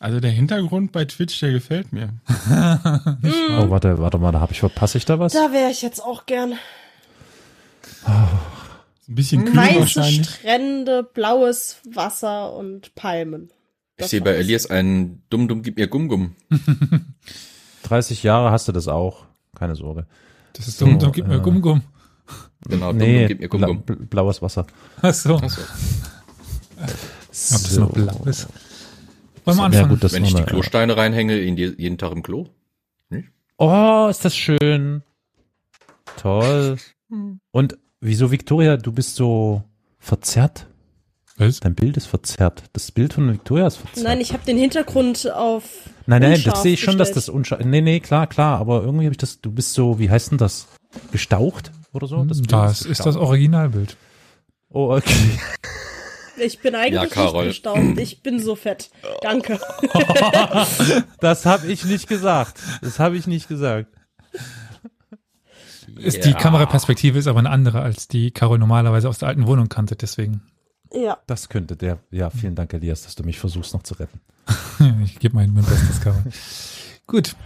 Also der Hintergrund bei Twitch, der gefällt mir. oh, warte, warte mal, da habe ich verpasse ich da was? Da wäre ich jetzt auch gern. Ein bisschen kühl Weiße wahrscheinlich. Strände, blaues Wasser und Palmen. Ich Das sehe bei. Elias einen Dumm Dumm gib mir Gum Gum. 30 Jahre hast du das auch. Keine Sorge. Das ist dumm, so, gib mir äh, Gumm Gumm. Genau, Nee, Dumm gib mir Gum bla blaues Wasser. Ach so, ob Achso. das noch blau ist. Wollen wir Ja, anfangen? gut, das Wenn ist ich die eine- Klosteine reinhänge, in die, jeden Tag im Klo. Oh, ist das schön. Toll. Und wieso, Victoria, du bist so verzerrt? Was? Dein Bild ist verzerrt. Das Bild von Victoria ist verzerrt. Nein, ich habe den Hintergrund auf. nein, nein, das sehe ich schon, dass gestellt. das unscharf Nee, nee, klar, klar, aber irgendwie habe ich das, du bist so, wie heißt denn das? Gestaucht oder so? Das Bild Das ist das gestaucht. Originalbild. Oh, okay. Ich bin eigentlich Ja, nicht gestaunt. Ich bin so fett. Danke. Das habe ich nicht gesagt. Das habe ich nicht gesagt. Ist die Kameraperspektive ist aber eine andere, als die Carol normalerweise aus der alten Wohnung kannte, deswegen. Ja. Das könnte der. Ja, vielen Dank, Elias, dass du mich versuchst noch zu retten. Ich gebe mein, mein Bestes, Carol. Gut.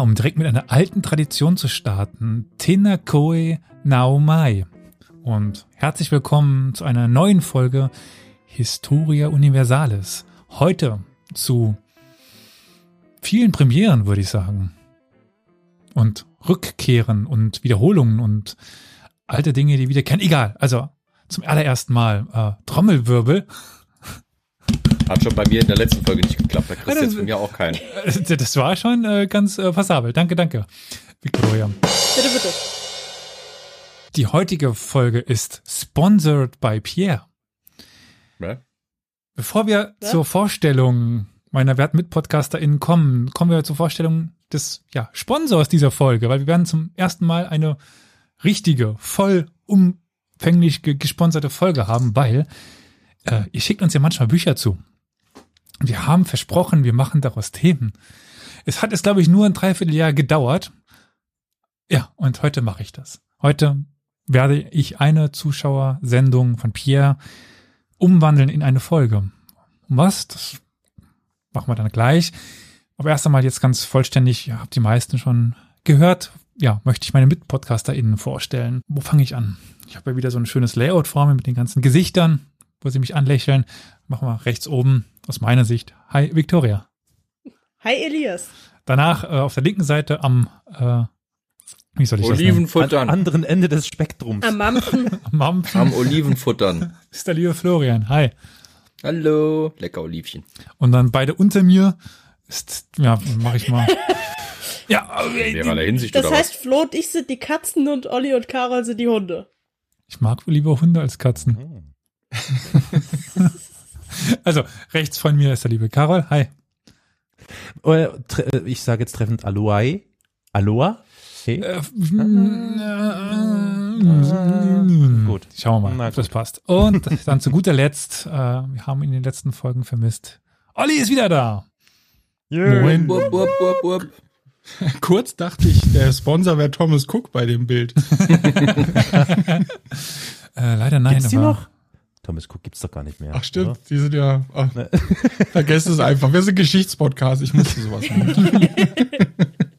Um direkt mit einer alten Tradition zu starten. Tena Koe Naomai. Und herzlich willkommen zu einer neuen Folge Historia Universalis. Heute zu vielen Premieren, würde ich sagen. Und Rückkehren und Wiederholungen und alte Dinge, die wieder kennen. Egal, also zum allerersten Mal äh, Trommelwirbel. Hat schon bei mir in der letzten Folge nicht geklappt. Da kriegst du Ja, jetzt das- von mir auch keinen. Äh, Das war schon äh, ganz äh, passabel. Danke, danke, Victoria. Bitte, bitte. Die heutige Folge ist sponsored by Pierre. Ne? Bevor wir Ja? zur Vorstellung meiner werten MitpodcasterInnen kommen, kommen wir zur Vorstellung des ja, Sponsors dieser Folge, weil wir werden zum ersten Mal eine richtige, voll umfänglich ge gesponserte Folge haben, weil äh, ihr schickt uns ja manchmal Bücher zu. Wir haben versprochen, wir machen daraus Themen. Es hat es, glaube ich, nur ein Dreivierteljahr gedauert. Ja, und heute mache ich das. Heute werde ich eine Zuschauersendung von Pierre umwandeln in eine Folge. Was? Das machen wir dann gleich. Aber erst einmal jetzt ganz vollständig, ja, habt die meisten schon gehört. Ja, möchte ich meine MitpodcasterInnen vorstellen. Wo fange ich an? Ich habe ja wieder so ein schönes Layout vor mir mit den ganzen Gesichtern, wo sie mich anlächeln. Machen wir rechts oben aus meiner Sicht. Hi, Victoria. Hi, Elias. Danach äh, auf der linken Seite am, äh, wie soll ich das nennen? Am Olivenfuttern. anderen Ende des Spektrums. Am Mampfen. Am Mampfen Am Olivenfuttern. ist der liebe Florian. Hi. Hallo. Lecker Olivchen. Und dann beide unter mir ist, ja, mache ich mal. ja, In mehrerlei Hinsicht Das heißt, Flo und ich sind die Katzen und Olli und Carol sind die Hunde. ich mag lieber Hunde als Katzen. Also, rechts von mir ist der liebe Carol. Hi. Äh, äh, Ich sage jetzt treffend Aloha. Aloha? Hey. Äh, Gut. Schauen wir Na mal, ob gut. das passt. Und dann zu guter Letzt, äh, wir haben ihn in den letzten Folgen vermisst. Olli ist wieder da. Moin. Wupp, wupp, wupp, wupp. Kurz dachte ich, der Sponsor wäre Thomas Cook bei dem Bild. Äh, leider nein. Gibt's die aber- noch? Thomas Cook gibt's doch gar nicht mehr. Ach stimmt, oder? die sind ja. Ach, vergesst es einfach. Wir sind Geschichtspodcast. Ich musste sowas machen.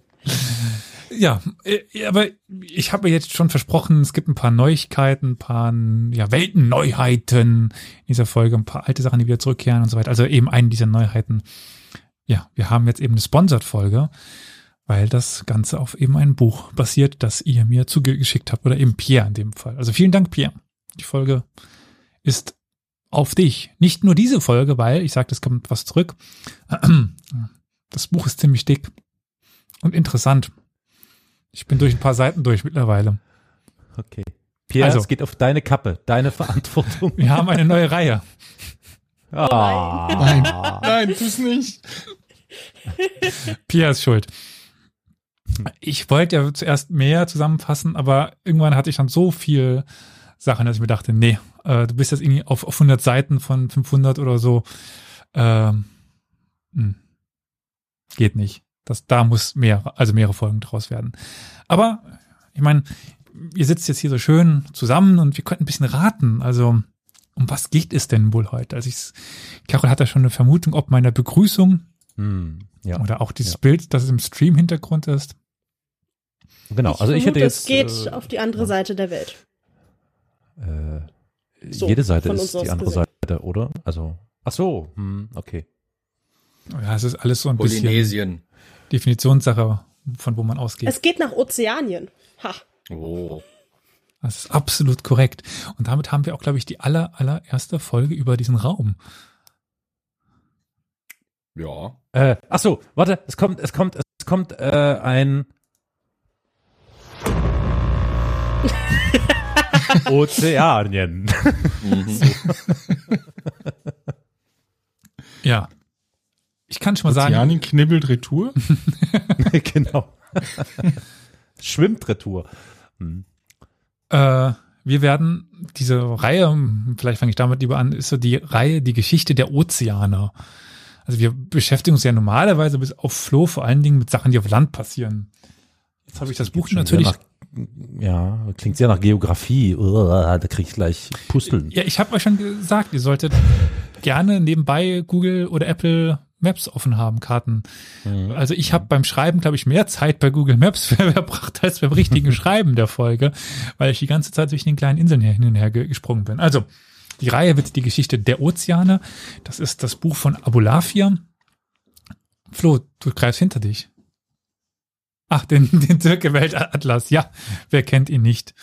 Ja, äh, aber ich habe jetzt schon versprochen, es gibt ein paar Neuigkeiten, ein paar ja, Weltenneuheiten in dieser Folge, ein paar alte Sachen, die wieder zurückkehren und so weiter. Also eben eine dieser Neuheiten. Ja, wir haben jetzt eben eine Sponsored-Folge, weil das Ganze auf eben ein Buch basiert, das ihr mir zugeschickt habt oder eben Pierre in dem Fall. Also vielen Dank, Pierre. Die Folge ist auf dich. Nicht nur diese Folge, weil ich sagte, es kommt was zurück. Das Buch ist ziemlich dick und interessant. Ich bin durch ein paar Seiten durch mittlerweile. Okay. Pierre, Also. es geht auf deine Kappe, deine Verantwortung. Wir haben eine neue Reihe. Ah. Nein, nein, tu's nicht. Pia ist schuld. Ich wollte ja zuerst mehr zusammenfassen, aber irgendwann hatte ich dann so viel Sachen, dass ich mir dachte, nee, äh, du bist jetzt irgendwie auf, auf 100 Seiten von 500 oder so. Ähm, hm. geht nicht. Das, da muss mehr, also mehrere Folgen draus werden. Aber ich meine, ihr sitzt jetzt hier so schön zusammen und wir könnten ein bisschen raten. Also, um was geht es denn wohl heute? Also, ich, Carol hat da schon eine Vermutung, ob meiner Begrüßung Hm, ja. oder auch dieses Ja. Bild, das im Stream-Hintergrund ist. Genau, also ich hätte vermute, jetzt. Es geht äh, auf die andere Seite der Welt. Äh, So, jede Seite ist die andere gesehen. Seite, oder? Also, ach so, hm, okay. Ja, es ist alles so ein bisschen Polynesien. Definitionssache, von wo man ausgeht. Es geht nach Ozeanien. Ha. Oh. Das ist absolut korrekt. Und damit haben wir auch, glaube ich, die aller, allererste Folge über diesen Raum. Ja. Äh, ach so, warte, es kommt, es kommt, es kommt äh, ein Ozeanien. Mhm. Ja. Ich kann schon mal sagen, Ozeanin knibbelt Retour. genau. Schwimmt Retour. Hm. äh, wir werden diese Reihe, vielleicht fange ich damit lieber an, ist so die Reihe Die Geschichte der Ozeane. Also wir beschäftigen uns ja normalerweise bis auf Flo vor allen Dingen mit Sachen, die auf Land passieren. Jetzt habe ich das Buch Schon natürlich. Ja, klingt sehr nach Geografie. Uah, da krieg ich gleich Pusteln. Ja, ich habe euch schon gesagt, ihr solltet gerne nebenbei Google oder Apple Maps offen haben, Karten. Mhm. Also ich habe beim Schreiben, glaube ich, mehr Zeit bei Google Maps verbracht als beim richtigen Schreiben der Folge, weil ich die ganze Zeit zwischen den kleinen Inseln her, hin und her ge- gesprungen bin. Also, die Reihe wird die Geschichte der Ozeane. Das ist das Buch von Abulafia. Flo, du greifst hinter dich. Ach, den, den Türke Weltatlas. Ja, wer kennt ihn nicht?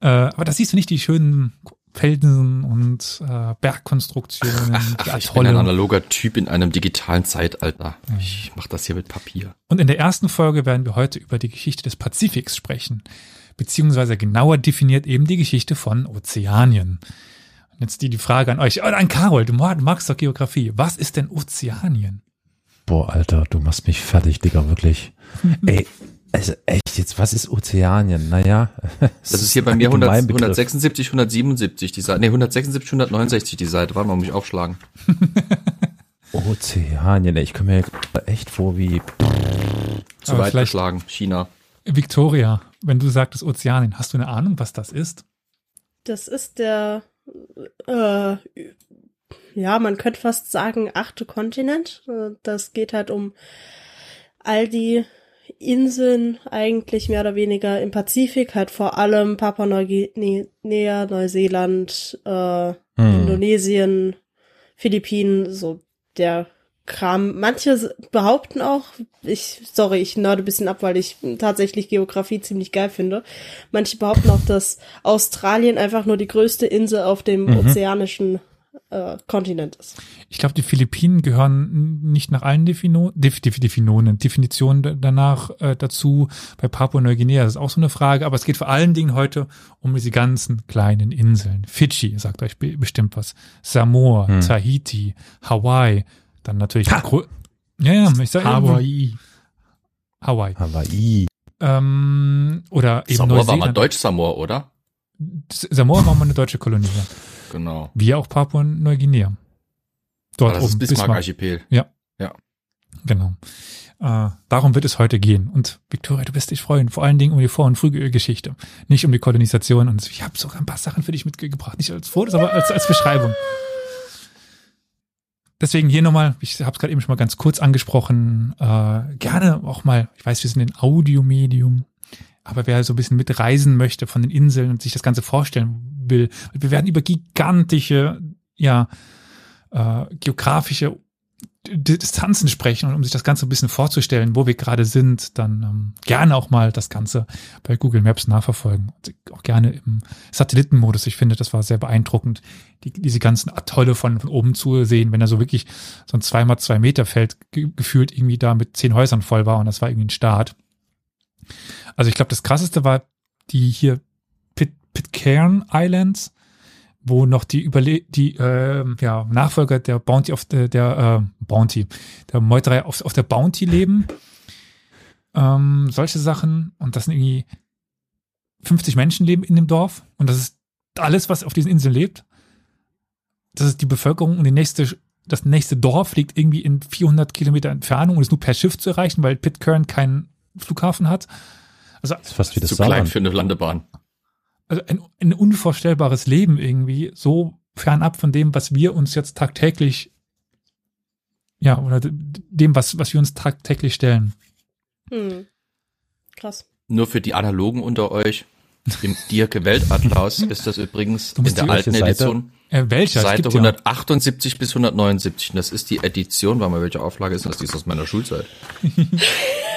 Äh, aber da siehst du nicht die schönen Felsen und äh, Bergkonstruktionen, die Ach, ich bin ein analoger Typ in einem digitalen Zeitalter. Ich mache das hier mit Papier. Und in der ersten Folge werden wir heute über die Geschichte des Pazifiks sprechen, beziehungsweise genauer definiert eben die Geschichte von Ozeanien. Und jetzt die, die Frage an euch, oder an Carol, du mag- magst doch Geografie. Was ist denn Ozeanien? Boah, Alter, du machst mich fertig, Digga, wirklich. Ey, also echt jetzt, was ist Ozeanien? Naja. Das ist hier bei mir 100, 100, 176, 177 die Seite. Nee, 176, 169 die Seite. Warte mal, muss ich aufschlagen. Ozeanien, ey, ich komme mir echt vor wie, Zu Aber weit geschlagen. China. Victoria, wenn du sagtest Ozeanien, hast du eine Ahnung, was das ist? Das ist der, äh, ja, man könnte fast sagen, achte Kontinent. Äh, Das geht halt um all die Inseln eigentlich mehr oder weniger im Pazifik, halt vor allem Papua-Neuguinea, Neuseeland, äh, Hm. Indonesien, Philippinen, so der Kram. Manche behaupten auch, ich, sorry, ich nörde ein bisschen ab, weil ich tatsächlich Geografie ziemlich geil finde. Manche behaupten auch, dass Australien einfach nur die größte Insel auf dem Mhm. ozeanischen äh, Kontinent ist. Ich glaube, die Philippinen gehören nicht nach allen Defino Def Def Definonen, Definitionen da- danach äh, dazu. Bei Papua-Neuguinea das ist auch so eine Frage, aber es geht vor allen Dingen heute um diese ganzen kleinen Inseln. Fidschi, sagt euch be bestimmt was. Samoa, Hm. Tahiti, Hawaii, dann natürlich Gro- ja, ja, ich sag Hawaii. Hawaii. Hawaii. Ähm, oder eben Samoa war mal. Deutsch-Samoa, oder? Samoa war mal eine deutsche Kolonie. Genau. wie auch Papua-Neuguinea. Dort Aber das ist oben, Bismarck-Archipel. Genau. Äh, darum wird es heute gehen. Und Victoria, du wirst dich freuen, vor allen Dingen um die Vor- und Frühgeschichte, nicht um die Kolonisation. Und ich habe sogar ein paar Sachen für dich mitgebracht, nicht als Fotos, aber als, als Beschreibung. Deswegen hier nochmal, ich habe es gerade eben schon mal ganz kurz angesprochen, äh, gerne auch mal, ich weiß, wir sind ein Audiomedium, aber wer so ein bisschen mitreisen möchte von den Inseln und sich das Ganze vorstellen will, wir werden über gigantische, ja, äh, geografische Distanzen sprechen und um sich das Ganze ein bisschen vorzustellen, wo wir gerade sind, dann ähm, gerne auch mal das Ganze bei Google Maps nachverfolgen. Und auch gerne im Satellitenmodus. Ich finde, das war sehr beeindruckend, die, diese ganzen Atolle von, von oben zu sehen, wenn er so wirklich so ein zwei mal zwei Meter Feld ge gefühlt irgendwie da mit zehn Häusern voll war und das war irgendwie ein Start. Also ich glaube, das krasseste war die hier Pitcairn Islands, wo noch die Überle die äh, ja, Nachfolger der Bounty auf der, der äh, Bounty, der Meuterei auf, auf der Bounty leben. Ähm, solche Sachen. Und das sind irgendwie 50 Menschen leben in dem Dorf. Und das ist alles, was auf diesen Inseln lebt. Das ist die Bevölkerung und die nächste, das nächste Dorf liegt irgendwie in 400 Kilometer Entfernung und ist nur per Schiff zu erreichen, weil Pitcairn keinen Flughafen hat. Also Das ist fast wie das Zu klein Saarland. für eine Landebahn. Also ein, ein unvorstellbares Leben irgendwie, so fernab von dem, was wir uns jetzt tagtäglich, ja, oder dem, was, was wir uns tagtäglich stellen. Hm. Krass. Nur für die Analogen unter euch. Im Dirke Weltatlas ist das übrigens Du in der die- alten? Edition Äh, welcher? Seite gibt ja- 178 bis 179. Und das ist die Edition, weil mal welche Auflage ist das? Die ist aus meiner Schulzeit.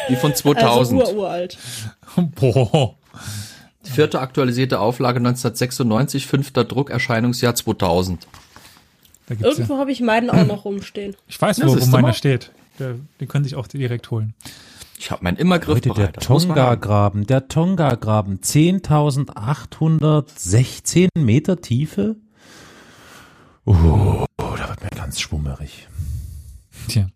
die von 2000. Also ururalt. Boah. Vierte aktualisierte Auflage 1996, fünfter Druck, Erscheinungsjahr 2000. Da gibt's ja, Irgendwo habe ich meinen auch noch rumstehen. ich weiß, wo, wo meiner steht. Der, den könnte ich auch direkt holen. Ich habe meinen immer Leute, der griffbereit. Man haben. Tonga-Graben, der Tonga-Graben, 10.816 Meter Tiefe. Oh, da wird mir ganz schwummerig. Tja.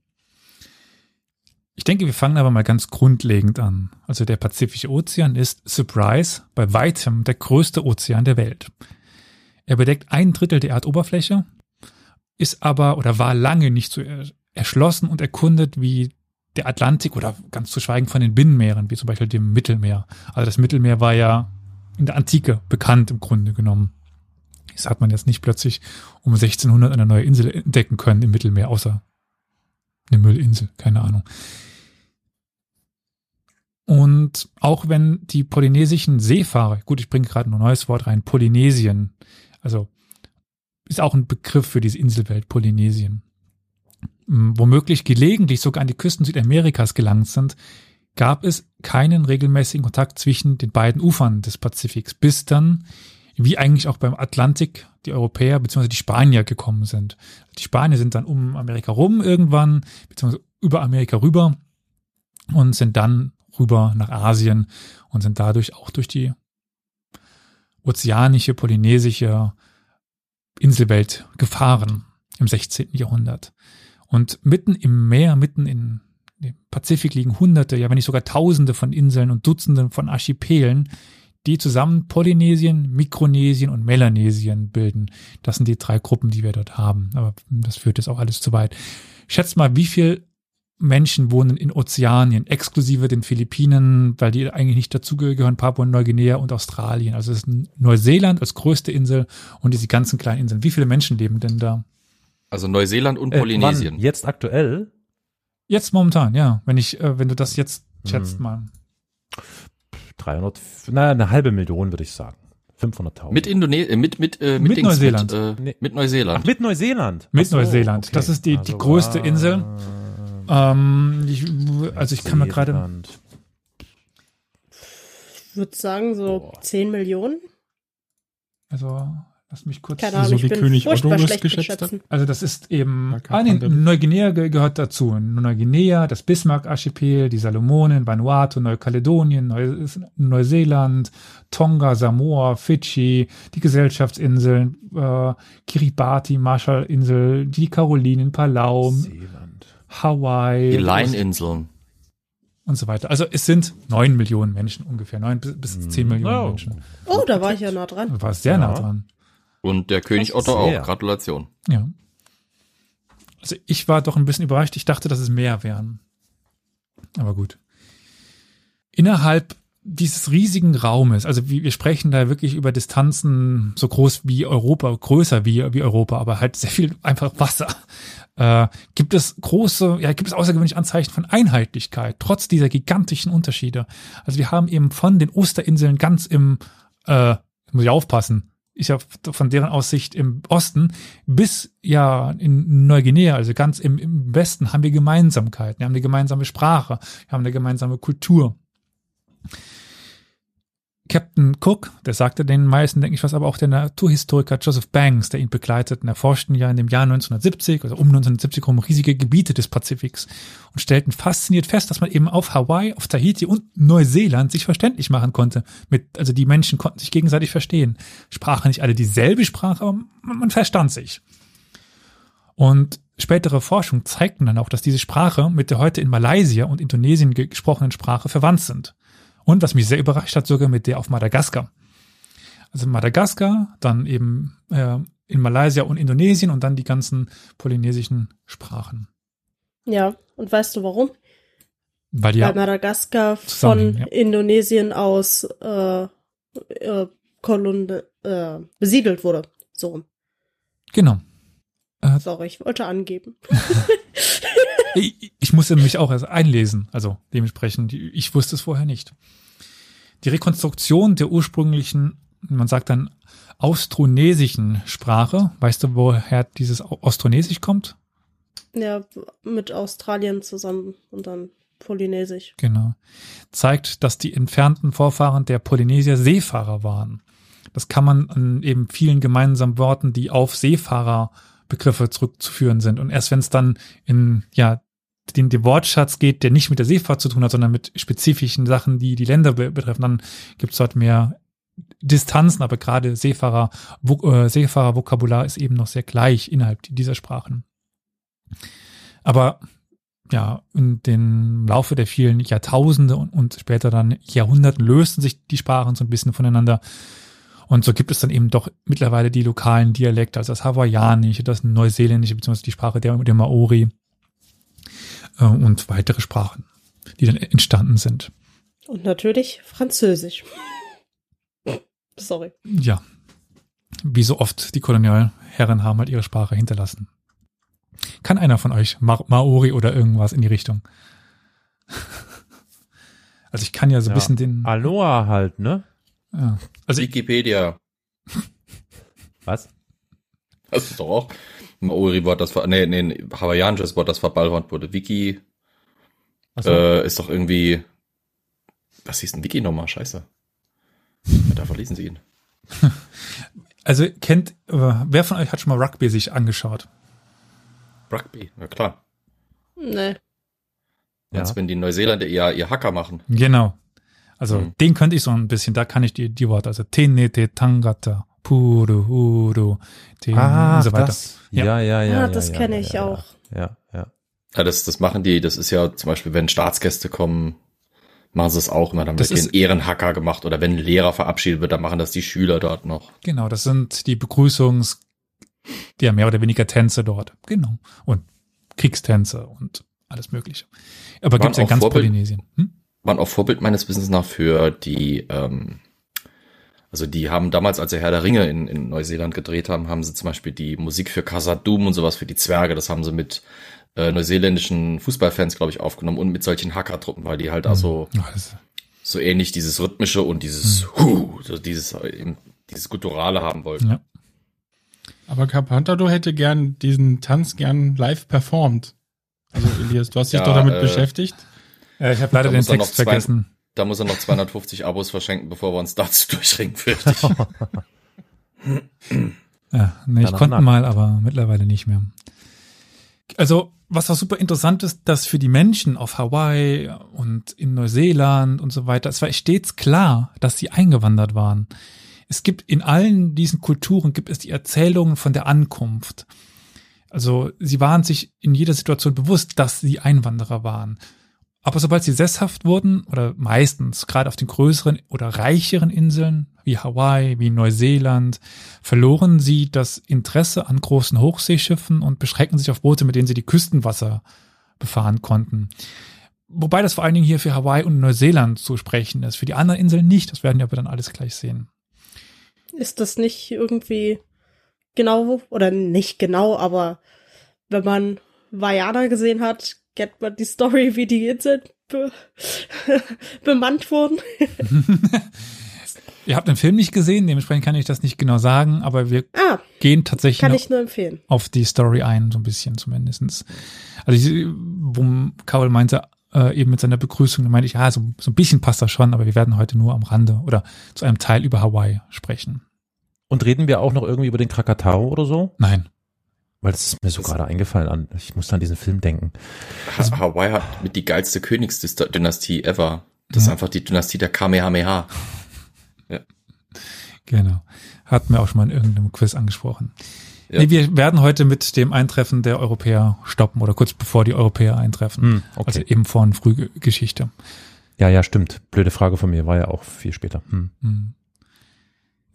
Ich denke, wir fangen aber mal ganz grundlegend an. Also der Pazifische Ozean ist, Surprise, bei weitem der größte Ozean der Welt. Er bedeckt ein Drittel der Erdoberfläche, ist aber oder war lange nicht so er- erschlossen und erkundet wie der Atlantik oder ganz zu schweigen von den Binnenmeeren, wie zum Beispiel dem Mittelmeer. Also das Mittelmeer war ja in der Antike bekannt im Grunde genommen. Das hat man jetzt nicht plötzlich um 1600 eine neue Insel entdecken können im Mittelmeer, außer eine Müllinsel, keine Ahnung. Und auch wenn die polynesischen Seefahrer, gut, ich bringe gerade ein neues Wort rein, Polynesien, also ist auch ein Begriff für diese Inselwelt Polynesien, womöglich gelegentlich sogar an die Küsten Südamerikas gelangt sind, gab es keinen regelmäßigen Kontakt zwischen den beiden Ufern des Pazifiks, bis dann, wie eigentlich auch beim Atlantik, die Europäer bzw. die Spanier gekommen sind. Die Spanier sind dann um Amerika rum irgendwann, beziehungsweise über Amerika rüber und sind dann rüber nach Asien und sind dadurch auch durch die ozeanische, polynesische Inselwelt gefahren im 16. Jahrhundert. Und mitten im Meer, mitten in dem Pazifik liegen hunderte, ja wenn nicht sogar tausende von Inseln und Dutzenden von Archipelen, die zusammen Polynesien, Mikronesien und Melanesien bilden. Das sind die drei Gruppen, die wir dort haben. Aber das führt jetzt auch alles zu weit. Schätzt mal, wie viel Menschen wohnen in Ozeanien, exklusive den Philippinen, weil die eigentlich nicht dazugehören, Papua-Neuguinea und Australien. Also es ist Neuseeland als größte Insel und diese ganzen kleinen Inseln. Wie viele Menschen leben denn da? Also Neuseeland und Äh, Polynesien. wann? Jetzt aktuell? Jetzt momentan, ja. Wenn ich, äh, wenn du das jetzt schätzt Hm. mal. 300, na, eine halbe Million würde ich sagen. 500.000. Mit Indonesien, mit, mit, äh, mit, Mit Neuseeland. Mit, äh, Nee. mit Neuseeland. Ach, mit Neuseeland. Mit so, Neuseeland. Das ist die- die größte Insel. Ähm, ich, also ich kann mir gerade. Ich würde sagen so Boah. 10 Millionen. also lass mich kurz. Keine Ahnung, so ich wie bin König schlecht geschätzt hat? Schätzen. Also das ist eben, ah, nee. Neuguinea ge gehört dazu. Neuguinea, das Bismarck-Archipel, die Salomonen, Vanuatu, Neukaledonien, Neu Neuseeland, Tonga, Samoa, Fidschi, die Gesellschaftsinseln, äh, Kiribati, Marshallinsel, die Karolinen, Palau, Seeland. Hawaii Die Line-Inseln. und so weiter. Also es sind neun Millionen Menschen ungefähr, neun bis, bis zehn Millionen Oh. Menschen. Oh, da war ich ja nah dran. Du warst sehr nah Ja. dran. Und der König Otto sehr. auch. Gratulation. Ja. Also ich war doch ein bisschen überrascht. Ich dachte, dass es mehr wären. Aber gut. Innerhalb dieses riesigen Raumes, also wir sprechen da wirklich über Distanzen so groß wie Europa, größer wie, wie Europa, aber halt sehr viel einfach Wasser. Äh, gibt es große, ja, gibt es außergewöhnliche Anzeichen von Einheitlichkeit, trotz dieser gigantischen Unterschiede. Also wir haben eben von den Osterinseln ganz im, äh, muss ich aufpassen, ist ja von deren Aussicht im Osten bis ja in Neuguinea, also ganz im, im Westen, haben wir Gemeinsamkeiten. Wir haben eine gemeinsame Sprache, wir haben eine gemeinsame Kultur. Captain Cook, der sagte den meisten, denke ich was, aber auch der Naturhistoriker Joseph Banks, der ihn begleiteten, erforschten ja in dem Jahr 1970, also um 1970 herum riesige Gebiete des Pazifiks und stellten fasziniert fest, dass man eben auf Hawaii, auf Tahiti und Neuseeland sich verständlich machen konnte. Mit, also die Menschen konnten sich gegenseitig verstehen. Sprachen nicht alle dieselbe Sprache, aber man, man verstand sich. Und spätere Forschung zeigten dann auch, dass diese Sprache mit der heute in Malaysia und Indonesien gesprochenen Sprache verwandt sind. Und was mich sehr überrascht hat, sogar mit der auf Madagaskar. Also Madagaskar, dann eben äh, in Malaysia und Indonesien und dann die ganzen polynesischen Sprachen. Ja, und weißt du warum? Weil die Weil Madagaskar von ja. Indonesien aus äh, äh, Kolonne, äh, besiedelt wurde. So, genau. sorry, ich wollte angeben. Ich, ich musste mich auch erst einlesen, also dementsprechend, ich wusste es vorher nicht. Die Rekonstruktion der ursprünglichen, man sagt dann austronesischen Sprache, weißt du, woher dieses Austronesisch kommt? Ja, mit Australien zusammen und dann Polynesisch. Genau. Zeigt, dass die entfernten Vorfahren der Polynesier Seefahrer waren. Das kann man an eben vielen gemeinsamen Worten, die auf Seefahrerbegriffe zurückzuführen sind. Und erst wenn es dann in, ja, den, den Wortschatz geht, der nicht mit der Seefahrt zu tun hat, sondern mit spezifischen Sachen, die die Länder be betreffen, dann gibt es dort mehr Distanzen, aber gerade Seefahrer, Vok äh, Seefahrervokabular ist eben noch sehr gleich innerhalb dieser Sprachen. Aber ja, in den Laufe der vielen Jahrtausende und, und später dann Jahrhunderten lösten sich die Sprachen so ein bisschen voneinander. Und so gibt es dann eben doch mittlerweile die lokalen Dialekte, also das Hawaiianische, das Neuseeländische, beziehungsweise die Sprache der, der Maori äh, und weitere Sprachen, die dann entstanden sind. Und natürlich Französisch. Sorry. Ja, wie so oft die Kolonialherren haben halt ihre Sprache hinterlassen. Kann einer von euch Ma Maori oder irgendwas in die Richtung? Also ich kann ja so ein Ja. bisschen den. Aloha halt, ne? Ja. Also Wikipedia. Was? Das ist doch auch Maori-Wort, das ver nee, nee, ein hawaiianisches Wort, das verballhornt wurde. Wiki Achso. äh, ist doch irgendwie. Was hieß denn Wiki nochmal? Scheiße. Da verlesen sie ihn. also kennt, äh, wer von euch hat schon mal Rugby sich angeschaut? Rugby, na klar. Nee. Als ja. wenn die Neuseeländer ihr, ihr Hacker machen. Genau. Also Mhm. den könnte ich so ein bisschen, da kann ich die, die Worte, also Tenete, Tangata, Puru, Huru, Ten Ah, und so weiter. das. Ja, ja, ja. Ah, ja, das ja, kenne ja, ich ja, auch. Ja, ja. Ja, das, das machen die, das ist ja zum Beispiel, wenn Staatsgäste kommen, machen sie es auch immer, dann Das wird ist- den Ehrenhacker gemacht oder wenn ein Lehrer verabschiedet wird, dann machen das die Schüler dort noch. Genau, das sind die Begrüßungs, ja, mehr oder weniger Tänze dort. Genau. Und Kriegstänze und alles Mögliche. Aber Waren gibt's ja ganz Vorbild- Polynesien. Hm? Waren auch Vorbild meines Wissens nach für die, ähm, also die haben damals, als sie Herr der Ringe in, in Neuseeland gedreht haben, haben sie zum Beispiel die Musik für Casadum und sowas für die Zwerge, das haben sie mit äh, neuseeländischen Fußballfans, glaube ich, aufgenommen und mit solchen Hackertruppen, weil die halt also das- so ähnlich dieses rhythmische und dieses Hu, so dieses, äh, eben, dieses Gutturale haben wollten. ja. Aber Carpantado hätte gern diesen Tanz gern live performt. Also Elias, du hast dich Ja, doch damit äh, beschäftigt. Ja, ich habe leider den Text zwei- vergessen. Da muss er noch 250 Abos verschenken, bevor wir uns dazu durchringen, fürchte ich. Ja, nee, ich konnte mal, aber mittlerweile nicht mehr. Also, was auch super interessant ist, dass für die Menschen auf Hawaii und in Neuseeland und so weiter, es war stets klar, dass sie eingewandert waren. Es gibt in allen diesen Kulturen gibt es die Erzählungen von der Ankunft. Also, sie waren sich in jeder Situation bewusst, dass sie Einwanderer waren. Aber sobald sie sesshaft wurden, oder meistens gerade auf den größeren oder reicheren Inseln wie Hawaii, wie Neuseeland, verloren sie das Interesse an großen Hochseeschiffen und beschränken sich auf Boote, mit denen sie die Küstenwasser befahren konnten. Wobei das vor allen Dingen hier für Hawaii und Neuseeland zu sprechen ist. Für die anderen Inseln nicht. Das werden wir aber dann alles gleich sehen. Ist das nicht irgendwie genau, oder nicht genau, aber wenn man Vajana gesehen hat, kennt man die Story, wie die Inseln be bemannt wurden. Ihr habt den Film nicht gesehen, dementsprechend kann ich das nicht genau sagen, aber wir Ah, gehen tatsächlich kann noch ich nur empfehlen. auf die Story ein, so ein bisschen zumindestens. Also ich, wo Carol meinte, äh, eben mit seiner Begrüßung, da meinte ich, ja, so, so ein bisschen passt das schon, aber wir werden heute nur am Rande oder zu einem Teil über Hawaii sprechen. Und reden wir auch noch irgendwie über den Krakatau oder so? Nein. Weil das ist mir so gerade eingefallen an. Ich musste an diesen Film denken. Ha Hawaii hat mit die geilste Königsdynastie ever. Das ist Ja. einfach die Dynastie der Kamehameha. Genau. Hatten wir auch schon mal in irgendeinem Quiz angesprochen. Ja. Nee, wir werden heute mit dem Eintreffen der Europäer stoppen oder kurz bevor die Europäer eintreffen. Hm, okay. Also eben von Frühgeschichte. ja, ja, stimmt. Blöde Frage von mir, war ja auch viel später. Hm. Hm.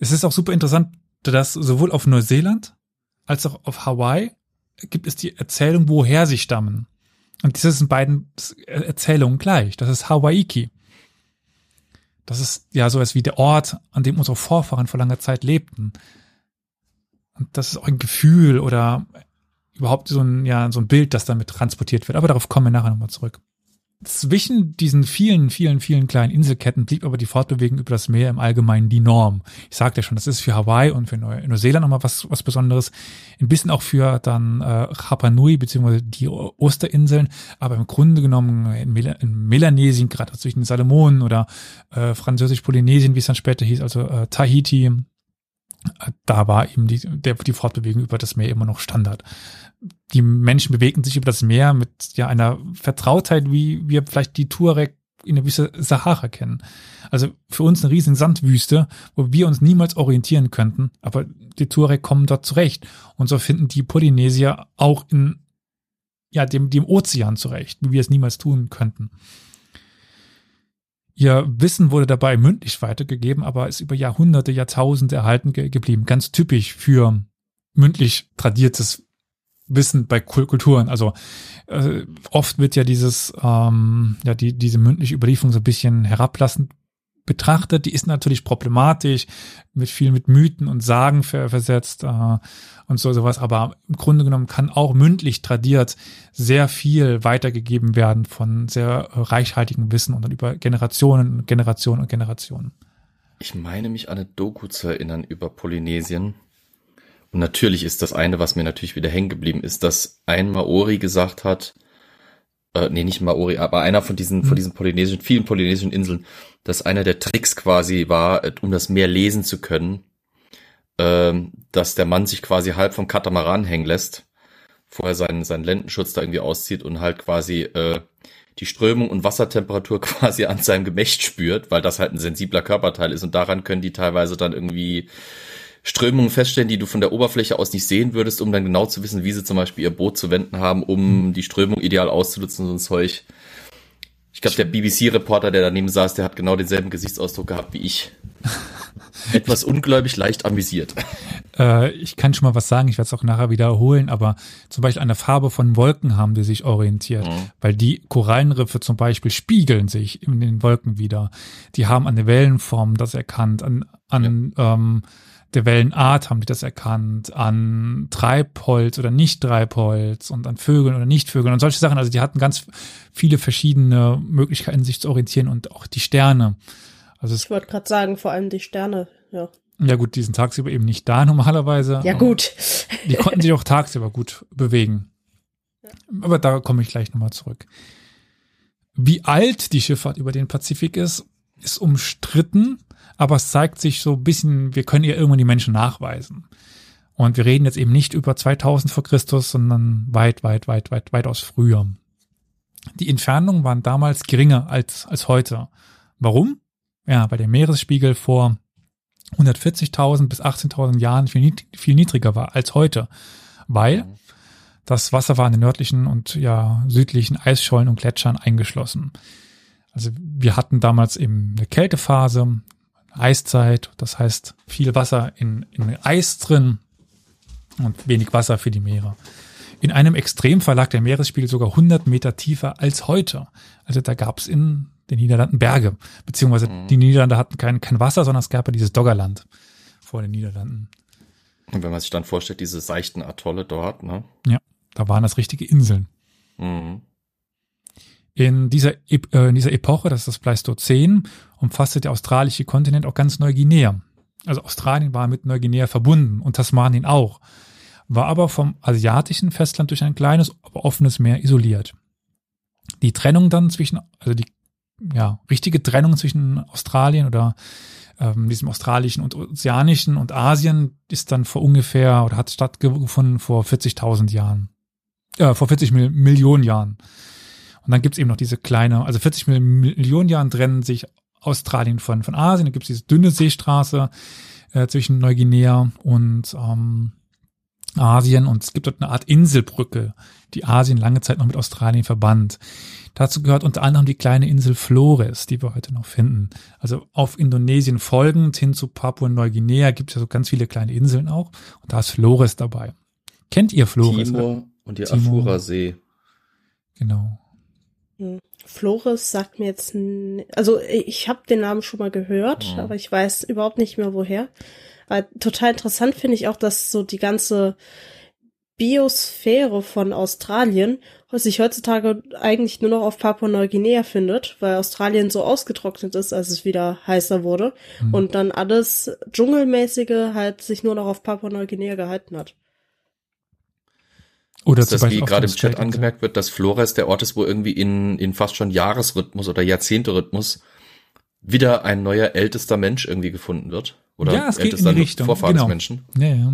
Es ist auch super interessant, dass sowohl auf Neuseeland als auch auf Hawaii gibt es die Erzählung, woher sie stammen. Und das ist in beiden Erzählungen gleich. Das ist Hawaiki. Das ist ja sowas wie der Ort, an dem unsere Vorfahren vor langer Zeit lebten. Und das ist auch ein Gefühl oder überhaupt so ein, ja, so ein Bild, das damit transportiert wird. Aber darauf kommen wir nachher nochmal zurück. Zwischen diesen vielen, vielen, vielen kleinen Inselketten blieb aber die Fortbewegung über das Meer im Allgemeinen die Norm. Ich sagte ja schon, das ist für Hawaii und für Neu Neuseeland nochmal was, was Besonderes. Ein bisschen auch für dann äh, Rapa Nui beziehungsweise die Osterinseln, aber im Grunde genommen in, Mel in Melanesien, gerade zwischen den Salomonen oder äh, Französisch-Polynesien, wie es dann später hieß, also äh, Tahiti, äh, da war eben die, der, die Fortbewegung über das Meer immer noch Standard die Menschen bewegten sich über das Meer mit ja einer Vertrautheit, wie wir vielleicht die Tuareg in der Wüste Sahara kennen. Also für uns eine riesige Sandwüste, wo wir uns niemals orientieren könnten, aber die Tuareg kommen dort zurecht. Und so finden die Polynesier auch in ja, dem, dem Ozean zurecht, wie wir es niemals tun könnten. Ihr Wissen wurde dabei mündlich weitergegeben, aber ist über Jahrhunderte, Jahrtausende erhalten ge geblieben. Ganz typisch für mündlich tradiertes Wissen bei Kul- Kulturen. Also äh, oft wird ja dieses, ähm, ja, die, diese mündliche Überlieferung so ein bisschen herablassend betrachtet. Die ist natürlich problematisch, mit viel mit Mythen und Sagen ver versetzt äh, und so sowas. Aber im Grunde genommen kann auch mündlich tradiert sehr viel weitergegeben werden von sehr äh, reichhaltigem Wissen und dann über Generationen und Generationen und Generationen. Ich meine mich an eine Doku zu erinnern über Polynesien. Und natürlich ist das eine, was mir natürlich wieder hängen geblieben ist, dass ein Maori gesagt hat, äh, nee, nicht Maori, aber einer von diesen, von diesen polynesischen, vielen polynesischen Inseln, dass einer der Tricks quasi war, äh, um das Meer lesen zu können, ähm, dass der Mann sich quasi halb vom Katamaran hängen lässt, vorher seinen, seinen Lendenschutz da irgendwie auszieht und halt quasi äh, die Strömung und Wassertemperatur quasi an seinem Gemächt spürt, weil das halt ein sensibler Körperteil ist und daran können die teilweise dann irgendwie Strömungen feststellen, die du von der Oberfläche aus nicht sehen würdest, um dann genau zu wissen, wie sie zum Beispiel ihr Boot zu wenden haben, um die Strömung ideal auszunutzen und so ein Zeug. Ich glaube, der BBC-Reporter, der daneben saß, der hat genau denselben Gesichtsausdruck gehabt wie ich. Etwas ungläubig, leicht amüsiert. Äh, ich kann schon mal was sagen, ich werde es auch nachher wiederholen, aber zum Beispiel an der Farbe von Wolken haben die sich orientiert, Mhm. weil die Korallenriffe zum Beispiel spiegeln sich in den Wolken wieder. Die haben an der Wellenform das erkannt, an, an ähm, der Wellenart haben die das erkannt, an Treibholz oder nicht Treibholz und an Vögeln oder nicht Vögeln und solche Sachen. Also die hatten ganz viele verschiedene Möglichkeiten, sich zu orientieren und auch die Sterne. Also Ich wollte gerade sagen, vor allem die Sterne, ja. ja gut, die sind tagsüber eben nicht da normalerweise. Ja, gut. Die konnten sich auch tagsüber gut bewegen. Aber da komme ich gleich nochmal zurück. Wie alt die Schifffahrt über den Pazifik ist, ist umstritten, aber es zeigt sich so ein bisschen, wir können ihr irgendwann die Menschen nachweisen. Und wir reden jetzt eben nicht über 2000 vor Christus, sondern weit, weit, weit, weit, weitaus früher. Die Entfernungen waren damals geringer als, als heute. Warum? Ja, weil der Meeresspiegel vor 140.000 bis 18.000 Jahren viel, viel niedriger war als heute, weil das Wasser war in den nördlichen und ja südlichen Eisschollen und Gletschern eingeschlossen. Also wir hatten damals eben eine Kältephase, Eiszeit, das heißt viel Wasser in, in Eis drin und wenig Wasser für die Meere. In einem Extremfall lag der Meeresspiegel sogar 100 Meter tiefer als heute. Also da gab es in den Niederlanden Berge, beziehungsweise die Niederlande hatten kein, kein Wasser, sondern es gab ja dieses Doggerland vor den Niederlanden. Und wenn man sich dann vorstellt, diese seichten Atolle dort, ne? Ja, da waren das richtige Inseln. Mhm. In dieser, äh, in dieser Epoche, das ist das Pleistozän, umfasste der australische Kontinent auch ganz Neuguinea. Also Australien war mit Neuguinea verbunden und Tasmanien auch, war aber vom asiatischen Festland durch ein kleines, aber offenes Meer isoliert. Die Trennung dann zwischen, also die ja, richtige Trennung zwischen Australien oder ähm, diesem australischen und ozeanischen und Asien ist dann vor ungefähr oder hat stattgefunden vor 40.000 Jahren. Äh, vor 40 Mil Millionen Jahren. Und dann gibt's eben noch diese kleine, also 40 Millionen Jahren trennen sich Australien von, von Asien. Dann gibt's diese dünne Seestraße äh, zwischen Neuguinea und ähm, Asien und es gibt dort eine Art Inselbrücke, die Asien lange Zeit noch mit Australien verband. Dazu gehört unter anderem die kleine Insel Flores, die wir heute noch finden. Also auf Indonesien folgend hin zu Papua-Neuguinea gibt es ja so ganz viele kleine Inseln auch und da ist Flores dabei. Kennt ihr Flores? Timor und die Timor. Afura-See. Genau. Hm. Flores sagt mir jetzt, also ich habe den Namen schon mal gehört, Mhm. aber ich weiß überhaupt nicht mehr woher. Weil total interessant finde ich auch, dass so die ganze Biosphäre von Australien sich heutzutage eigentlich nur noch auf Papua-Neuguinea findet, weil Australien so ausgetrocknet ist, als es wieder heißer wurde Mhm. und dann alles dschungelmäßige halt sich nur noch auf Papua-Neuguinea gehalten hat. Oder Ist das, wie gerade im Chat angemerkt wird, dass Flores der Ort ist, wo irgendwie in, in fast schon Jahresrhythmus oder Jahrzehnte-Rhythmus wieder ein neuer ältester Mensch irgendwie gefunden wird? Oder Ja, es geht in ältester die Richtung, Vorfahren genau. des Menschen? Ja, ja.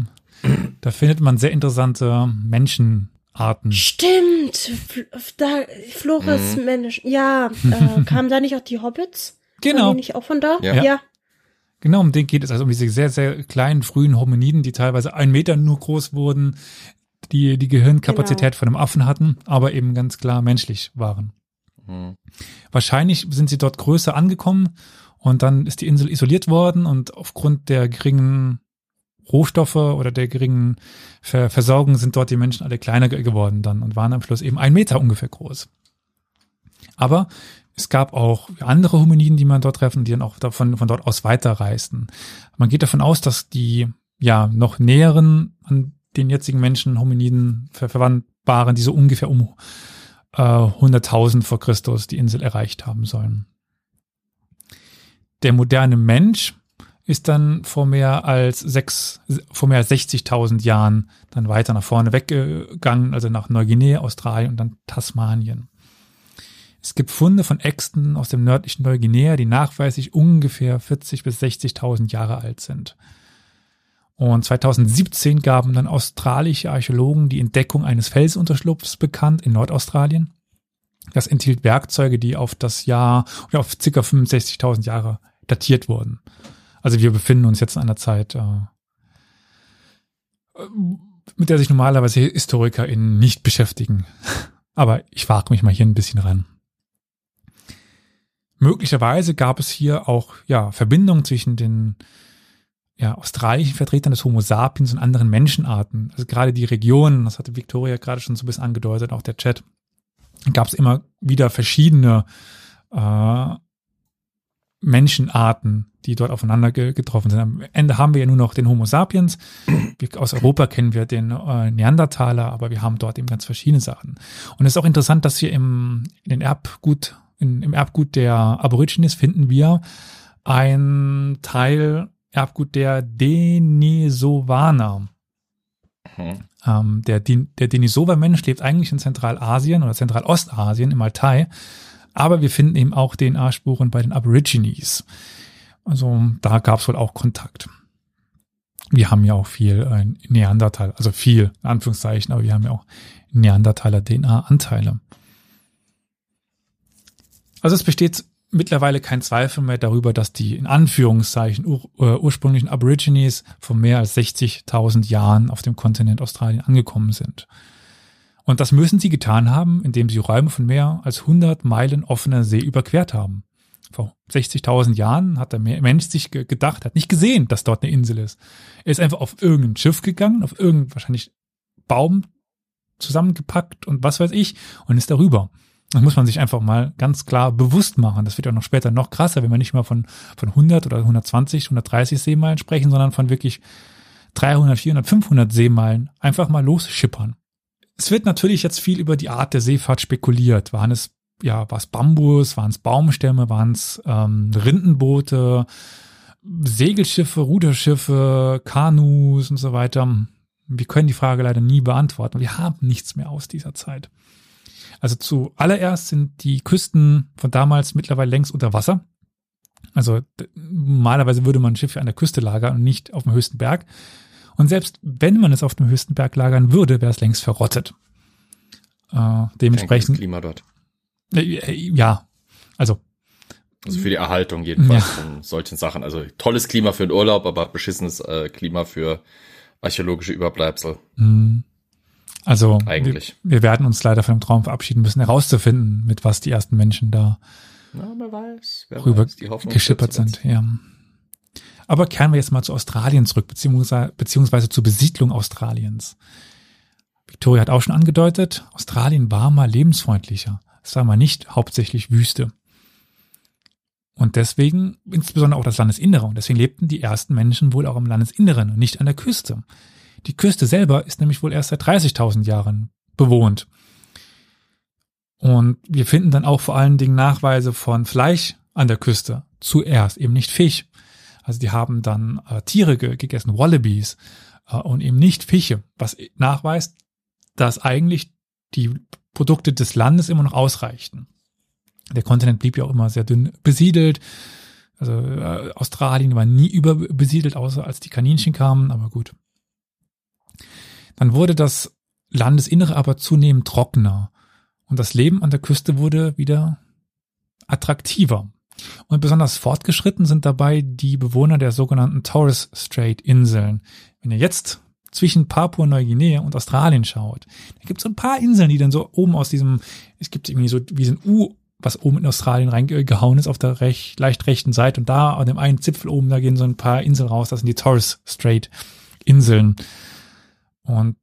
Da findet man sehr interessante Menschenarten. Stimmt, Fl- da, Flores Mhm. Mensch, ja, äh, kamen da nicht auch die Hobbits? Waren Genau. die nicht auch von da? Ja. ja. Genau, um den geht es also um diese sehr, sehr kleinen, frühen Hominiden, die teilweise einen Meter nur groß wurden, die die Gehirnkapazität Genau. von einem Affen hatten, aber eben ganz klar menschlich waren. Hm. Wahrscheinlich sind sie dort größer angekommen und dann ist die Insel isoliert worden und aufgrund der geringen Rohstoffe oder der geringen Ver Versorgung sind dort die Menschen alle kleiner ge- geworden dann und waren am Schluss eben ein Meter ungefähr groß. Aber es gab auch andere Hominiden, die man dort treffen, die dann auch davon, von dort aus weiterreisten. Man geht davon aus, dass die ja noch näheren an den jetzigen Menschen Hominiden ver verwandt die so ungefähr um äh, 100.000 vor Christus die Insel erreicht haben sollen. Der moderne Mensch ist dann vor mehr als sechs, vor mehr als 60.000 Jahren dann weiter nach vorne weggegangen, also nach Neuguinea, Australien und dann Tasmanien. Es gibt Funde von Äxten aus dem nördlichen Neuguinea, die nachweislich ungefähr 40 bis 60.000 Jahre alt sind. Und 2017 gaben dann australische Archäologen die Entdeckung eines Felsunterschlupfs bekannt in Nordaustralien. Das enthielt Werkzeuge, die auf das Jahr, oder auf ca. 65.000 Jahre datiert wurden. Also wir befinden uns jetzt in einer Zeit, äh, mit der sich normalerweise HistorikerInnen nicht beschäftigen. Aber ich wage mich mal hier ein bisschen ran. Möglicherweise gab es hier auch ja, Verbindungen zwischen den ja, australischen Vertretern des Homo sapiens und anderen Menschenarten. Also gerade die Regionen, das hatte Victoria gerade schon so ein bisschen angedeutet, auch der Chat, gab es immer wieder verschiedene äh, Menschenarten, die dort aufeinander ge getroffen sind. Am Ende haben wir ja nur noch den Homo sapiens. Wir, aus Europa kennen wir den äh, Neandertaler, aber wir haben dort eben ganz verschiedene Sachen. Und es ist auch interessant, dass wir im, in den Erbgut, in, im Erbgut der Aborigines finden wir ein Teil Erbgut der Denisovaner. Hm. Ähm, der, der Denisova-Mensch lebt eigentlich in Zentralasien oder Zentralostasien im Altai, aber wir finden eben auch DNA-Spuren bei den Aborigines. Also da gab es wohl auch Kontakt. Wir haben ja auch viel äh, Neandertal, also viel, in Anführungszeichen, aber wir haben ja auch Neandertaler DNA-Anteile. Also es besteht mittlerweile kein Zweifel mehr darüber, dass die in Anführungszeichen ur, äh, ursprünglichen Aborigines vor mehr als 60.000 Jahren auf dem Kontinent Australien angekommen sind. Und das müssen sie getan haben, indem sie Räume von mehr als 100 Meilen offener See überquert haben. Vor 60.000 Jahren hat der Mensch sich ge- gedacht, hat nicht gesehen, dass dort eine Insel ist. Er ist einfach auf irgendein Schiff gegangen, auf irgendein wahrscheinlich Baum zusammengepackt und was weiß ich und ist darüber. Das muss man sich einfach mal ganz klar bewusst machen. Das wird ja noch später noch krasser, wenn wir nicht mal von, von 100 oder 120, 130 Seemeilen sprechen, sondern von wirklich 300, 400, 500 Seemeilen einfach mal losschippern. Es wird natürlich jetzt viel über die Art der Seefahrt spekuliert. Waren es, ja, war es Bambus, waren es Baumstämme, waren es ähm, Rindenboote, Segelschiffe, Ruderschiffe, Kanus und so weiter. Wir können die Frage leider nie beantworten. Wir haben nichts mehr aus dieser Zeit. Also zuallererst sind die Küsten von damals mittlerweile längst unter Wasser. Also normalerweise würde man ein Schiff an der Küste lagern und nicht auf dem höchsten Berg. Und selbst wenn man es auf dem höchsten Berg lagern würde, wäre es längst verrottet. Äh, dementsprechend, Klima dort. äh, äh, ja, also Also für die Erhaltung jedenfalls Ja. von solchen Sachen. Also tolles Klima für den Urlaub, aber beschissenes äh, Klima für archäologische Überbleibsel. mh, also Eigentlich. Wir, wir werden uns leider von dem Traum verabschieden müssen, herauszufinden, mit was die ersten Menschen da Na, wer weiß. Wer rüber weiß. Die Hoffnung geschippert sind. Ja. Aber kehren wir jetzt mal zu Australien zurück, beziehungsweise, beziehungsweise zur Besiedlung Australiens. Victoria hat auch schon angedeutet, Australien war mal lebensfreundlicher. Es war mal nicht hauptsächlich Wüste. Und deswegen, insbesondere auch das Landesinnere, und deswegen lebten die ersten Menschen wohl auch im Landesinneren und nicht an der Küste. Die Küste selber ist nämlich wohl erst seit 30.000 Jahren bewohnt. Und wir finden dann auch vor allen Dingen Nachweise von Fleisch an der Küste. Zuerst eben nicht Fisch. Also die haben dann äh, Tiere ge gegessen, Wallabies äh, und eben nicht Fische, was nachweist, dass eigentlich die Produkte des Landes immer noch ausreichten. Der Kontinent blieb ja auch immer sehr dünn besiedelt. Also äh, Australien war nie überbesiedelt, außer als die Kaninchen kamen, aber gut. Dann wurde das Landesinnere aber zunehmend trockener und das Leben an der Küste wurde wieder attraktiver. Und besonders fortgeschritten sind dabei die Bewohner der sogenannten Torres Strait Inseln. Wenn ihr jetzt zwischen Papua-Neuguinea und Australien schaut, da gibt es so ein paar Inseln, die dann so oben aus diesem, es gibt irgendwie so wie so ein U, was oben in Australien reingehauen ist auf der recht, leicht rechten Seite und da an dem einen Zipfel oben, da gehen so ein paar Inseln raus, das sind die Torres Strait Inseln. Und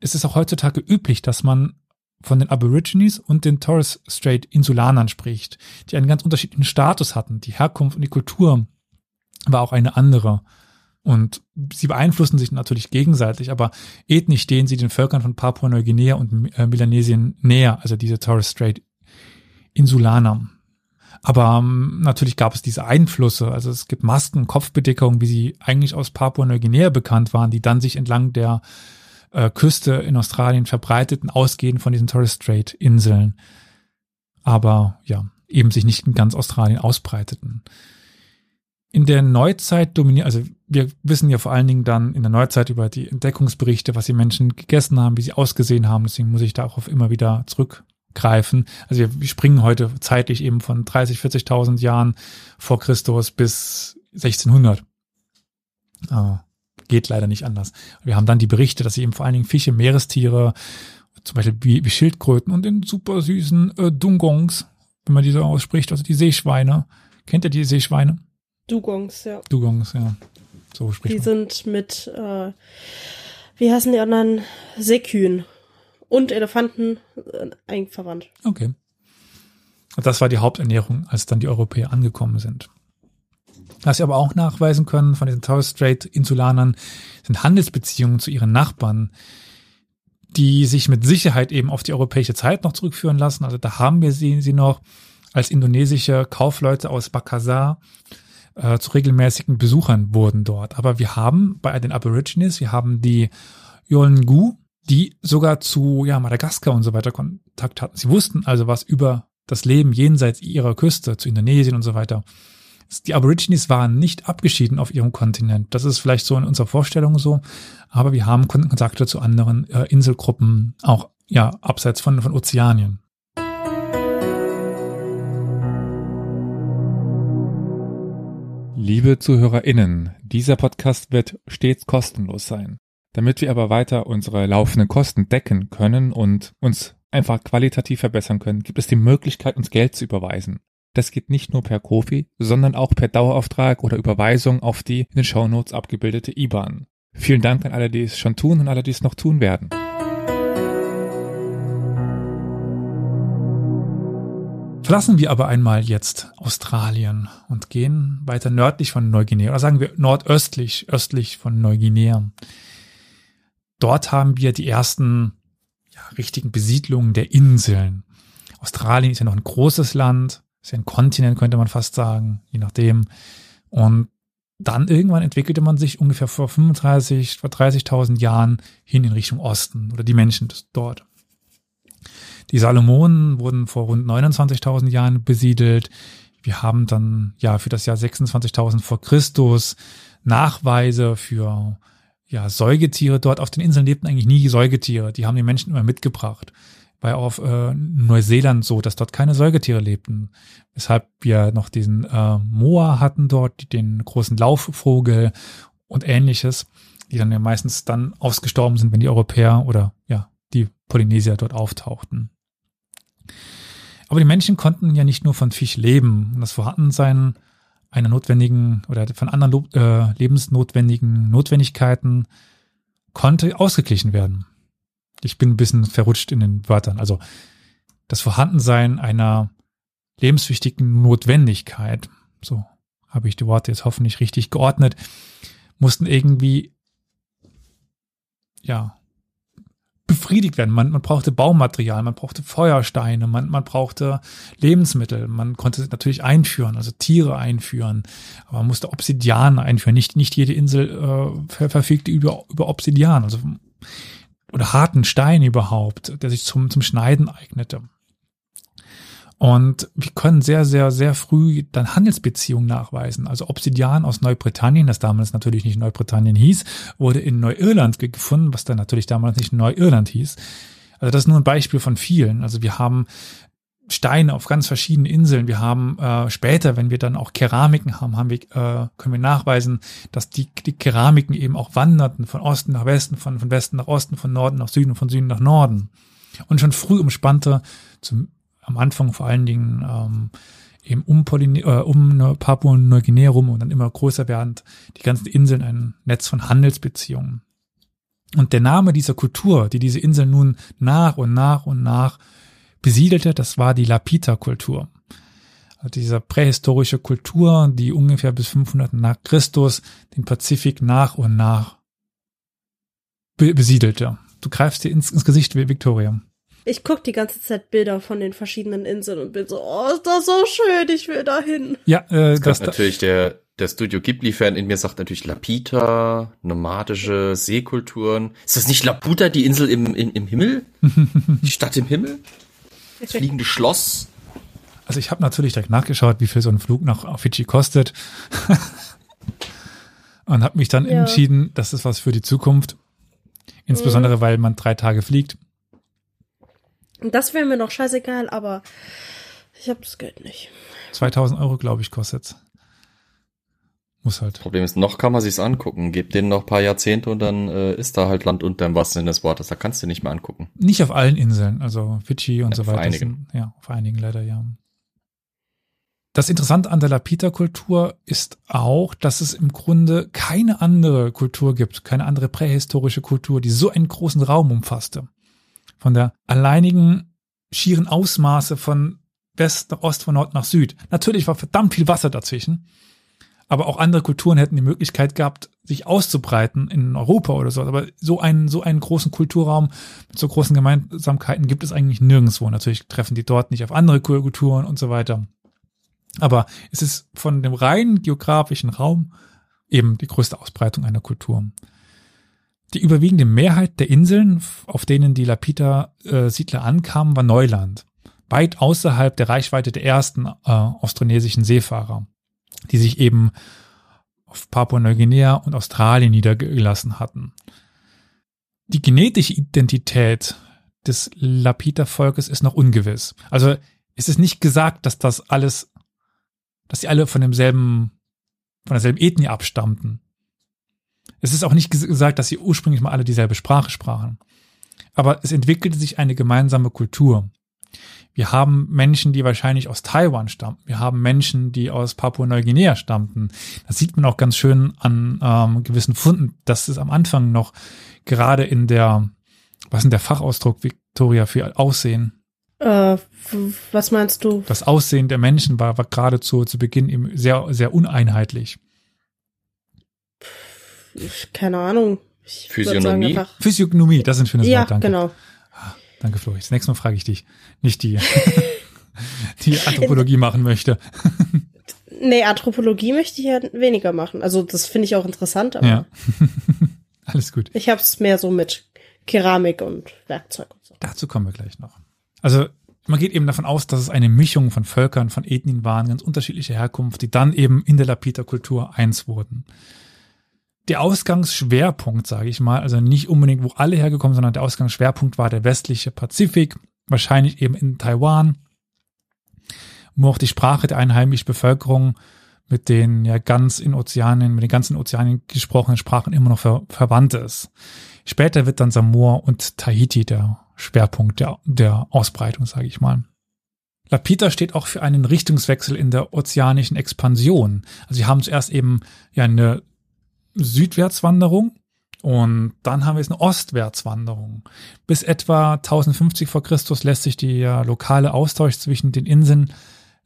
es ist auch heutzutage üblich, dass man von den Aborigines und den Torres Strait Insulanern spricht, die einen ganz unterschiedlichen Status hatten. Die Herkunft und die Kultur war auch eine andere. Und sie beeinflussen sich natürlich gegenseitig, aber ethnisch stehen sie den Völkern von Papua-Neuguinea und äh, Melanesien näher, also diese Torres Strait Insulaner. Aber ähm, natürlich gab es diese Einflüsse, also es gibt Masken, Kopfbedeckungen, wie sie eigentlich aus Papua-Neuguinea bekannt waren, die dann sich entlang der äh, Küste in Australien verbreiteten, ausgehend von diesen Torres Strait Inseln. Aber ja, eben sich nicht in ganz Australien ausbreiteten. In der Neuzeit dominiert, also wir wissen ja vor allen Dingen dann in der Neuzeit über die Entdeckungsberichte, was die Menschen gegessen haben, wie sie ausgesehen haben. Deswegen muss ich darauf immer wieder zurückgreifen. Also wir, springen heute zeitlich eben von 30, 40.000 Jahren vor Christus bis 1600. Äh, geht leider nicht anders. Wir haben dann die Berichte, dass sie eben vor allen Dingen Fische, Meerestiere, zum Beispiel wie, wie Schildkröten und den super süßen äh, Dungongs, wenn man die so ausspricht, also die Seeschweine. Kennt ihr die Seeschweine? Dugongs, ja. Dugongs, ja. So spricht Die man. sind mit, äh, wie heißen die anderen? Seekühen und Elefanten äh, eng verwandt. Okay. Und Das war die Haupternährung, als dann die Europäer angekommen sind. Was wir aber auch nachweisen können von diesen Torres Strait Insulanern sind Handelsbeziehungen zu ihren Nachbarn, die sich mit Sicherheit eben auf die europäische Zeit noch zurückführen lassen. Also da haben wir sie, sie noch als indonesische Kaufleute aus Makassar äh, zu regelmäßigen Besuchern wurden dort. Aber wir haben bei den Aborigines, wir haben die Yolngu, die sogar zu ja, Madagaskar und so weiter Kontakt hatten. Sie wussten also was über das Leben jenseits ihrer Küste, zu Indonesien und so weiter. Die Aborigines waren nicht abgeschieden auf ihrem Kontinent. Das ist vielleicht so in unserer Vorstellung so, aber wir haben Kon- Kontakte zu anderen äh, Inselgruppen, auch ja abseits von, von Ozeanien. Liebe ZuhörerInnen, dieser Podcast wird stets kostenlos sein. Damit wir aber weiter unsere laufenden Kosten decken können und uns einfach qualitativ verbessern können, gibt es die Möglichkeit, uns Geld zu überweisen. Das geht nicht nur per Kofi, sondern auch per Dauerauftrag oder Überweisung auf die in den Shownotes abgebildete IBAN. Vielen Dank an alle, die es schon tun und alle, die es noch tun werden. Verlassen wir aber einmal jetzt Australien und gehen weiter nördlich von Neuguinea oder sagen wir nordöstlich, östlich von Neuguinea. Dort haben wir die ersten ja, richtigen Besiedlungen der Inseln. Australien ist ja noch ein großes Land, ist ein Kontinent, könnte man fast sagen, je nachdem. Und dann irgendwann entwickelte man sich ungefähr vor 35, vor 30.000 Jahren hin in Richtung Osten oder die Menschen dort. Die Salomonen wurden vor rund 29.000 Jahren besiedelt. Wir haben dann ja für das Jahr 26.000 vor Christus Nachweise für ja Säugetiere. Dort auf den Inseln lebten eigentlich nie Säugetiere. Die haben die Menschen immer mitgebracht. Ja auf äh, Neuseeland so, dass dort keine Säugetiere lebten. Weshalb wir noch diesen äh, Moa hatten dort, den großen Laufvogel und ähnliches, die dann ja meistens dann ausgestorben sind, wenn die Europäer oder ja, die Polynesier dort auftauchten. Aber die Menschen konnten ja nicht nur von Fisch leben. Und das Vorhandensein einer notwendigen oder von anderen äh, lebensnotwendigen Notwendigkeiten konnte ausgeglichen werden. Ich bin ein bisschen verrutscht in den Wörtern. Also das Vorhandensein einer lebenswichtigen Notwendigkeit, so habe ich die Worte jetzt hoffentlich richtig geordnet, mussten irgendwie ja befriedigt werden. Man, man brauchte Baumaterial, man brauchte Feuersteine, man, man brauchte Lebensmittel, man konnte natürlich einführen, also Tiere einführen, aber man musste Obsidian einführen. Nicht, nicht jede Insel äh, verfügte über, über Obsidian, also oder harten Stein überhaupt, der sich zum, zum Schneiden eignete. Und wir können sehr, sehr, sehr früh dann Handelsbeziehungen nachweisen. Also Obsidian aus Neubritannien, das damals natürlich nicht Neubritannien hieß, wurde in Neuirland gefunden, was dann natürlich damals nicht Neuirland hieß. Also das ist nur ein Beispiel von vielen. Also wir haben Steine auf ganz verschiedenen Inseln. Wir haben äh, später, wenn wir dann auch Keramiken haben, haben wir, äh, können wir nachweisen, dass die, die Keramiken eben auch wanderten von Osten nach Westen, von, von Westen nach Osten, von Norden nach Süden und von Süden nach Norden. Und schon früh umspannte zum am Anfang vor allen Dingen ähm, eben um, Polyne äh, um Papua-Neuguinea rum und dann immer größer werdend die ganzen Inseln ein Netz von Handelsbeziehungen. Und der Name dieser Kultur, die diese Insel nun nach und nach und nach besiedelte, das war die Lapita-Kultur. Also diese prähistorische Kultur, die ungefähr bis 500 nach Christus den Pazifik nach und nach besiedelte. Du greifst dir ins, ins Gesicht, Victoria. Ich guck die ganze Zeit Bilder von den verschiedenen Inseln und bin so, oh, ist das so schön, ich will dahin. Ja, äh, das, das natürlich der der Studio Ghibli-Fan in mir sagt natürlich Lapita, nomadische Seekulturen. Ist das nicht Laputa, die Insel im, im, im Himmel? die Stadt im Himmel? Das fliegende Schloss? Also ich habe natürlich direkt nachgeschaut, wie viel so ein Flug nach Fidschi kostet. und habe mich dann ja. entschieden, das ist was für die Zukunft. Insbesondere, mhm. weil man drei Tage fliegt. Das wäre mir noch scheißegal, aber ich habe das Geld nicht. 2000 Euro, glaube ich, kostet's. Muss halt. Problem ist, noch kann man sich's angucken. Gebt denen noch paar Jahrzehnte und dann äh, ist da halt Land unter im wahrsten Sinne des Wortes. Da kannst du nicht mehr angucken. Nicht auf allen Inseln, also Fidschi und ja, so weiter. Auf einigen. Sind, ja, auf einigen leider, ja. Das Interessante an der Lapita-Kultur ist auch, dass es im Grunde keine andere Kultur gibt, keine andere prähistorische Kultur, die so einen großen Raum umfasste von der alleinigen schieren Ausmaße von West nach Ost, von Nord nach Süd. Natürlich war verdammt viel Wasser dazwischen, aber auch andere Kulturen hätten die Möglichkeit gehabt, sich auszubreiten in Europa oder so. Aber so einen, so einen großen Kulturraum mit so großen Gemeinsamkeiten gibt es eigentlich nirgendwo. Natürlich treffen die dort nicht auf andere Kulturen und so weiter. Aber es ist von dem reinen geografischen Raum eben die größte Ausbreitung einer Kultur. Die überwiegende Mehrheit der Inseln, auf denen die Lapita-Siedler ankamen, war Neuland, weit außerhalb der Reichweite der ersten äh, austronesischen Seefahrer, die sich eben auf Papua-Neuguinea und Australien niedergelassen hatten. Die genetische Identität des Lapita-Volkes ist noch ungewiss. Also es ist nicht gesagt, dass das alles, dass sie alle von demselben, von derselben Ethnie abstammten. Es ist auch nicht gesagt, dass sie ursprünglich mal alle dieselbe Sprache sprachen. Aber es entwickelte sich eine gemeinsame Kultur. Wir haben Menschen, die wahrscheinlich aus Taiwan stammten. Wir haben Menschen, die aus Papua-Neuguinea stammten. Das sieht man auch ganz schön an ähm, gewissen Funden, dass es am Anfang noch gerade in der, was ist denn der Fachausdruck, Victoria, für Aussehen? Äh, was meinst du? Das Aussehen der Menschen war, war geradezu zu Beginn eben sehr, sehr uneinheitlich keine Ahnung. Ich Physiognomie? Sagen, Physiognomie, das ist ein schönes ja, Wort, danke. genau. Danke, Flori. Das nächste Mal frage ich dich. Nicht die, die Anthropologie machen möchte. nee, Anthropologie möchte ich ja weniger machen. Also das finde ich auch interessant, aber. Ja. Alles gut. Ich habe es mehr so mit Keramik und Werkzeug und so. Dazu kommen wir gleich noch. Also man geht eben davon aus, dass es eine Mischung von Völkern, von Ethnien waren, ganz unterschiedliche Herkunft, die dann eben in der Lapita-Kultur eins wurden. Der Ausgangsschwerpunkt, sage ich mal, also nicht unbedingt, wo alle hergekommen, sondern der Ausgangsschwerpunkt war der westliche Pazifik, wahrscheinlich eben in Taiwan, wo auch die Sprache der einheimischen Bevölkerung mit den ja ganz in Ozeanien, mit den ganzen Ozeanien gesprochenen Sprachen immer noch ver verwandt ist. Später wird dann Samoa und Tahiti der Schwerpunkt der, der Ausbreitung, sage ich mal. Lapita steht auch für einen Richtungswechsel in der ozeanischen Expansion. Also sie haben zuerst eben ja eine Südwärtswanderung und dann haben wir jetzt eine Ostwärtswanderung. Bis etwa 1050 vor Christus lässt sich der lokale Austausch zwischen den Inseln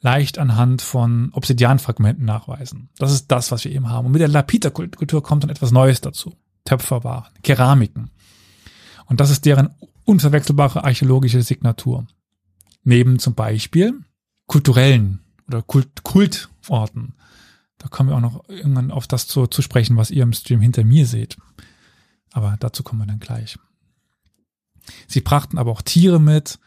leicht anhand von Obsidianfragmenten nachweisen. Das ist das, was wir eben haben. Und mit der Lapita-Kultur kommt dann etwas Neues dazu. Töpferwaren, Keramiken. Und das ist deren unverwechselbare archäologische Signatur. Neben zum Beispiel kulturellen oder Kult Kultorten. Da kommen wir auch noch irgendwann auf das zu, zu sprechen, was ihr im Stream hinter mir seht. Aber dazu kommen wir dann gleich. Sie brachten aber auch Tiere mit,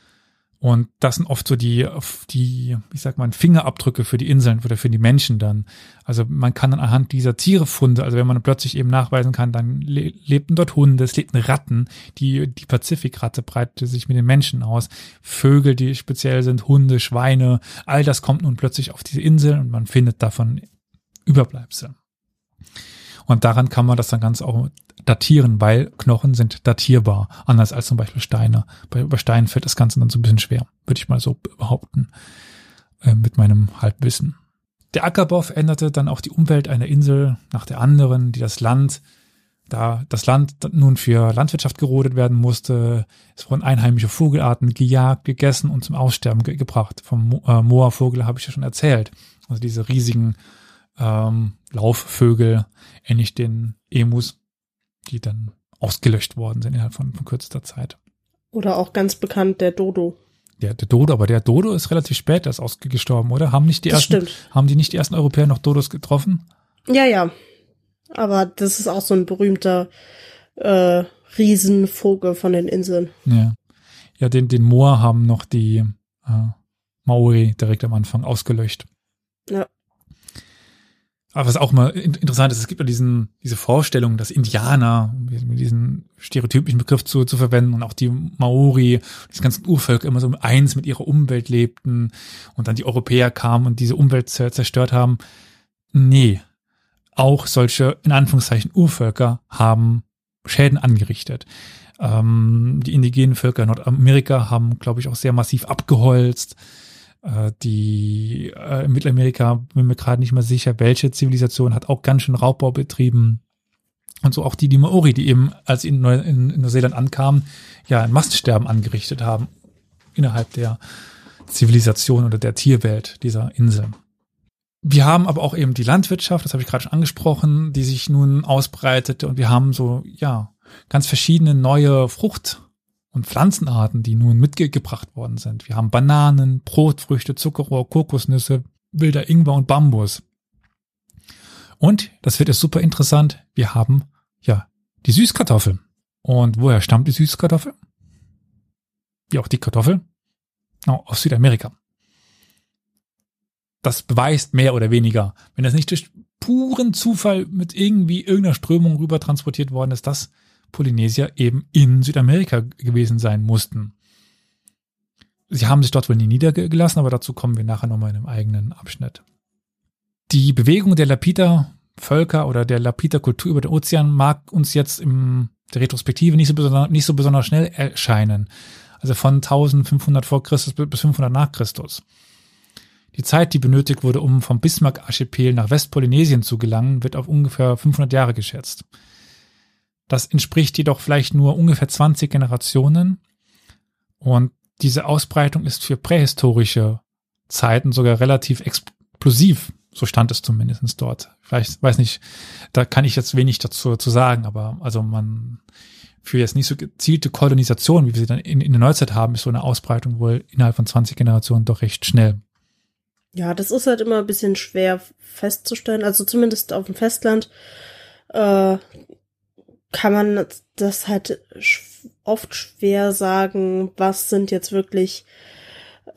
und das sind oft so die, die, ich sag mal, Fingerabdrücke für die Inseln oder für die Menschen dann. Also man kann dann anhand dieser Tierefunde, also wenn man plötzlich eben nachweisen kann, dann le lebten dort Hunde, es lebten Ratten, die, die Pazifikratte breitete sich mit den Menschen aus, Vögel, die speziell sind, Hunde, Schweine, all das kommt nun plötzlich auf diese Insel und man findet davon Überbleibsel. Und daran kann man das dann ganz auch datieren, weil Knochen sind datierbar, anders als zum Beispiel Steine. Bei über Steinen fällt das Ganze dann so ein bisschen schwer, würde ich mal so behaupten, äh, mit meinem Halbwissen. Der Ackerbau veränderte dann auch die Umwelt einer Insel nach der anderen, die das Land, da das Land nun für Landwirtschaft gerodet werden musste, es wurden einheimische Vogelarten gejagt, gegessen und zum Aussterben ge gebracht. Vom äh, Moorvogel habe ich ja schon erzählt. Also diese riesigen ähm, Laufvögel, ähnlich den Emus, die dann ausgelöscht worden sind innerhalb von, von kürzester Zeit. Oder auch ganz bekannt der Dodo. Der, der Dodo, aber der Dodo ist relativ spät erst ausgestorben, oder? Haben nicht die Das ersten, stimmt. haben die nicht die ersten Europäer noch Dodos getroffen? Ja, ja. Aber das ist auch so ein berühmter äh, Riesenvogel von den Inseln. Ja. Ja, den, den Moor haben noch die äh, Maori direkt am Anfang ausgelöscht. Ja. Aber was auch mal in- interessant ist, es gibt ja diesen, diese Vorstellung, dass Indianer, um diesen stereotypischen Begriff zu, zu verwenden, und auch die Maori, diese ganzen Urvölker immer so eins mit ihrer Umwelt lebten und dann die Europäer kamen und diese Umwelt zer- zerstört haben. Nee. Auch solche, in Anführungszeichen, Urvölker haben Schäden angerichtet. Ähm, die indigenen Völker in Nordamerika haben, glaube ich, auch sehr massiv abgeholzt. Äh, die äh, in Mittelamerika bin mir gerade nicht mehr sicher, welche Zivilisation hat auch ganz schön Raubbau betrieben. Und so auch die, die Maori, die eben, als sie in, Neu in, Neuseeland ankamen, ja ein Maststerben angerichtet haben innerhalb der Zivilisation oder der Tierwelt dieser Insel. Wir haben aber auch eben die Landwirtschaft, das habe ich gerade schon angesprochen, die sich nun ausbreitete und wir haben so, ja, ganz verschiedene neue Frucht- und Pflanzenarten, die nun mitgebracht worden sind. Wir haben Bananen, Brotfrüchte, Zuckerrohr, Kokosnüsse, wilder Ingwer und Bambus. Und, das wird jetzt super interessant, wir haben, ja, die Süßkartoffel. Und woher stammt die Süßkartoffel? Wie auch die Kartoffel? Oh, aus Südamerika. Das beweist mehr oder weniger, wenn das nicht durch puren Zufall mit irgendwie irgendeiner Strömung rüber transportiert worden ist, dass Polynesier eben in Südamerika gewesen sein mussten. Sie haben sich dort wohl nie niedergelassen, aber dazu kommen wir nachher nochmal in einem eigenen Abschnitt. Die Bewegung der Lapita-Völker oder der Lapita-Kultur über den Ozean mag uns jetzt in der Retrospektive nicht so, besonders, nicht so besonders schnell erscheinen. Also von 1500 vor Christus bis 500 nach Christus. Die Zeit, die benötigt wurde, um vom Bismarck-Archipel nach Westpolynesien zu gelangen, wird auf ungefähr 500 Jahre geschätzt. Das entspricht jedoch vielleicht nur ungefähr 20 Generationen. Und diese Ausbreitung ist für prähistorische Zeiten sogar relativ explosiv. So stand es zumindest dort. Vielleicht, weiß nicht, da kann ich jetzt wenig dazu zu sagen, aber also man, für jetzt nicht so gezielte Kolonisation, wie wir sie dann in, in der Neuzeit haben, ist so eine Ausbreitung wohl innerhalb von 20 Generationen doch recht schnell. Ja, das ist halt immer ein bisschen schwer festzustellen. Also zumindest auf dem Festland äh, kann man das halt oft schwer sagen, was sind jetzt wirklich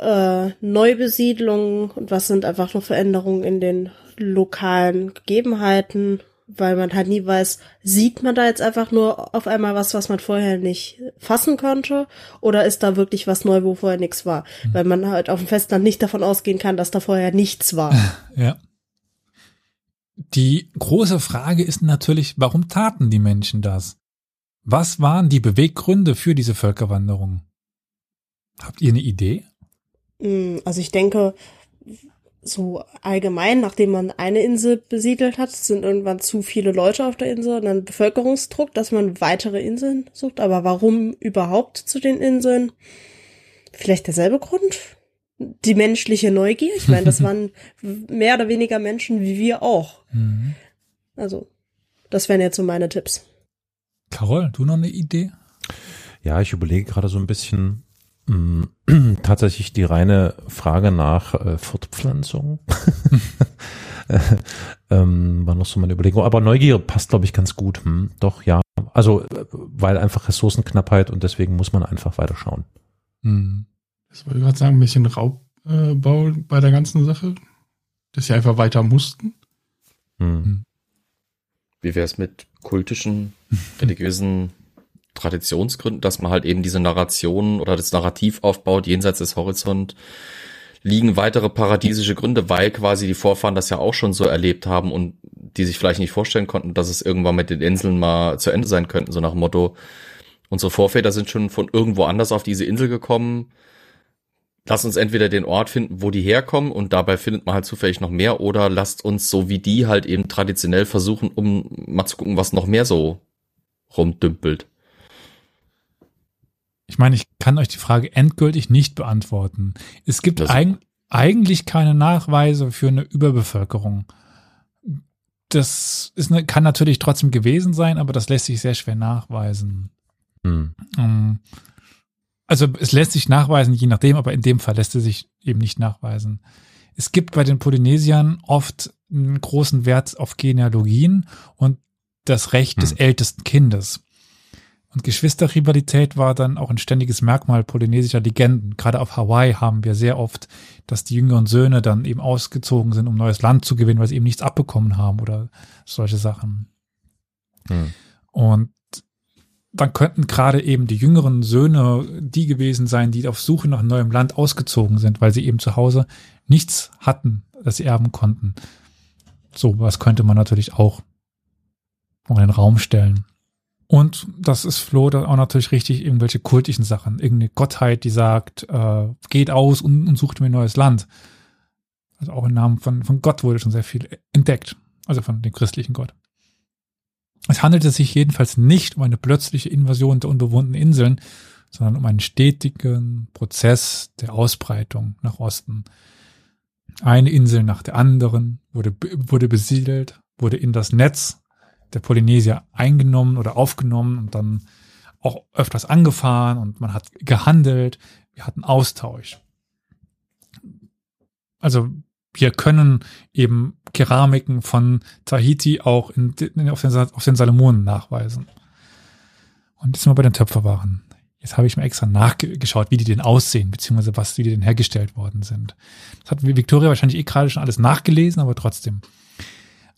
äh, Neubesiedlungen und was sind einfach nur Veränderungen in den lokalen Gegebenheiten, weil man halt nie weiß, sieht man da jetzt einfach nur auf einmal was, was man vorher nicht fassen konnte, oder ist da wirklich was neu, wo vorher nichts war? Mhm. Weil man halt auf dem Festland nicht davon ausgehen kann, dass da vorher nichts war. Ja. Die große Frage ist natürlich, warum taten die Menschen das? Was waren die Beweggründe für diese Völkerwanderung? Habt ihr eine Idee? Mm, also ich denke, so allgemein, nachdem man eine Insel besiedelt hat, sind irgendwann zu viele Leute auf der Insel und dann Bevölkerungsdruck, dass man weitere Inseln sucht. Aber warum überhaupt zu den Inseln? Vielleicht derselbe Grund? Die menschliche Neugier? Ich meine, das waren mehr oder weniger Menschen wie wir auch. Mhm. Also, das wären jetzt so meine Tipps. Carol, du noch eine Idee? Ja, ich überlege gerade so ein bisschen, Mm, tatsächlich die reine Frage nach äh, Fortpflanzung. ähm, war noch so meine Überlegung. Aber Neugier passt, glaube ich, ganz gut. Hm, doch, ja. Also, äh, weil einfach Ressourcenknappheit und deswegen muss man einfach weiterschauen. Hm. Das wollte ich gerade sagen, ein bisschen Raubbau bei der ganzen Sache. Dass sie einfach weiter mussten. Hm. hm. Wie wäre es mit kultischen, religiösen Traditionsgründen, dass man halt eben diese Narration oder das Narrativ aufbaut, jenseits des Horizont liegen weitere paradiesische Gründe, weil quasi die Vorfahren das ja auch schon so erlebt haben und die sich vielleicht nicht vorstellen konnten, dass es irgendwann mit den Inseln mal zu Ende sein könnten, so nach dem Motto, unsere Vorväter sind schon von irgendwo anders auf diese Insel gekommen, lass uns entweder den Ort finden, wo die herkommen und dabei findet man halt zufällig noch mehr oder lasst uns so wie die halt eben traditionell versuchen, um mal zu gucken, was noch mehr so rumdümpelt. Ich meine, ich kann euch die Frage endgültig nicht beantworten. Es gibt eig eigentlich keine Nachweise für eine Überbevölkerung. Das ist eine, kann natürlich trotzdem gewesen sein, aber das lässt sich sehr schwer nachweisen. Hm. Also es lässt sich nachweisen, je nachdem, aber in dem Fall lässt es sich eben nicht nachweisen. Es gibt bei den Polynesiern oft einen großen Wert auf Genealogien und das Recht hm. des ältesten Kindes. Und Geschwisterrivalität war dann auch ein ständiges Merkmal polynesischer Legenden. Gerade auf Hawaii haben wir sehr oft, dass die jüngeren Söhne dann eben ausgezogen sind, um neues Land zu gewinnen, weil sie eben nichts abbekommen haben oder solche Sachen. Hm. Und dann könnten gerade eben die jüngeren Söhne die gewesen sein, die auf Suche nach neuem Land ausgezogen sind, weil sie eben zu Hause nichts hatten, das sie erben konnten. So was könnte man natürlich auch in den Raum stellen. Und das ist Flo da auch natürlich richtig, irgendwelche kultischen Sachen. Irgendeine Gottheit, die sagt, äh, geht aus und, und sucht mir ein neues Land. Also auch im Namen von, von Gott wurde schon sehr viel entdeckt. Also von dem christlichen Gott. Es handelte sich jedenfalls nicht um eine plötzliche Invasion der unbewohnten Inseln, sondern um einen stetigen Prozess der Ausbreitung nach Osten. Eine Insel nach der anderen wurde, wurde besiedelt, wurde in das Netz der Polynesier eingenommen oder aufgenommen und dann auch öfters angefahren und man hat gehandelt, wir hatten Austausch. Also wir können eben Keramiken von Tahiti auch in, in, auf, den, auf den Salomonen nachweisen. Und jetzt sind wir bei den Töpferwaren. Jetzt habe ich mir extra nachgeschaut, wie die denn aussehen, beziehungsweise was, wie die denn hergestellt worden sind. Das hat Victoria wahrscheinlich eh gerade schon alles nachgelesen, aber trotzdem.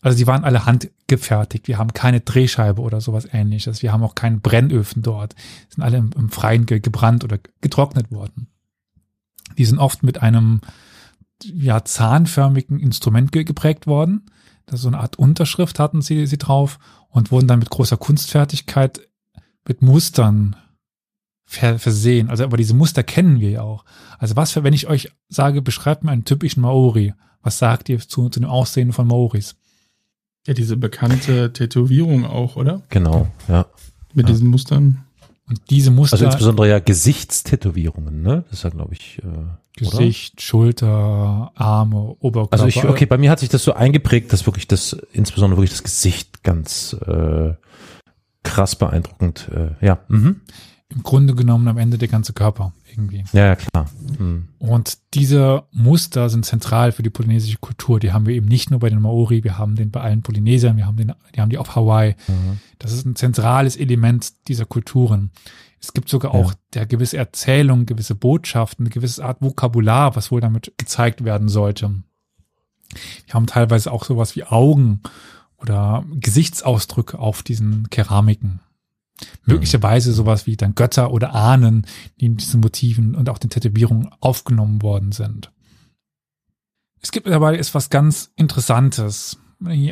Also die waren alle handgefertigt. Wir haben keine Drehscheibe oder sowas ähnliches. Wir haben auch keinen Brennöfen dort. Die sind alle im, im Freien ge gebrannt oder getrocknet worden. Die sind oft mit einem ja, zahnförmigen Instrument ge geprägt worden. Das ist so eine Art Unterschrift hatten sie, sie drauf und wurden dann mit großer Kunstfertigkeit mit Mustern versehen. Also, aber diese Muster kennen wir ja auch. Also was für, wenn ich euch sage, beschreibt mir einen typischen Maori. Was sagt ihr zu, zu dem Aussehen von Maoris? Ja, diese bekannte Tätowierung auch, oder? Genau, ja. Mit ja. diesen Mustern. Und diese Muster. Also insbesondere ja Gesichtstätowierungen, ne? Das ist ja, glaube ich. Äh, Gesicht, oder? Schulter, Arme, Oberkörper. Also ich, okay, bei mir hat sich das so eingeprägt, dass wirklich das, insbesondere wirklich das Gesicht ganz äh, krass beeindruckend, äh, ja. Mhm. im Grunde genommen am Ende der ganze Körper irgendwie. Ja, ja, klar. Hm. Und diese Muster sind zentral für die polynesische Kultur. Die haben wir eben nicht nur bei den Maori, wir haben den bei allen Polynesiern, wir haben den, die haben die auf Hawaii. Mhm. Das ist ein zentrales Element dieser Kulturen. Es gibt sogar auch der gewisse Erzählung, gewisse Botschaften, eine gewisse Art Vokabular, was wohl damit gezeigt werden sollte. Wir haben teilweise auch sowas wie Augen oder Gesichtsausdrücke auf diesen Keramiken. Möglicherweise sowas wie dann Götter oder Ahnen, die in diesen Motiven und auch den Tätowierungen aufgenommen worden sind. Es gibt dabei ist was ganz Interessantes,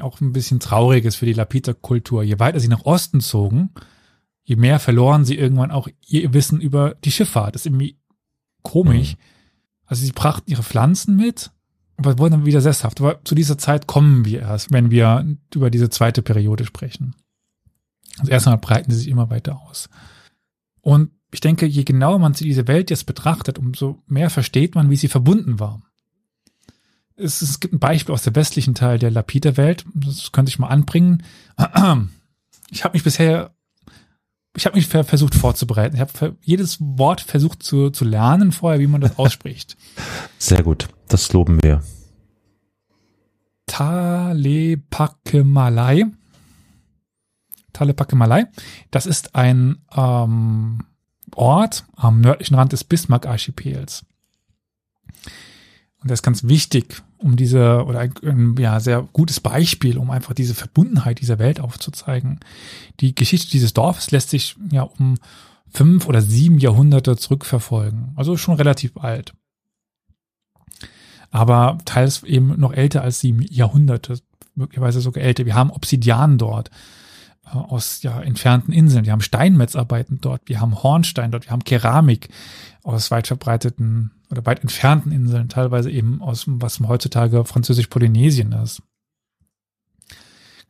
auch ein bisschen Trauriges für die Lapita-Kultur. Je weiter sie nach Osten zogen, je mehr verloren sie irgendwann auch ihr Wissen über die Schifffahrt. Das ist irgendwie komisch. Also sie brachten ihre Pflanzen mit, aber wurden dann wieder sesshaft. Aber zu dieser Zeit kommen wir erst, wenn wir über diese zweite Periode sprechen. Also erstmal breiten sie sich immer weiter aus. Und ich denke, je genauer man diese Welt jetzt betrachtet, umso mehr versteht man, wie sie verbunden war. Es, es gibt ein Beispiel aus der westlichen Teil der Lapita-Welt, das könnte ich mal anbringen. Ich habe mich bisher, ich habe mich ver- versucht vorzubereiten. Ich habe jedes Wort versucht zu, zu lernen vorher, wie man das ausspricht. Sehr gut. Das loben wir. Talepakemalai. Talepakemalai. Das ist ein ähm, Ort am nördlichen Rand des Bismarck-Archipels. Und das ist ganz wichtig, um diese, oder ein, ja, sehr gutes Beispiel, um einfach diese Verbundenheit dieser Welt aufzuzeigen. Die Geschichte dieses Dorfes lässt sich ja um fünf oder sieben Jahrhunderte zurückverfolgen. Also schon relativ alt. Aber teils eben noch älter als sieben Jahrhunderte, möglicherweise sogar älter. Wir haben Obsidian dort äh, aus ja, entfernten Inseln. Wir haben Steinmetzarbeiten dort. Wir haben Hornstein dort. Wir haben Keramik aus weit verbreiteten oder weit entfernten Inseln, teilweise eben aus was heutzutage Französisch-Polynesien ist.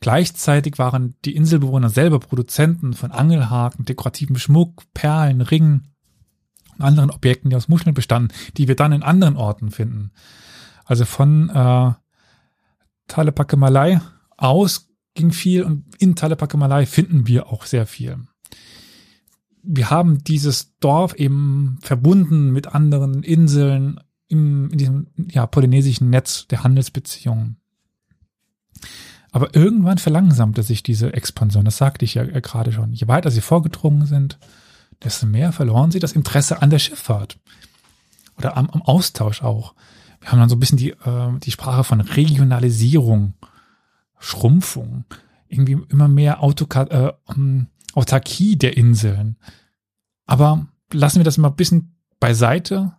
Gleichzeitig waren die Inselbewohner selber Produzenten von Angelhaken, dekorativem Schmuck, Perlen, Ringen und anderen Objekten, die aus Muscheln bestanden, die wir dann in anderen Orten finden. Also von äh, Talepakemalai aus ging viel und in Talepakemalai finden wir auch sehr viel. Wir haben dieses Dorf eben verbunden mit anderen Inseln im, in diesem ja, polynesischen Netz der Handelsbeziehungen. Aber irgendwann verlangsamte sich diese Expansion, das sagte ich ja äh, gerade schon. Je weiter sie vorgedrungen sind, desto mehr verloren sie das Interesse an der Schifffahrt. Oder am, am Austausch auch. Wir haben dann so ein bisschen die, äh, die Sprache von Regionalisierung, Schrumpfung, irgendwie immer mehr Autoka äh, ähm, Autarkie der Inseln. Aber lassen wir das mal ein bisschen beiseite,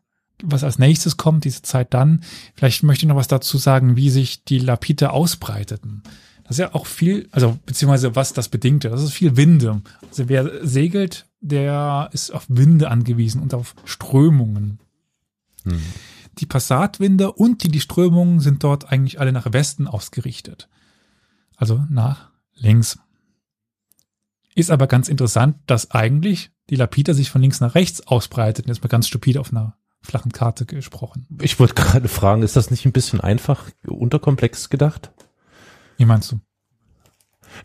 was als nächstes kommt, diese Zeit dann. Vielleicht möchte ich noch was dazu sagen, wie sich die Lapite ausbreiteten. Das ist ja auch viel, also beziehungsweise was das bedingte. Das ist viel Winde. Also wer segelt, der ist auf Winde angewiesen und auf Strömungen. Hm. Die Passatwinde und die, die Strömungen sind dort eigentlich alle nach Westen ausgerichtet. Also nach links. Ist aber ganz interessant, dass eigentlich die Lapita sich von links nach rechts ausbreitet. Jetzt mal ganz stupide auf einer flachen Karte gesprochen. Ich wollte gerade fragen, ist das nicht ein bisschen einfach unterkomplex gedacht? Wie meinst du?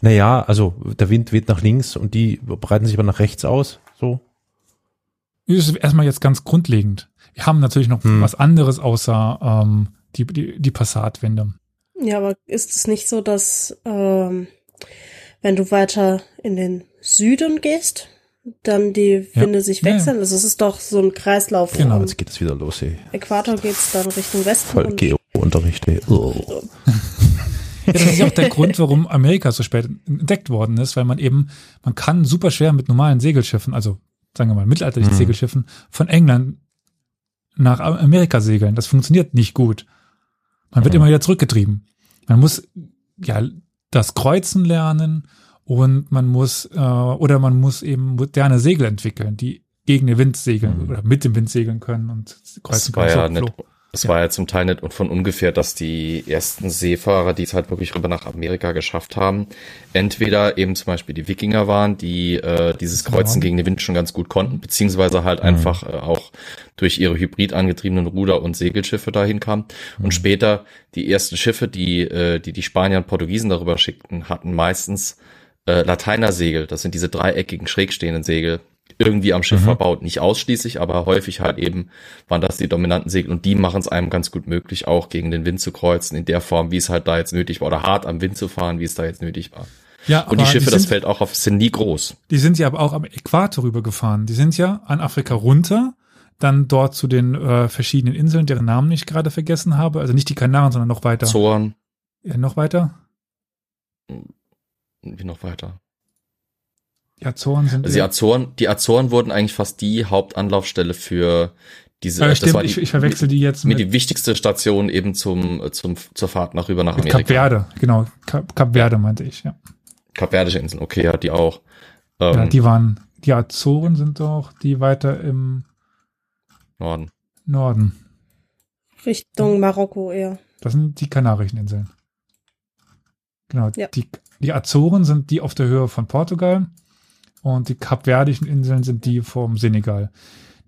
Naja, also der Wind weht nach links und die breiten sich aber nach rechts aus. So. Das ist erstmal jetzt ganz grundlegend. Wir haben natürlich noch Hm. was anderes außer ähm, die, die, die Passatwinde. Ja, aber ist es nicht so, dass ähm, wenn du weiter in den Süden gehst, dann die Ja. Winde sich Ja, ja. wechseln? Also es ist doch so ein Kreislauf. Genau. Jetzt geht es wieder los, ey. Äquator geht's dann Richtung Westen. Voll Geo-Unterricht. Oh. Ja, das ist ja auch der Grund, warum Amerika so spät entdeckt worden ist, weil man eben, man kann super schwer mit normalen Segelschiffen, also sagen wir mal mittelalterlichen Mhm. Segelschiffen, von England nach Amerika segeln. Das funktioniert nicht gut. Man wird Mhm. immer wieder zurückgetrieben. Man muss ja das Kreuzen lernen und man muss äh, oder man muss eben moderne Segel entwickeln, die gegen den Wind segeln Mhm. oder mit dem Wind segeln können und kreuzen Es war können. ja So, es Ja. war ja zum Teil nicht und von ungefähr, dass die ersten Seefahrer, die es halt wirklich rüber nach Amerika geschafft haben, entweder eben zum Beispiel die Wikinger waren, die äh, dieses Kreuzen Ja. gegen den Wind schon ganz gut konnten, beziehungsweise halt Mhm. einfach äh, auch durch ihre hybrid angetriebenen Ruder- und Segelschiffe dahin kamen. Und später die ersten Schiffe, die, äh, die die Spanier und Portugiesen darüber schickten, hatten meistens äh, Lateinersegel. Das sind diese dreieckigen, schräg stehenden Segel, irgendwie am Schiff Mhm. verbaut. Nicht ausschließlich, aber häufig halt eben waren das die dominanten Segel und die machen es einem ganz gut möglich, auch gegen den Wind zu kreuzen, in der Form, wie es halt da jetzt nötig war, oder hart am Wind zu fahren, wie es da jetzt nötig war. Ja, Und die Schiffe, das sind, fällt auch auf, sind nie groß. die sind ja aber auch am Äquator rübergefahren. Die sind ja an Afrika runter, dann dort zu den äh, verschiedenen Inseln, deren Namen ich gerade vergessen habe. Also nicht die Kanaren, sondern noch weiter. Zorn, Ja, noch weiter? wie noch weiter. Die Azoren sind. Also die ja- Azoren, die Azoren wurden eigentlich fast die Hauptanlaufstelle für diese, äh, das stimmt, war die, ich, ich verwechsel die jetzt mit mit, die wichtigste Station eben zum, zum, zur Fahrt nach rüber nach Amerika. Kap Verde. Genau, Kap, Kap Verde meinte ich, ja. Kapverdische Inseln, okay, ja, die auch. Ähm, ja. Die waren, die Azoren sind doch die weiter im Norden. Norden. Richtung Marokko eher. Das sind die Kanarischen Inseln. Genau, Ja. die, die Azoren sind die auf der Höhe von Portugal und die Kapverdischen Inseln sind die vom Senegal.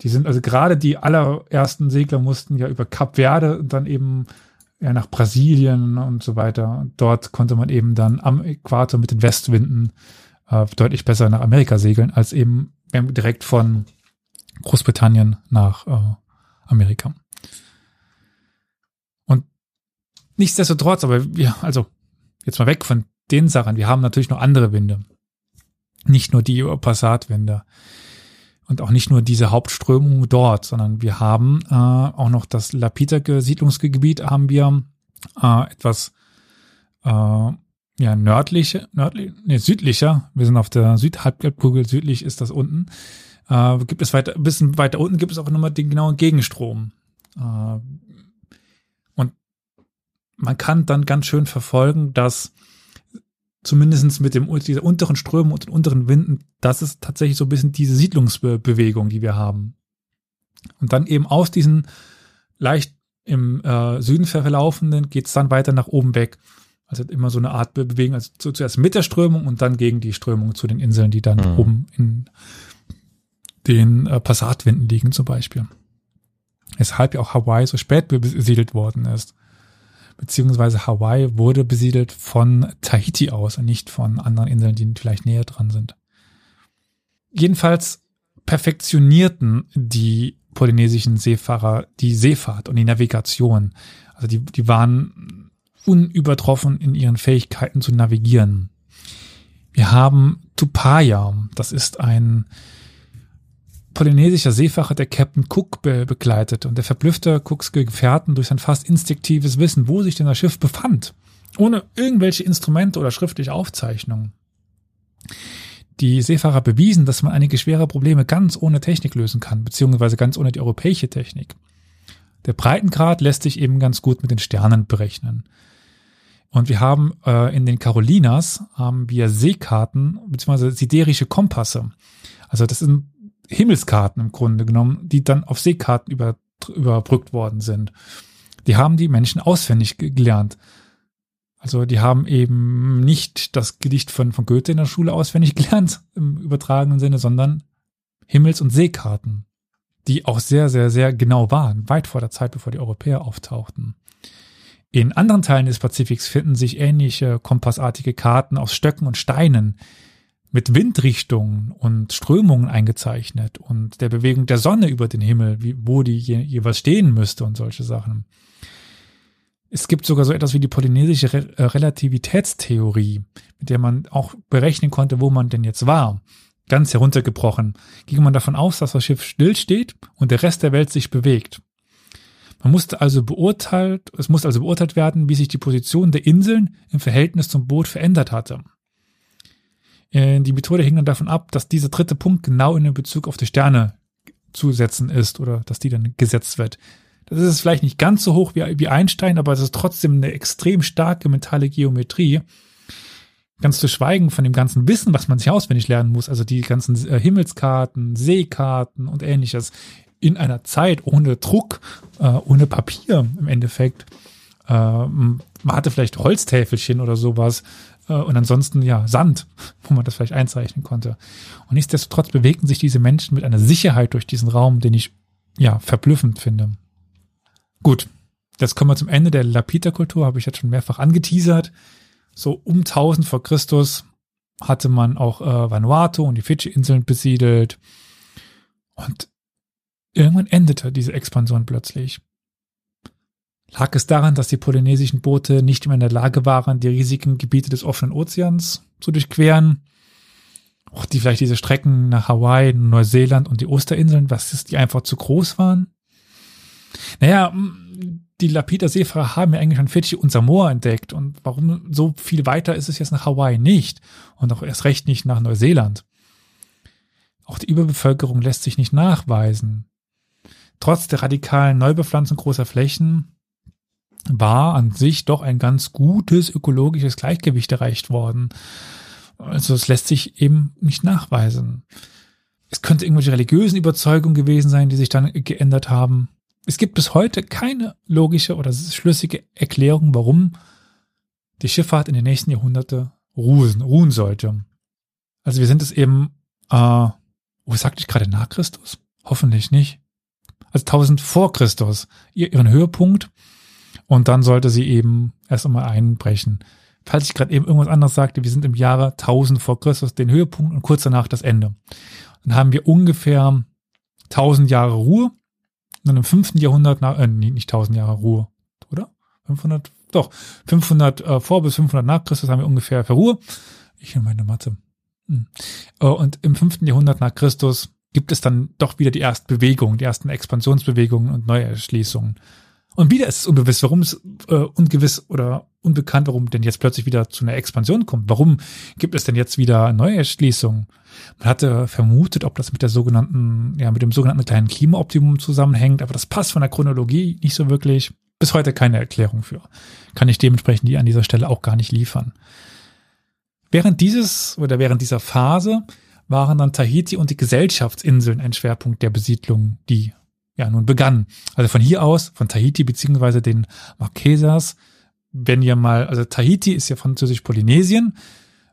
Die sind also gerade die allerersten Segler mussten ja über Kap Verde und dann eben ja nach Brasilien und so weiter. Dort konnte man eben dann am Äquator mit den Westwinden äh, deutlich besser nach Amerika segeln, als eben direkt von Großbritannien nach äh, Amerika. Und nichtsdestotrotz, aber wir, also jetzt mal weg von den Sachen, wir haben natürlich noch andere Winde. Nicht nur die Passatwinde und auch nicht nur diese Hauptströmung dort, sondern wir haben äh, auch noch das Lapitake Siedlungsgebiet haben wir äh, etwas äh, ja nördliche, nördlich, nee, südlicher. Wir sind auf der Südhalbkugel, südlich ist das unten. Äh, gibt es weiter, ein bisschen weiter unten gibt es auch nochmal den genauen Gegenstrom. Äh, und man kann dann ganz schön verfolgen, dass zumindestens mit dem, dieser unteren Strömung und den unteren Winden, das ist tatsächlich so ein bisschen diese Siedlungsbewegung, die wir haben. Und dann eben aus diesen leicht im äh, Süden verlaufenden geht's dann weiter nach oben weg. Also immer so eine Art Be- Bewegung, also zu, zuerst mit der Strömung und dann gegen die Strömung zu den Inseln, die dann Mhm. oben in den äh, Passatwinden liegen zum Beispiel. Weshalb ja auch Hawaii so spät besiedelt worden ist. Beziehungsweise Hawaii wurde besiedelt von Tahiti aus und nicht von anderen Inseln, die vielleicht näher dran sind. Jedenfalls perfektionierten die polynesischen Seefahrer die Seefahrt und die Navigation. Also die, die waren unübertroffen in ihren Fähigkeiten zu navigieren. Wir haben Tupaya, das ist ein polynesischer Seefahrer, der Captain Cook be begleitet und der verblüffte Cooks Gefährten durch sein fast instinktives Wissen, wo sich denn das Schiff befand, ohne irgendwelche Instrumente oder schriftliche Aufzeichnungen. Die Seefahrer bewiesen, dass man einige schwere Probleme ganz ohne Technik lösen kann, beziehungsweise ganz ohne die europäische Technik. Der Breitengrad lässt sich eben ganz gut mit den Sternen berechnen. Und wir haben äh, in den Carolinas haben wir Seekarten beziehungsweise siderische Kompasse. Also das sind Himmelskarten im Grunde genommen, die dann auf Seekarten über, überbrückt worden sind. Die haben die Menschen auswendig ge- gelernt. Also die haben eben nicht das Gedicht von, von Goethe in der Schule auswendig gelernt, im übertragenen Sinne, sondern Himmels- und Seekarten, die auch sehr, sehr, sehr genau waren, weit vor der Zeit, bevor die Europäer auftauchten. In anderen Teilen des Pazifiks finden sich ähnliche kompassartige Karten aus Stöcken und Steinen mit Windrichtungen und Strömungen eingezeichnet und der Bewegung der Sonne über den Himmel, wie, wo die je, jeweils stehen müsste und solche Sachen. Es gibt sogar so etwas wie die polynesische Re äh, Relativitätstheorie, mit der man auch berechnen konnte, wo man denn jetzt war. Ganz heruntergebrochen ging man davon aus, dass das Schiff stillsteht und der Rest der Welt sich bewegt. Man musste also beurteilt, es musste also beurteilt werden, wie sich die Position der Inseln im Verhältnis zum Boot verändert hatte. Äh, Die Methode hing dann davon ab, dass dieser dritte Punkt genau in Bezug auf die Sterne zu setzen ist oder dass die dann gesetzt wird. Das ist vielleicht nicht ganz so hoch wie, wie Einstein, aber es ist trotzdem eine extrem starke mentale Geometrie. Ganz zu schweigen von dem ganzen Wissen, was man sich auswendig lernen muss, also die ganzen äh, Himmelskarten, Seekarten und ähnliches in einer Zeit ohne Druck, äh, ohne Papier im Endeffekt. Äh, man hatte vielleicht Holztäfelchen oder sowas und ansonsten ja Sand, wo man das vielleicht einzeichnen konnte. Und nichtsdestotrotz bewegten sich diese Menschen mit einer Sicherheit durch diesen Raum, den ich ja verblüffend finde. Gut, jetzt kommen wir zum Ende der Lapita-Kultur, habe ich jetzt schon mehrfach angeteasert. So um 1000 vor Christus hatte man auch äh, Vanuatu und die Fidschi-Inseln besiedelt. Und irgendwann endete diese Expansion plötzlich. Lag es daran, dass die polynesischen Boote nicht mehr in der Lage waren, die riesigen Gebiete des offenen Ozeans zu durchqueren? Auch die vielleicht diese Strecken nach Hawaii, Neuseeland und die Osterinseln, was ist, die einfach zu groß waren? Naja, die Lapiter Seefahrer haben ja eigentlich schon Fidschi und Samoa entdeckt. Und warum so viel weiter ist es jetzt nach Hawaii nicht? Und auch erst recht nicht nach Neuseeland. Auch die Überbevölkerung lässt sich nicht nachweisen. Trotz der radikalen Neubepflanzung großer Flächen war an sich doch ein ganz gutes ökologisches Gleichgewicht erreicht worden. Also es lässt sich eben nicht nachweisen. Es könnte irgendwelche religiösen Überzeugungen gewesen sein, die sich dann geändert haben. Es gibt bis heute keine logische oder schlüssige Erklärung, warum die Schifffahrt in den nächsten Jahrhunderte ruhen, ruhen sollte. Also wir sind es eben, äh, oh, sagte ich gerade nach Christus? Hoffentlich nicht. Also 1000 vor Christus, ihren Höhepunkt und dann sollte sie eben erst einmal einbrechen. Falls ich gerade eben irgendwas anderes sagte, wir sind im Jahre 1000 vor Christus den Höhepunkt und kurz danach das Ende. Dann haben wir ungefähr 1000 Jahre Ruhe. Und im fünften Jahrhundert, nach, äh, nicht 1000 Jahre Ruhe, oder? 500, doch, 500 äh, vor bis 500 nach Christus haben wir ungefähr für Ruhe. Ich in meine Mathe. Hm. Äh, und im fünften Jahrhundert nach Christus gibt es dann doch wieder die ersten Bewegungen, die ersten Expansionsbewegungen und Neuerschließungen. Und wieder ist es ungewiss, warum es äh, ungewiss oder unbekannt, warum denn jetzt plötzlich wieder zu einer Expansion kommt. Warum gibt es denn jetzt wieder neue Erschließungen? Man hatte vermutet, ob das mit der sogenannten, ja, mit dem sogenannten kleinen Klimaoptimum zusammenhängt, aber das passt von der Chronologie nicht so wirklich. Bis heute keine Erklärung für. Kann ich dementsprechend die an dieser Stelle auch gar nicht liefern. Während dieses oder während dieser Phase waren dann Tahiti und die Gesellschaftsinseln ein Schwerpunkt der Besiedlung, die ja nun begann. Also von hier aus, von Tahiti beziehungsweise den Marquesas, wenn ihr mal, also Tahiti ist ja französisch-Polynesien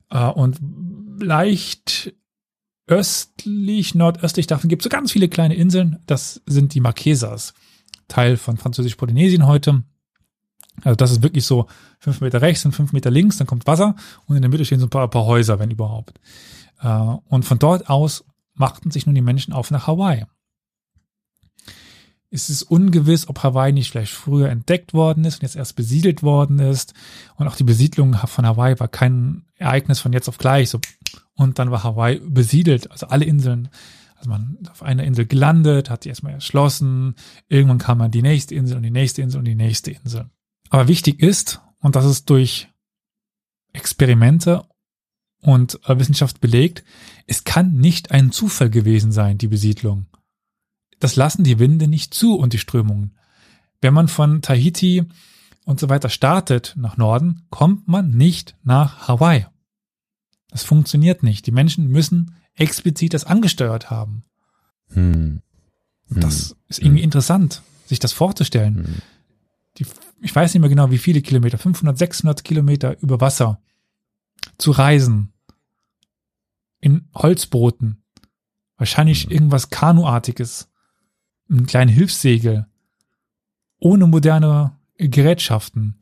äh, und leicht östlich, nordöstlich davon gibt es so ganz viele kleine Inseln. Das sind die Marquesas, Teil von französisch-Polynesien heute. Also das ist wirklich so fünf Meter rechts und fünf Meter links, dann kommt Wasser und in der Mitte stehen so ein paar, ein paar Häuser, wenn überhaupt. Äh, und von dort aus machten sich nun die Menschen auf nach Hawaii ist es ungewiss, ob Hawaii nicht vielleicht früher entdeckt worden ist und jetzt erst besiedelt worden ist. Und auch die Besiedlung von Hawaii war kein Ereignis von jetzt auf gleich. So. Und dann war Hawaii besiedelt, also alle Inseln. Also man auf einer Insel gelandet, hat die erstmal erschlossen. Irgendwann kam man die nächste Insel und die nächste Insel und die nächste Insel. Aber wichtig ist, und das ist durch Experimente und äh, Wissenschaft belegt, es kann nicht ein Zufall gewesen sein, die Besiedlung das lassen die Winde nicht zu und die Strömungen. Wenn man von Tahiti und so weiter startet nach Norden, kommt man nicht nach Hawaii. Das funktioniert nicht. Die Menschen müssen explizit das angesteuert haben. Hm. Hm. Das ist irgendwie hm. interessant, sich das vorzustellen. Hm. Die, ich weiß nicht mehr genau, wie viele Kilometer, 500, 600 Kilometer über Wasser zu reisen. In Holzbooten. Wahrscheinlich hm. irgendwas Kanuartiges ein kleinen Hilfssegel, ohne moderne Gerätschaften,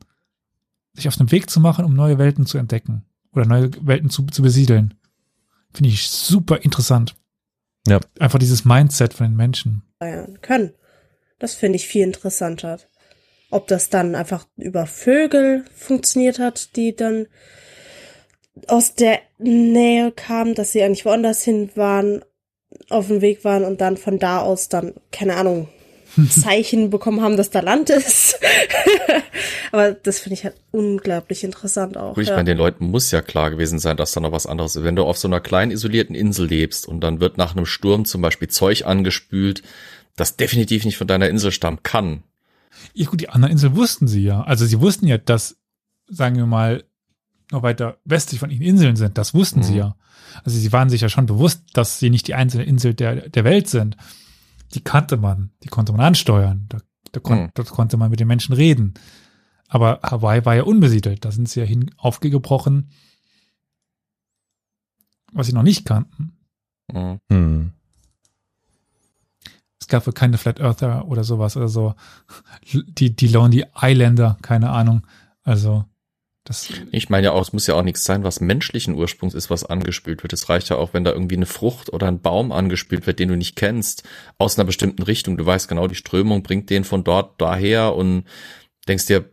sich auf den Weg zu machen, um neue Welten zu entdecken oder neue Welten zu, zu besiedeln. Finde ich super interessant. Ja. Einfach dieses Mindset von den Menschen. Können. Das finde ich viel interessanter. Ob das dann einfach über Vögel funktioniert hat, die dann aus der Nähe kamen, dass sie eigentlich woanders hin waren, auf dem Weg waren und dann von da aus dann, keine Ahnung, Zeichen bekommen haben, dass da Land ist. Aber das finde ich halt unglaublich interessant auch. Ich ja. meine, den Leuten muss ja klar gewesen sein, dass da noch was anderes ist. Wenn du auf so einer kleinen isolierten Insel lebst und dann wird nach einem Sturm zum Beispiel Zeug angespült, das definitiv nicht von deiner Insel stammen kann. Ja gut, die anderen Inseln wussten sie ja. Also sie wussten ja, dass, sagen wir mal, noch weiter westlich von ihnen Inseln sind. Das wussten mhm. sie ja. Also sie waren sich ja schon bewusst, dass sie nicht die einzelne Insel der, der Welt sind. Die kannte man, die konnte man ansteuern. Da, da, kon, mhm. da konnte man mit den Menschen reden. Aber Hawaii war ja unbesiedelt. Da sind sie ja hin aufgebrochen, was sie noch nicht kannten. Mhm. Hm. Es gab wohl keine Flat Earther oder sowas oder so. Die, die Lonely Islander, keine Ahnung. Also Das, Ich meine ja auch, es muss ja auch nichts sein, was menschlichen Ursprungs ist, was angespült wird. Es reicht ja auch, wenn da irgendwie eine Frucht oder ein Baum angespült wird, den du nicht kennst, aus einer bestimmten Richtung. Du weißt genau, die Strömung bringt den von dort daher und denkst dir,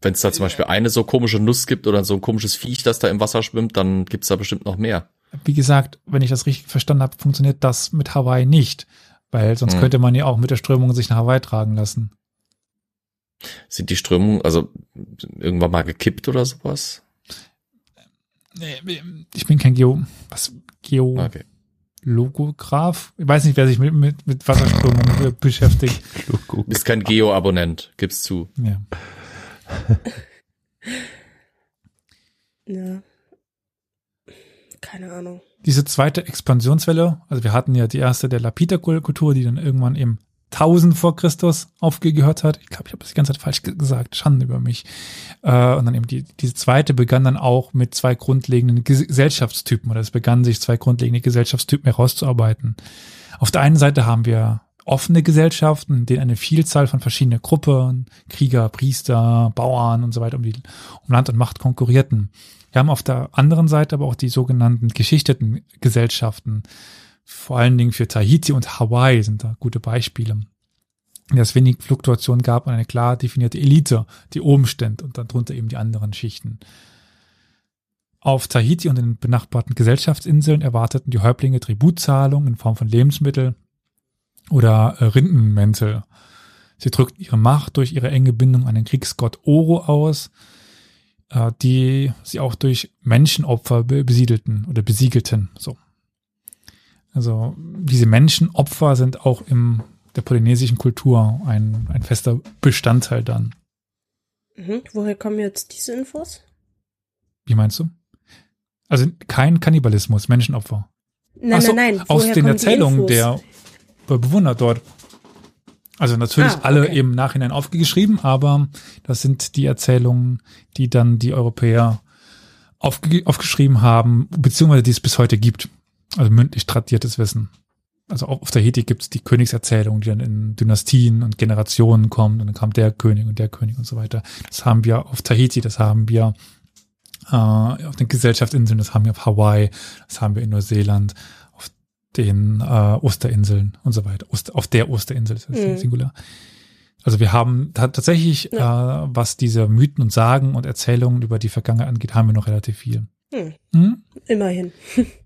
wenn es da zum Beispiel eine so komische Nuss gibt oder so ein komisches Viech, das da im Wasser schwimmt, dann gibt's da bestimmt noch mehr. wie gesagt, wenn ich das richtig verstanden habe, funktioniert das mit Hawaii nicht. Weil sonst Hm. könnte man ja auch mit der Strömung sich nach Hawaii tragen lassen. Sind die Strömungen also irgendwann mal gekippt oder sowas? Nee, Ich bin kein Geo, was, Geologograph? Okay. Ich weiß nicht, wer sich mit, mit, mit Wasserströmungen beschäftigt. Bist kein Geo-Abonnent, gib's zu. Ja. Ja. Keine Ahnung. Diese zweite Expansionswelle, also wir hatten ja die erste der Lapita-Kultur, die dann irgendwann im 1000 vor Christus aufgehört hat. Ich glaube, ich habe das die ganze Zeit falsch ge- gesagt. Schande über mich. Äh, und dann eben die, diese zweite begann dann auch mit zwei grundlegenden Ges Gesellschaftstypen oder es begannen sich zwei grundlegende Gesellschaftstypen herauszuarbeiten. Auf der einen Seite haben wir offene Gesellschaften, in denen eine Vielzahl von verschiedenen Gruppen, Krieger, Priester, Bauern und so weiter um, die, um Land und Macht konkurrierten. Wir haben auf der anderen Seite aber auch die sogenannten geschichteten Gesellschaften. Vor allen Dingen für Tahiti und Hawaii sind da gute Beispiele. Der es wenig Fluktuation gab und eine klar definierte Elite, die oben stand und darunter eben die anderen Schichten. Auf Tahiti und den benachbarten Gesellschaftsinseln erwarteten die Häuptlinge Tributzahlungen in Form von Lebensmittel oder äh, Rindenmäntel. Sie drückten ihre Macht durch ihre enge Bindung an den Kriegsgott Oro aus, äh, die sie auch durch Menschenopfer be besiedelten oder besiegelten. So. Also diese Menschenopfer sind auch im der polynesischen Kultur ein, ein fester Bestandteil dann. Mhm. Woher kommen jetzt diese Infos? Wie meinst du? Also kein Kannibalismus, Menschenopfer. Nein, so, nein, nein. Aus Woher den Erzählungen der Be- Bewohner dort. Also natürlich Ah, alle okay. im Nachhinein aufgeschrieben, aber das sind die Erzählungen, die dann die Europäer aufge aufgeschrieben haben, beziehungsweise die es bis heute gibt. Also mündlich tradiertes Wissen. Also auch auf Tahiti gibt es die Königserzählung, die dann in Dynastien und Generationen kommt und dann kam der König und der König und so weiter. Das haben wir auf Tahiti, das haben wir äh, auf den Gesellschaftsinseln, das haben wir auf Hawaii, das haben wir in Neuseeland, auf den äh, Osterinseln und so weiter. Ost, auf der Osterinsel ist das Mhm. Singular. Also wir haben ta tatsächlich, äh, was diese Mythen und Sagen und Erzählungen über die Vergangenheit angeht, haben wir noch relativ viel. Hm, Hm? immerhin.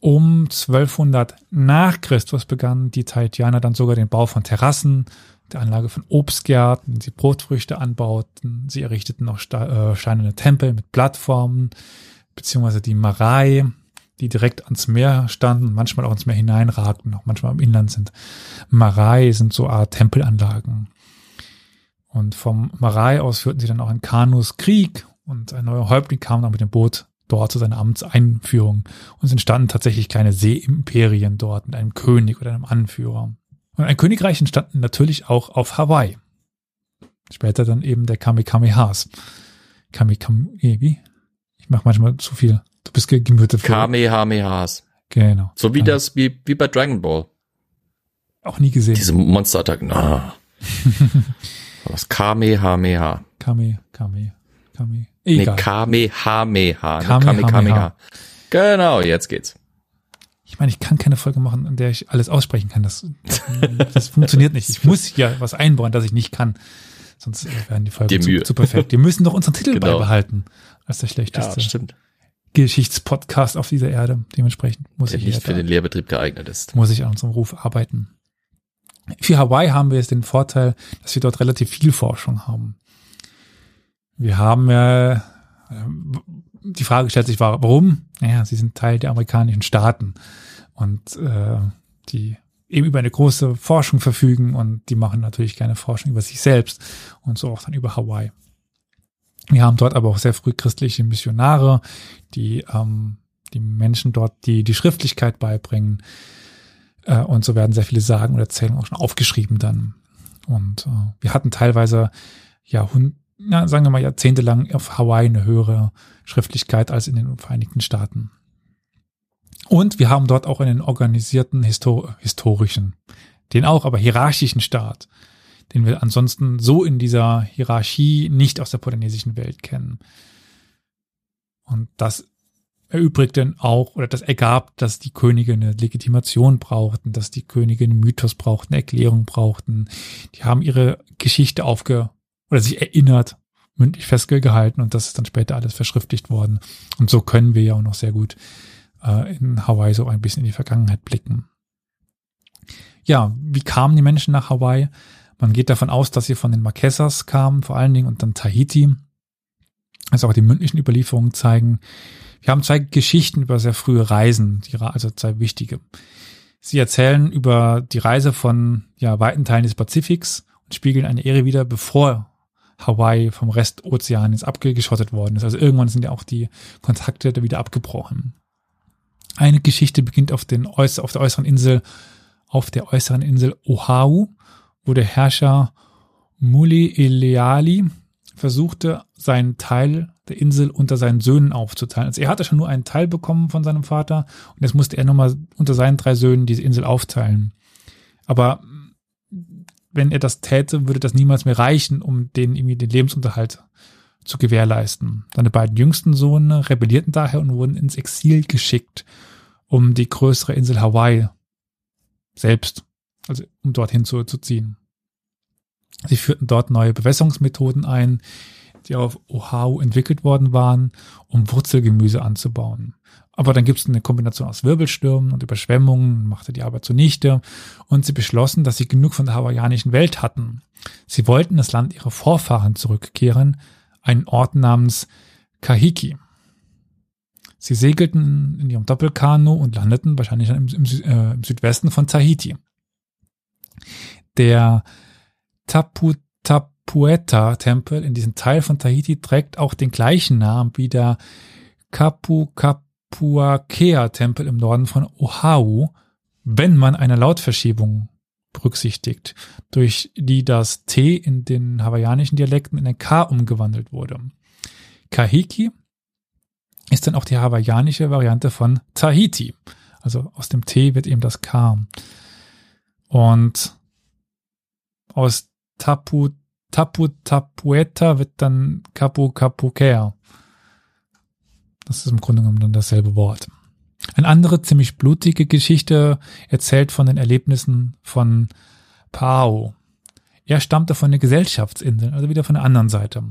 Um 1200 nach Christus begannen die Tahitianer dann sogar den Bau von Terrassen, der Anlage von Obstgärten, sie Brotfrüchte anbauten, sie errichteten auch sta- äh, Tempel mit Plattformen, beziehungsweise die Marei, die direkt ans Meer standen, manchmal auch ins Meer hineinragten, auch manchmal im Inland sind. Marei sind so Art Tempelanlagen. Und vom Marei aus führten sie dann auch in Kanus Krieg und ein neuer Häuptling kam dann mit dem Boot dort zu seiner Amtseinführung. Und es entstanden tatsächlich kleine Seeimperien dort mit einem König oder einem Anführer. Und ein Königreich entstand natürlich auch auf Hawaii. Später dann eben der Kamehamehas. Kamekame, wie? Ich mache manchmal zu viel. Du bist ge- gemütet. Kamehamehas. Genau. So wie das, wie, wie bei Dragon Ball. Auch nie gesehen. Diese Monsterattacken. Ah. Was Kamehameha. Kame, Kame, Kame. Nee, Egal. Kamehameha. ne? Kamehameha. Kamehameha. Genau, jetzt geht's. Ich meine, ich kann keine Folge machen, in der ich alles aussprechen kann. Das, das funktioniert nicht. Ich muss ja was einbauen, das ich nicht kann. Sonst äh, werden die Folgen zu, zu perfekt. Wir müssen doch unseren Titel Genau. beibehalten. Als der Ja, schlechteste stimmt. Geschichtspodcast auf dieser Erde. Dementsprechend muss Der ich, nicht ja für den Lehrbetrieb geeignet ist. muss ich an unserem Ruf arbeiten. Für Hawaii haben wir jetzt den Vorteil, dass wir dort relativ viel Forschung haben. Wir haben äh, die Frage stellt sich, wa- warum? Naja, sie sind Teil der amerikanischen Staaten und äh, die eben über eine große Forschung verfügen und die machen natürlich keine Forschung über sich selbst und so auch dann über Hawaii. Wir haben dort aber auch sehr früh christliche Missionare, die ähm, die Menschen dort die die Schriftlichkeit beibringen äh, und so werden sehr viele Sagen und Erzählungen auch schon aufgeschrieben dann. Und äh, wir hatten teilweise Jahrhunderte, ja, sagen wir mal jahrzehntelang auf Hawaii eine höhere Schriftlichkeit als in den Vereinigten Staaten. Und wir haben dort auch einen organisierten Histor historischen, den auch, aber hierarchischen Staat. den wir ansonsten so in dieser Hierarchie nicht aus der polynesischen Welt kennen. Und das erübrigte auch, oder das ergab, dass die Könige eine Legitimation brauchten, dass die Könige einen Mythos brauchten, eine Erklärung brauchten. Die haben ihre Geschichte aufge, oder sich erinnert, mündlich festgehalten und das ist dann später alles verschriftlicht worden. Und so können wir ja auch noch sehr gut äh, in Hawaii so ein bisschen in die Vergangenheit blicken. Ja, wie kamen die Menschen nach Hawaii? Man geht davon aus, dass sie von den Marquesas kamen, vor allen Dingen, und dann Tahiti. Also auch die mündlichen Überlieferungen zeigen. Wir haben zwei Geschichten über sehr frühe Reisen, also zwei wichtige. Sie erzählen über die Reise von ja, weiten Teilen des Pazifiks und spiegeln eine Ehre wieder, bevor Hawaii vom Rest Ozeans abgeschottet worden ist. Also irgendwann sind ja auch die Kontakte wieder abgebrochen. Eine Geschichte beginnt auf, den, auf der äußeren Insel, auf der äußeren Insel Oahu, wo der Herrscher Muli Eleali versuchte, seinen Teil der Insel unter seinen Söhnen aufzuteilen. Also er hatte schon nur einen Teil bekommen von seinem Vater und jetzt musste er nochmal unter seinen drei Söhnen diese Insel aufteilen. Aber wenn er das täte, würde das niemals mehr reichen, um denen irgendwie den Lebensunterhalt zu gewährleisten. Seine beiden jüngsten Söhne rebellierten daher und wurden ins Exil geschickt, um die größere Insel Hawaii selbst, also um dorthin zu, zu ziehen. Sie führten dort neue Bewässerungsmethoden ein, die auf Oahu entwickelt worden waren, um Wurzelgemüse anzubauen. Aber dann gibt es eine Kombination aus Wirbelstürmen und Überschwemmungen, machte die Arbeit zunichte und sie beschlossen, dass sie genug von der hawaiianischen Welt hatten. Sie wollten das Land ihrer Vorfahren zurückkehren, einen Ort namens Kahiki. Sie segelten in ihrem Doppelkanu und landeten wahrscheinlich im, im, äh, im Südwesten von Tahiti. Der Tapu Tapueta-Tempel in diesem Teil von Tahiti trägt auch den gleichen Namen wie der Kapu Kapuakea-Tempel im Norden von Oahu, wenn man eine Lautverschiebung berücksichtigt, durch die das T in den hawaiianischen Dialekten in ein K umgewandelt wurde. Kahiki ist dann auch die hawaiianische Variante von Tahiti. Also aus dem T wird eben das K. Und aus Tapu, Tapu Tapueta wird dann Kapu Kapukea. Das ist im Grunde genommen dann dasselbe Wort. Eine andere ziemlich blutige Geschichte erzählt von den Erlebnissen von Pao. Er stammte von der Gesellschaftsinsel, also wieder von der anderen Seite.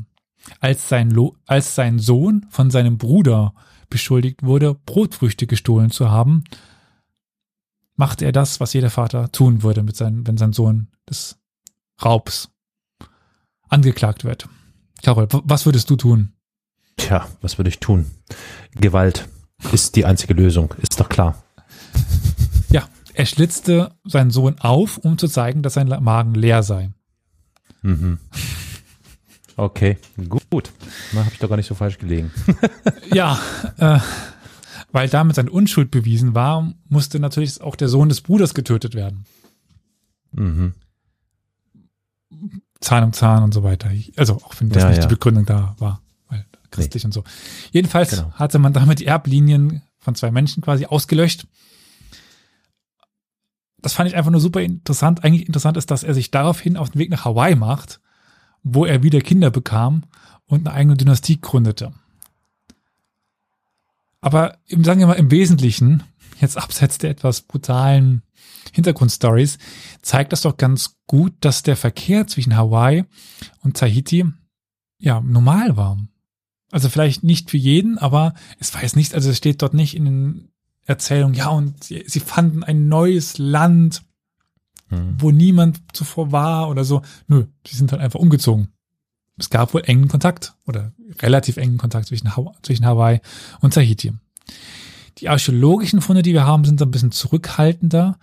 Als sein, Lo als sein Sohn von seinem Bruder beschuldigt wurde, Brotfrüchte gestohlen zu haben, machte er das, was jeder Vater tun würde, mit seinem, wenn sein Sohn des Raubs angeklagt wird. Carol, was würdest du tun? Tja, was würde ich tun? Gewalt ist die einzige Lösung, ist doch klar. Ja, er schlitzte seinen Sohn auf, um zu zeigen, dass sein Magen leer sei. Mhm. Okay, gut. Na, habe ich doch gar nicht so falsch gelegen. ja, äh, weil damit seine Unschuld bewiesen war, musste natürlich auch der Sohn des Bruders getötet werden. Mhm. Zahn um Zahn und so weiter. Also auch wenn das Ja, nicht ja. die Begründung da war, christlich und so. Jedenfalls Genau. hatte man damit die Erblinien von zwei Menschen quasi ausgelöscht. Das fand ich einfach nur super interessant. Eigentlich interessant ist, dass er sich daraufhin auf den Weg nach Hawaii macht, wo er wieder Kinder bekam und eine eigene Dynastie gründete. Aber im, sagen wir mal, im Wesentlichen, jetzt abseits der etwas brutalen Hintergrundstories, zeigt das doch ganz gut, dass der Verkehr zwischen Hawaii und Tahiti ja normal war. Also vielleicht nicht für jeden, aber es weiß nicht, also es steht dort nicht in den Erzählungen, ja, und sie, sie fanden ein neues Land, Mhm. wo niemand zuvor war oder so. Nö, sie sind halt einfach umgezogen. Es gab wohl engen Kontakt oder relativ engen Kontakt zwischen, zwischen Hawaii und Tahiti. Die archäologischen Funde, die wir haben, sind ein bisschen zurückhaltender.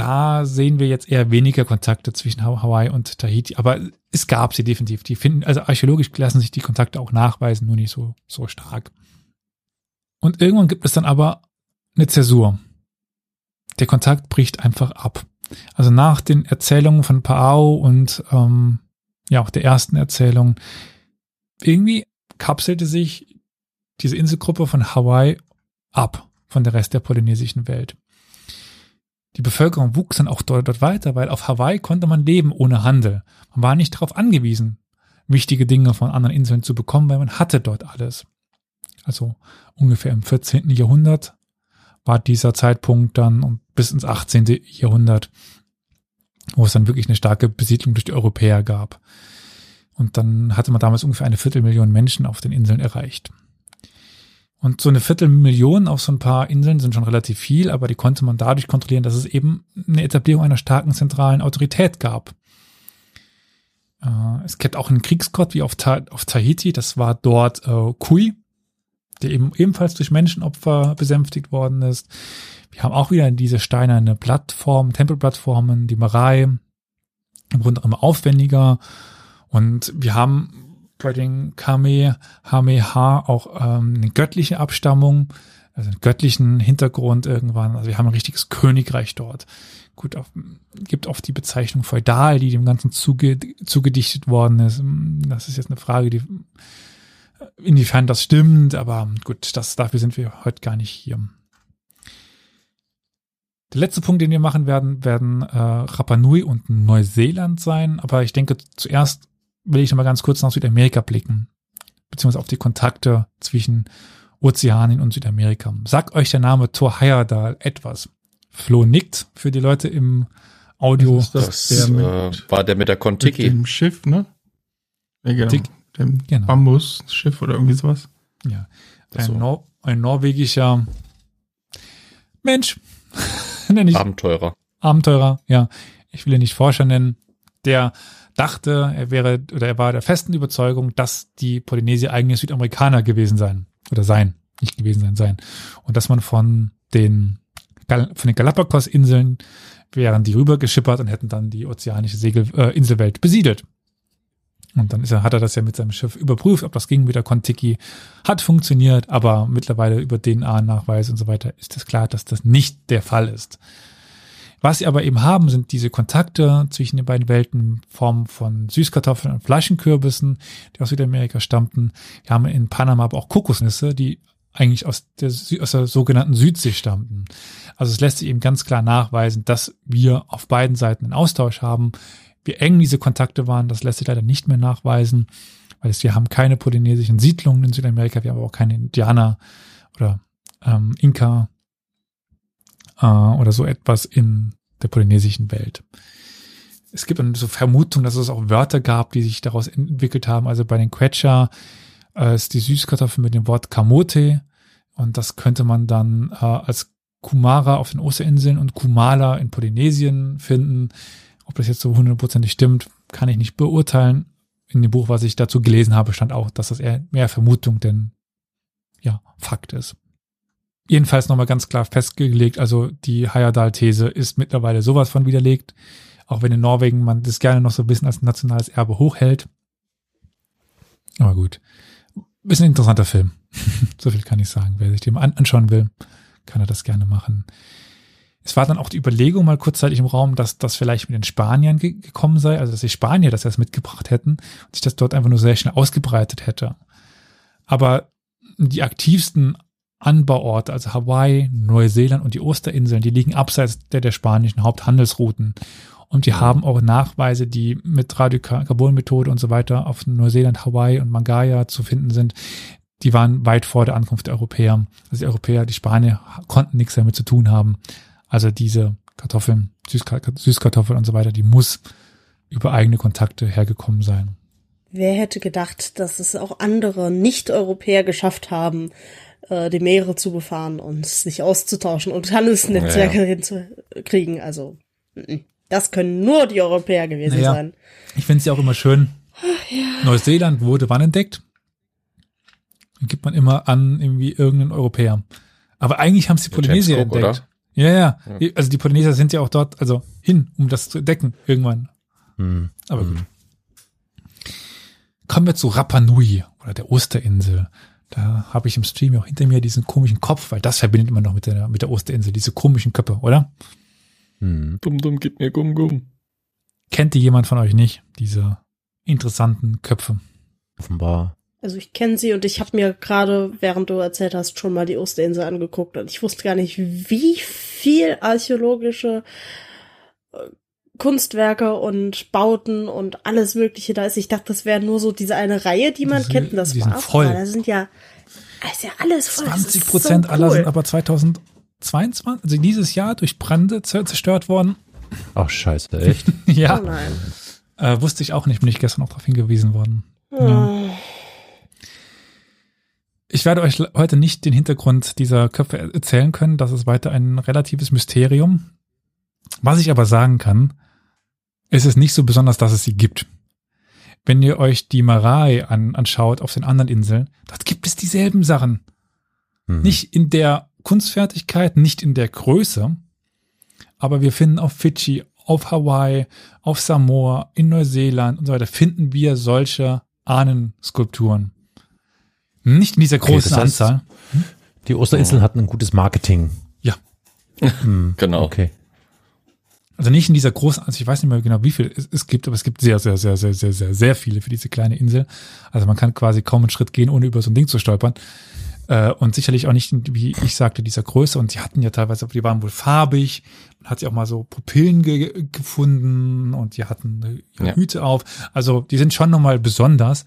Da sehen wir jetzt eher weniger Kontakte zwischen Ha- Hawaii und Tahiti, aber es gab sie definitiv. Die finden, also archäologisch lassen sich die Kontakte auch nachweisen, nur nicht so, so stark. Und irgendwann gibt es dann aber eine Zäsur. Der Kontakt bricht einfach ab. Also nach den Erzählungen von Paao und ähm, ja auch der ersten Erzählung, irgendwie kapselte sich diese Inselgruppe von Hawaii ab von der Rest der polynesischen Welt. Die Bevölkerung wuchs dann auch dort, dort weiter, weil auf Hawaii konnte man leben ohne Handel. Man war nicht darauf angewiesen, wichtige Dinge von anderen Inseln zu bekommen, weil man hatte dort alles. Also ungefähr im 14. Jahrhundert war dieser Zeitpunkt dann und bis ins 18. Jahrhundert, wo es dann wirklich eine starke Besiedlung durch die Europäer gab. Und dann hatte man damals ungefähr eine Viertelmillion Menschen auf den Inseln erreicht. Und so eine Viertelmillion auf so ein paar Inseln sind schon relativ viel, aber die konnte man dadurch kontrollieren, dass es eben eine Etablierung einer starken zentralen Autorität gab. Äh, es gibt auch einen Kriegsgott wie auf, Ta auf Tahiti, das war dort äh, Kui, der eben ebenfalls durch Menschenopfer besänftigt worden ist. Wir haben auch wieder diese steinerne Plattform, Tempelplattformen, die Marei, im Grunde immer aufwendiger. Und wir haben bei den Kamehameha auch ähm, eine göttliche Abstammung, also einen göttlichen Hintergrund irgendwann. Also wir haben ein richtiges Königreich dort. Gut, auf, gibt oft die Bezeichnung feudal, die dem Ganzen zuge, zugedichtet worden ist. Das ist jetzt eine Frage, die inwiefern das stimmt, aber gut, das, dafür sind wir heute gar nicht hier. Der letzte Punkt, den wir machen werden, werden äh, Rapa Nui und Neuseeland sein. Aber ich denke, zuerst will ich noch mal ganz kurz nach Südamerika blicken, beziehungsweise auf die Kontakte zwischen Ozeanien und Südamerika. Sagt euch der Name Thor Heyerdahl etwas? Flo nickt für die Leute im Audio. Das, das, Das der äh, mit, war der mit der mit Kontiki. dem Schiff, ne? Ja, genau. Dick. Dem Genau. Bambusschiff oder irgendwie sowas. Ja, Ach so. ein, Nor ein norwegischer Mensch, nenne ich Abenteurer. Abenteurer, ja, ich will ihn nicht Forscher nennen, der dachte, er wäre oder er war der festen Überzeugung, dass die Polynesier eigentlich Südamerikaner gewesen sein oder sein, nicht gewesen sein sein und dass man von den von den Galapagos-Inseln wären die rübergeschippert und hätten dann die ozeanische Segel äh, Inselwelt besiedelt. Und dann ist er, hat er das ja mit seinem Schiff überprüft, ob das ging mit der Kontiki. Hat funktioniert, aber mittlerweile über DNA-Nachweis und so weiter ist es klar, dass das nicht der Fall ist. Was sie aber eben haben, sind diese Kontakte zwischen den beiden Welten in Form von Süßkartoffeln und Fleischenkürbissen, die aus Südamerika stammten. Wir haben in Panama aber auch Kokosnüsse, die eigentlich aus der, aus der sogenannten Südsee stammten. Also es lässt sich eben ganz klar nachweisen, dass wir auf beiden Seiten einen Austausch haben. Wie eng diese Kontakte waren, das lässt sich leider nicht mehr nachweisen, weil es, wir haben keine polynesischen Siedlungen in Südamerika, wir haben aber auch keine Indianer oder ähm, Inka äh, oder so etwas in der polynesischen Welt. Es gibt dann so Vermutungen, dass es auch Wörter gab, die sich daraus entwickelt haben. Also bei den Quechua äh, ist die Süßkartoffel mit dem Wort Kamote und das könnte man dann äh, als Kumara auf den Osterinseln und Kumala in Polynesien finden. Ob das jetzt so hundertprozentig stimmt, kann ich nicht beurteilen. In dem Buch, was ich dazu gelesen habe, stand auch, dass das eher mehr Vermutung denn ja Fakt ist. Jedenfalls nochmal ganz klar festgelegt, also die Heyerdahl-These ist mittlerweile sowas von widerlegt, auch wenn in Norwegen man das gerne noch so ein bisschen als nationales Erbe hochhält. Aber gut. Ist ein interessanter Film. so viel kann ich sagen. Wer sich an anschauen will, kann er das gerne machen. Es war dann auch die Überlegung mal kurzzeitig im Raum, dass das vielleicht mit den Spaniern ge gekommen sei, also dass die Spanier das erst mitgebracht hätten und sich das dort einfach nur sehr schnell ausgebreitet hätte. Aber die aktivsten Anbauorte, also Hawaii, Neuseeland und die Osterinseln, die liegen abseits der, der spanischen Haupthandelsrouten. Und die haben auch Nachweise, die mit Radiokarbonmethode und so weiter auf Neuseeland, Hawaii und Mangaya zu finden sind. Die waren weit vor der Ankunft der Europäer. Also die Europäer, die Spanier konnten nichts damit zu tun haben. Also diese Kartoffeln, Süßka Süßkartoffeln und so weiter, die muss über eigene Kontakte hergekommen sein. Wer hätte gedacht, dass es auch andere Nicht-Europäer geschafft haben, äh, die Meere zu befahren und sich auszutauschen und Handelsnetzwerke Ja, hinzukriegen? Also, das können nur die Europäer gewesen Naja. sein. Ich finde es ja auch immer schön. Neuseeland wurde wann entdeckt? Dann gibt man immer an irgendwie irgendeinen Europäer. Aber eigentlich haben es die Polynesier Cook, entdeckt. oder? Ja, ja, Also die Polynesier sind ja auch dort, also hin, um das zu entdecken irgendwann. Hm. Aber gut. Kommen wir zu Rapa Nui oder der Osterinsel. Da habe ich im Stream auch hinter mir diesen komischen Kopf, weil das verbindet man noch mit der, mit der Osterinsel, diese komischen Köpfe, oder? Hm. Dumm, dumm, gib mir Gumm, Gumm. Kennt die jemand von euch nicht, diese interessanten Köpfe? Offenbar Also ich kenne sie und ich habe mir gerade, während du erzählt hast, schon mal die Osterinsel angeguckt und ich wusste gar nicht, wie viel archäologische äh, Kunstwerke und Bauten und alles Mögliche da ist. Ich dachte, das wäre nur so diese eine Reihe, die man Die sind- kennt. Und das die war voll. Da sind ja, ist ja alles voll. Das 20 ist Prozent so aller cool. sind aber 2022, also dieses Jahr durch Brände zer- zerstört worden. Ach, scheiße, echt? ja, Oh nein. äh, wusste ich auch nicht, bin ich gestern auch darauf hingewiesen worden. Oh. Ich werde euch heute nicht den Hintergrund dieser Köpfe er- erzählen können. Das ist weiter ein relatives Mysterium. Was ich aber sagen kann, ist es nicht so besonders, dass es sie gibt. Wenn ihr euch die Marai an, anschaut auf den anderen Inseln, dort gibt es dieselben Sachen. Hm. Nicht in der Kunstfertigkeit, nicht in der Größe, aber wir finden auf Fidschi, auf Hawaii, auf Samoa, in Neuseeland und so weiter, finden wir solche Ahnenskulpturen. Nicht in dieser Okay, großen das heißt- Anzahl. Die Osterinseln hatten ein gutes Marketing. Ja. Hm, Genau. Okay. Also nicht in dieser großen, also ich weiß nicht mehr genau, wie viel es, es gibt, aber es gibt sehr, sehr, sehr, sehr, sehr, sehr, sehr viele für diese kleine Insel. Also man kann quasi kaum einen Schritt gehen, ohne über so ein Ding zu stolpern. Äh, und sicherlich auch nicht, wie ich sagte, dieser Größe. Und sie hatten ja teilweise, die waren wohl farbig. Man hat sie auch mal so Pupillen ge gefunden und die hatten ihre Ja. Hüte auf. Also die sind schon nochmal besonders.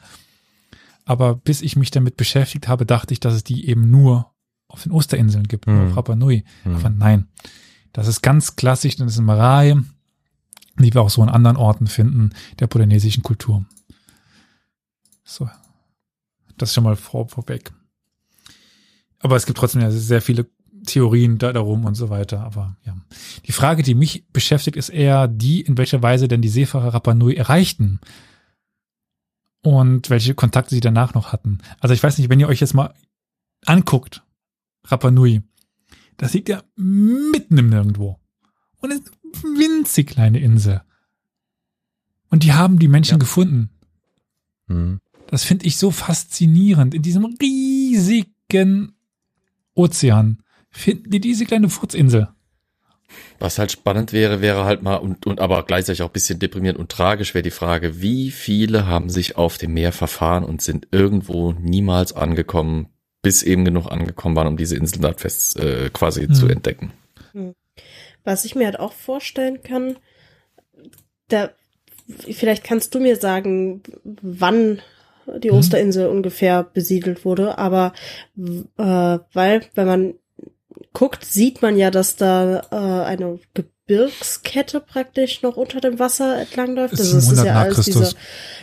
Aber bis ich mich damit beschäftigt habe, dachte ich, dass es die eben nur auf den Osterinseln gibt, nur Hm. auf Rapa Nui. Hm. Aber nein, das ist ganz klassisch, das ist eine Marai, die wir auch so in anderen Orten finden, der polynesischen Kultur. So, das schon mal vor, vorweg. Aber es gibt trotzdem ja sehr viele Theorien da darum und so weiter. Aber ja, die Frage, die mich beschäftigt, ist eher die, in welcher Weise denn die Seefahrer Rapa Nui erreichten und welche Kontakte sie danach noch hatten. Also ich weiß nicht, wenn ihr euch jetzt mal anguckt, Rapa Nui, das liegt ja mitten im Nirgendwo. Und ist eine winzig kleine Insel. Und die haben die Menschen Ja. gefunden. Hm. Das finde ich so faszinierend. In diesem riesigen Ozean finden die diese kleine Furzinsel. Was halt spannend wäre, wäre halt mal und, und aber gleichzeitig auch ein bisschen deprimierend und tragisch wäre die Frage, wie viele haben sich auf dem Meer verfahren und sind irgendwo niemals angekommen, bis eben genug angekommen waren, um diese Insel dort fest äh, quasi Hm. zu entdecken. Was ich mir halt auch vorstellen kann, da, vielleicht kannst du mir sagen, wann die Hm. Osterinsel ungefähr besiedelt wurde, aber äh, weil, wenn man guckt, sieht man ja, dass da äh, eine Gebirgskette praktisch noch unter dem Wasser entlang läuft. Ist Also es ist 700 ja alles Christus.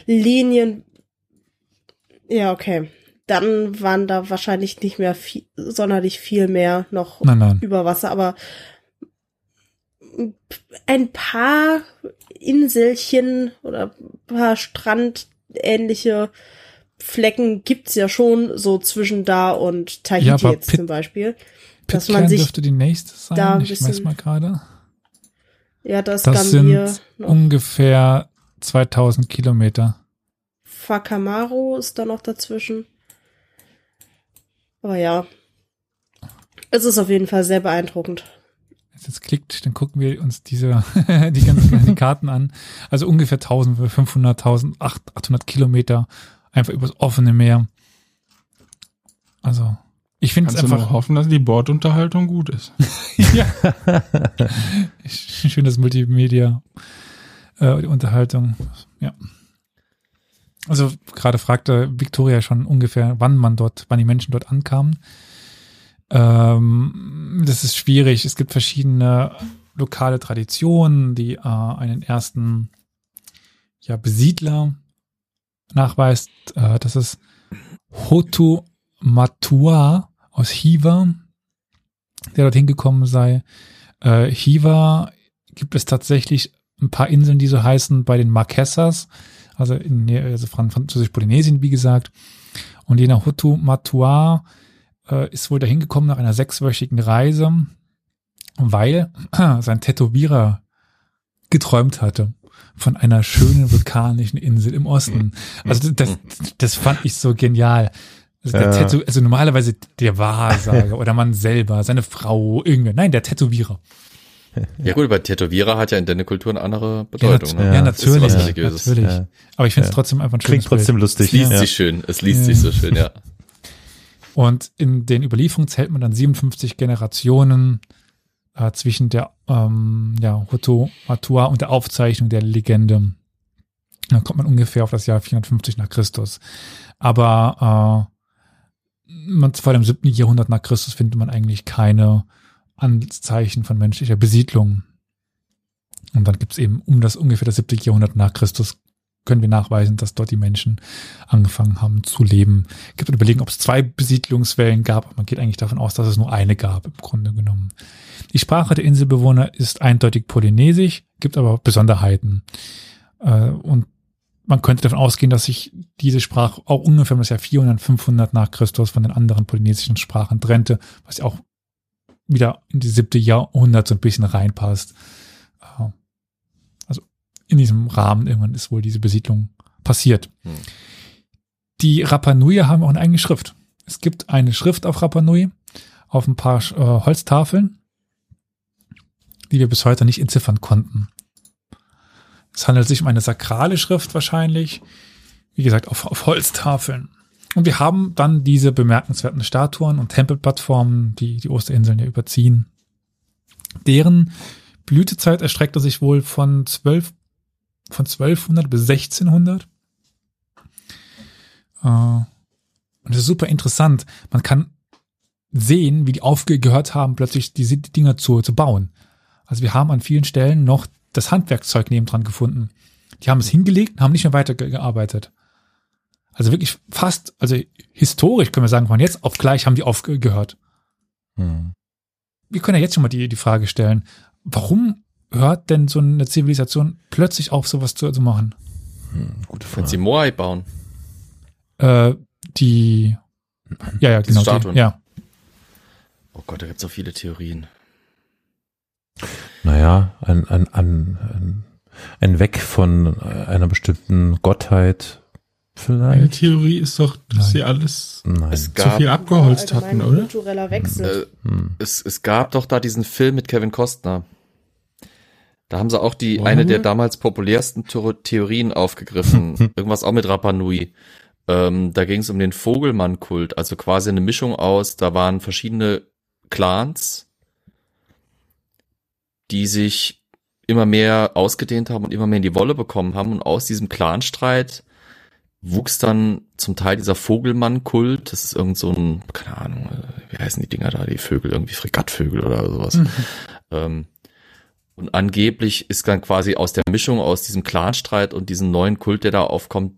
diese Linien. Ja, okay. Dann waren da wahrscheinlich nicht mehr viel, sonderlich viel mehr noch Nein, nein. über Wasser, aber ein paar Inselchen oder ein paar strandähnliche Flecken gibt's ja schon so zwischen da und Tahiti Ja, jetzt Pit- zum Beispiel. Dass man sich dürfte die nächste sein. da ich weiß bisschen- mal gerade. Ja, das, Das sind noch. ungefähr 2000 Kilometer. Fakamaru ist da noch dazwischen. Aber ja. Es ist auf jeden Fall sehr beeindruckend. Wenn es jetzt klickt, dann gucken wir uns diese, die ganzen Karten an. Also ungefähr 1500, 1800 Kilometer einfach übers offene Meer. Also, ich finde es Kannst du nur einfach, hoffen, dass die Bordunterhaltung gut ist. ja. Schönes Multimedia, äh, die Unterhaltung, ja. Also, gerade fragte Victoria schon ungefähr, wann man dort, wann die Menschen dort ankamen. Ähm, das ist schwierig. Es gibt verschiedene lokale Traditionen, die äh, einen ersten ja, Besiedler nachweist. Äh, das ist Hotu Matua aus Hiva, der dorthin gekommen sei. Äh, Hiva gibt es tatsächlich ein paar Inseln, die so heißen, bei den Marquesas, also in also Fran- Französisch-Polynesien, wie gesagt. Und jener Hutu Matua äh, ist wohl dahin gekommen nach einer sechswöchigen Reise, weil sein Tätowierer geträumt hatte von einer schönen vulkanischen Insel im Osten. Also das, das fand ich so genial. Also, der Ja. Tätow also normalerweise der Wahrsager oder man selber, seine Frau, irgendwer. Nein, der Tätowierer. Ja gut, aber Tätowierer hat ja in deiner Kultur eine andere Bedeutung. ja, ne? ja, ist natürlich. was Religiöses. natürlich. Ja. Aber ich finde es Ja. trotzdem einfach ein Klingt schönes trotzdem Bild. Es lustig. liest ja. sich schön, es liest Ja. sich so schön, ja. Und in den Überlieferungen zählt man dann 57 Generationen äh, zwischen der ähm, ja, Hutu Matua und der Aufzeichnung der Legende. Dann kommt man ungefähr auf das Jahr 450 nach Christus. Aber äh, man, vor dem siebten Jahrhundert nach Christus findet man eigentlich keine Anzeichen von menschlicher Besiedlung. Und dann gibt es eben um das ungefähr das siebte Jahrhundert nach Christus können wir nachweisen, dass dort die Menschen angefangen haben zu leben. Es gibt überlegen, ob es zwei Besiedlungswellen gab, man geht eigentlich davon aus, dass es nur eine gab, im Grunde genommen. Die Sprache der Inselbewohner ist eindeutig polynesisch, gibt aber Besonderheiten. Äh, Und man könnte davon ausgehen, dass sich diese Sprache auch ungefähr das Jahr 400, 500 nach Christus von den anderen polynesischen Sprachen trennte, was ja auch wieder in die siebte Jahrhundert so ein bisschen reinpasst. Äh, Also in diesem Rahmen irgendwann ist wohl diese Besiedlung passiert. Hm. Die Rapa Nui haben auch eine eigene Schrift. Es gibt eine Schrift auf Rapa Nui, auf ein paar äh, Holztafeln, die wir bis heute nicht entziffern konnten. Es handelt sich um eine sakrale Schrift wahrscheinlich, wie gesagt, auf, auf Holztafeln. Und wir haben dann diese bemerkenswerten Statuen und Tempelplattformen, die die Osterinseln ja überziehen. Deren Blütezeit erstreckte sich wohl von 12, von 1200 bis 1600. Äh, und das ist super interessant. Man kann sehen, wie die aufgehört haben, plötzlich diese Dinger zu, zu bauen. Also wir haben an vielen Stellen noch das Handwerkzeug nebendran gefunden. Die haben es hingelegt und haben nicht mehr weitergearbeitet. Also wirklich fast, also historisch können wir sagen, von jetzt auf gleich haben die aufgehört. Hm. Wir können ja jetzt schon mal die, die Frage stellen, warum hört denn so eine Zivilisation plötzlich auf, sowas zu, zu machen? Hm, Gute Wenn sie Frage. Moai bauen. Äh, die, ja, ja, Diese genau, Statuen. die, ja. Oh Gott, da gibt's so viele Theorien. Naja, ein, ein, ein, ein Weg von einer bestimmten Gottheit Meine vielleicht. Theorie ist doch, dass Nein. sie alles Nein. Es zu gab, viel abgeholzt hatten, oder? kultureller Wechsel. äh, Hm. es, es gab doch da diesen Film mit Kevin Costner. Da haben sie auch die, Wollen eine wir? der damals populärsten Theor- Theorien aufgegriffen. Irgendwas auch mit Rapa Nui. Ähm, da ging es um den Vogelmann-Kult, also quasi eine Mischung aus, da waren verschiedene Clans, die sich immer mehr ausgedehnt haben und immer mehr in die Wolle bekommen haben. Und aus diesem Clanstreit wuchs dann zum Teil dieser Vogelmann-Kult. Das ist irgend so ein, keine Ahnung, äh, wie heißen die Dinger da, die Vögel, irgendwie Fregattvögel oder sowas. Ähm, und angeblich ist dann quasi aus der Mischung aus diesem Clanstreit und diesem neuen Kult, der da aufkommt,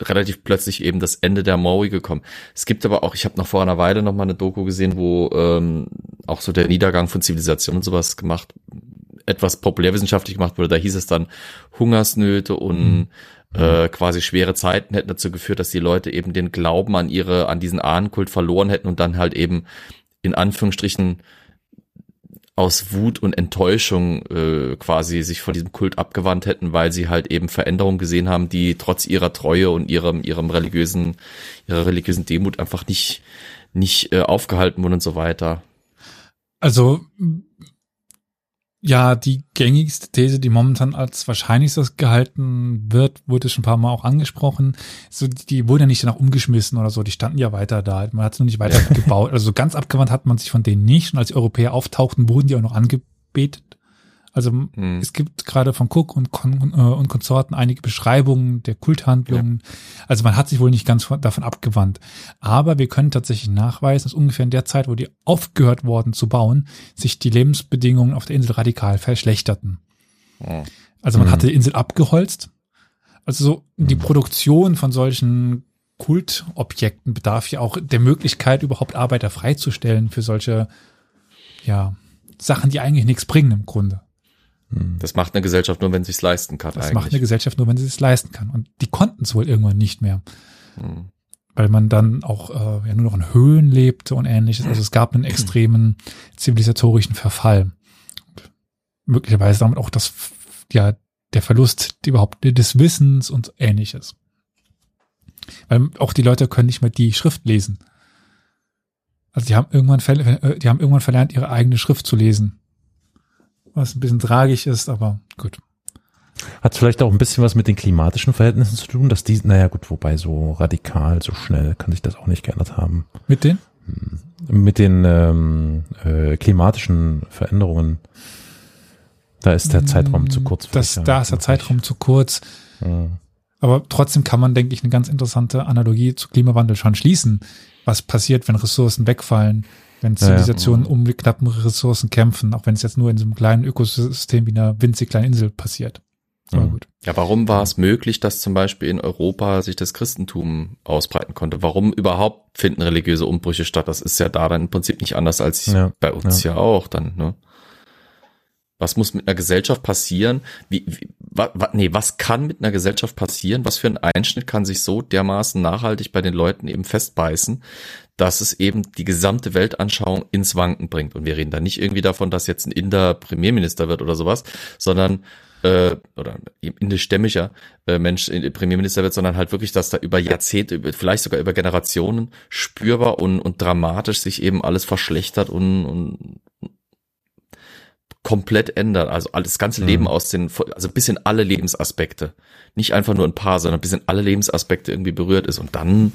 relativ plötzlich eben das Ende der Maui gekommen. Es gibt aber auch, ich habe noch vor einer Weile noch mal eine Doku gesehen, wo ähm, auch so der Niedergang von Zivilisation und sowas gemacht, etwas populärwissenschaftlich gemacht wurde. Da hieß es dann Hungersnöte und äh, quasi schwere Zeiten hätten dazu geführt, dass die Leute eben den Glauben an ihre, an diesen Ahnenkult verloren hätten und dann halt eben in Anführungsstrichen aus Wut und Enttäuschung äh, quasi sich von diesem Kult abgewandt hätten, weil sie halt eben Veränderungen gesehen haben, die trotz ihrer Treue und ihrem ihrem religiösen ihrer religiösen Demut einfach nicht nicht äh, aufgehalten wurden und so weiter. Also, ja, die gängigste These, die momentan als wahrscheinlichstes gehalten wird, wurde schon ein paar Mal auch angesprochen. So, die wurden ja nicht danach umgeschmissen oder so, die standen ja weiter da. Man hat es nur nicht weiter gebaut. Also so ganz abgewandt hat man sich von denen nicht. Und als die Europäer auftauchten, wurden die auch noch angebetet. Also Hm. es gibt gerade von Cook und, Kon äh, und Konsorten einige Beschreibungen der Kulthandlungen. Also man hat sich wohl nicht ganz von, davon abgewandt. Aber wir können tatsächlich nachweisen, dass ungefähr in der Zeit, wo die aufgehört worden zu bauen, sich die Lebensbedingungen auf der Insel radikal verschlechterten. Oh. Also man Mhm. hatte die Insel abgeholzt. Also so die Produktion von solchen Kultobjekten bedarf ja auch der Möglichkeit, überhaupt Arbeiter freizustellen für solche, ja, Sachen, die eigentlich nichts bringen im Grunde. Hm. Das macht eine Gesellschaft nur, wenn sie es leisten kann Das eigentlich. macht eine Gesellschaft nur, wenn sie es leisten kann. Und die konnten es wohl irgendwann nicht mehr, Hm. weil man dann auch äh, ja nur noch in Höhlen lebte und ähnliches. Also es gab einen extremen zivilisatorischen Verfall. Und möglicherweise damit auch das, ja, der Verlust überhaupt des Wissens und ähnliches. Weil auch die Leute können nicht mehr die Schrift lesen. Also die haben irgendwann, äh, die haben irgendwann verlernt, ihre eigene Schrift zu lesen. Was ein bisschen tragisch ist, aber gut. Hat vielleicht auch ein bisschen was mit den klimatischen Verhältnissen zu tun, dass die, naja gut, wobei so radikal, so schnell kann sich das auch nicht geändert haben. Mit den? Mit den ähm, äh, klimatischen Veränderungen, da ist der Zeitraum zu kurz. Das, da ist der Zeitraum zu kurz. Ja. Aber trotzdem kann man, denke ich, eine ganz interessante Analogie zu Klimawandel schon schließen. Was passiert, wenn Ressourcen wegfallen, wenn Ja, ja. Zivilisationen um die knappen Ressourcen kämpfen, auch wenn es jetzt nur in so einem kleinen Ökosystem wie einer winzig kleinen Insel passiert. Aber Mhm. gut. Ja, warum war es möglich, dass zum Beispiel in Europa sich das Christentum ausbreiten konnte? Warum überhaupt finden religiöse Umbrüche statt? Das ist ja da dann im Prinzip nicht anders als Ja, bei uns ja. auch dann, ne? Was muss mit einer Gesellschaft passieren? Wie, wie wa, wa, nee, was kann mit einer Gesellschaft passieren? Was für ein Einschnitt kann sich so dermaßen nachhaltig bei den Leuten eben festbeißen, dass es eben die gesamte Weltanschauung ins Wanken bringt? Und wir reden da nicht irgendwie davon, dass jetzt ein Inder Premierminister wird oder sowas, sondern äh, oder eben indischstämmiger äh, Mensch äh, Premierminister wird, sondern halt wirklich, dass da über Jahrzehnte, vielleicht sogar über Generationen spürbar und, und dramatisch sich eben alles verschlechtert und, und komplett ändert. Also alles ganze Mhm. Leben aus den, also bis in alle Lebensaspekte. Nicht einfach nur ein paar, sondern bis in alle Lebensaspekte irgendwie berührt ist. Und dann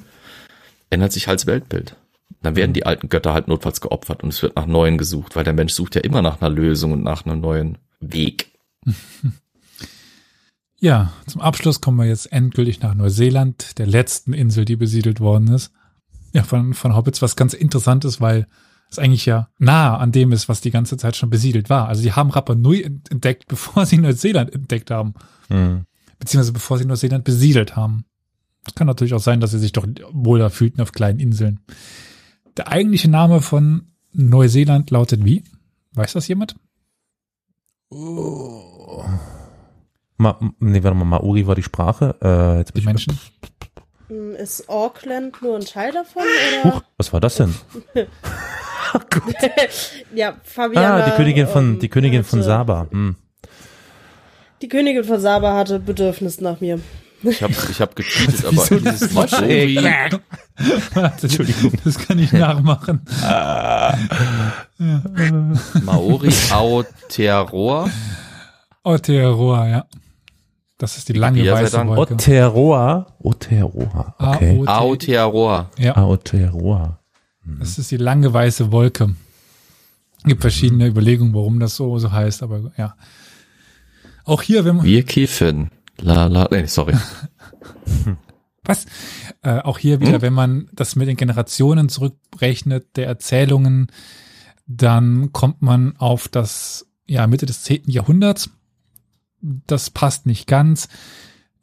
ändert sich halt das Weltbild. Dann werden die alten Götter halt notfalls geopfert und es wird nach neuen gesucht, weil der Mensch sucht ja immer nach einer Lösung und nach einem neuen Weg. Ja, zum Abschluss kommen wir jetzt endgültig nach Neuseeland, der letzten Insel, die besiedelt worden ist. Ja, von, von Hobbits was ganz interessantes, weil es eigentlich ja nahe an dem ist, was die ganze Zeit schon besiedelt war. Also die haben Rapa Nui ent- entdeckt, bevor sie Neuseeland entdeckt haben, Mhm. beziehungsweise bevor sie Neuseeland besiedelt haben. Es kann natürlich auch sein, dass sie sich doch wohler fühlten auf kleinen Inseln. Der eigentliche Name von Neuseeland lautet wie? Weiß das jemand? Ma, nee, warte mal, Maori war die Sprache. Äh, jetzt bin Die ich Menschen? Hm, Ist Auckland nur ein Teil davon? Oder? Huch, was war das denn? ja, Fabiana. ah, die Königin von, ähm, die Königin von hatte- Saba. Hm. Die Königin von Saba hatte Bedürfnis nach mir. Ich habe ich hab gecheatet, aber dieses Maori, Entschuldigung. Das kann ich nachmachen. Maori Aotearoa, Aotearoa, ja. Das ist die lange weiße? Wolke. Aotearoa. Aotearoa. Okay. AOT. Aotearoa. Ja, Aotearoa. das ist die lange weiße Wolke. Gibt verschiedene Überlegungen, warum das so, so heißt, aber ja. Auch hier, wenn man, Wir kiffen. La la, nee, sorry. was? Äh, auch hier wieder, wenn man das mit den Generationen zurückrechnet, der Erzählungen, dann kommt man auf das, ja, Mitte des 10. Jahrhunderts. Das passt nicht ganz.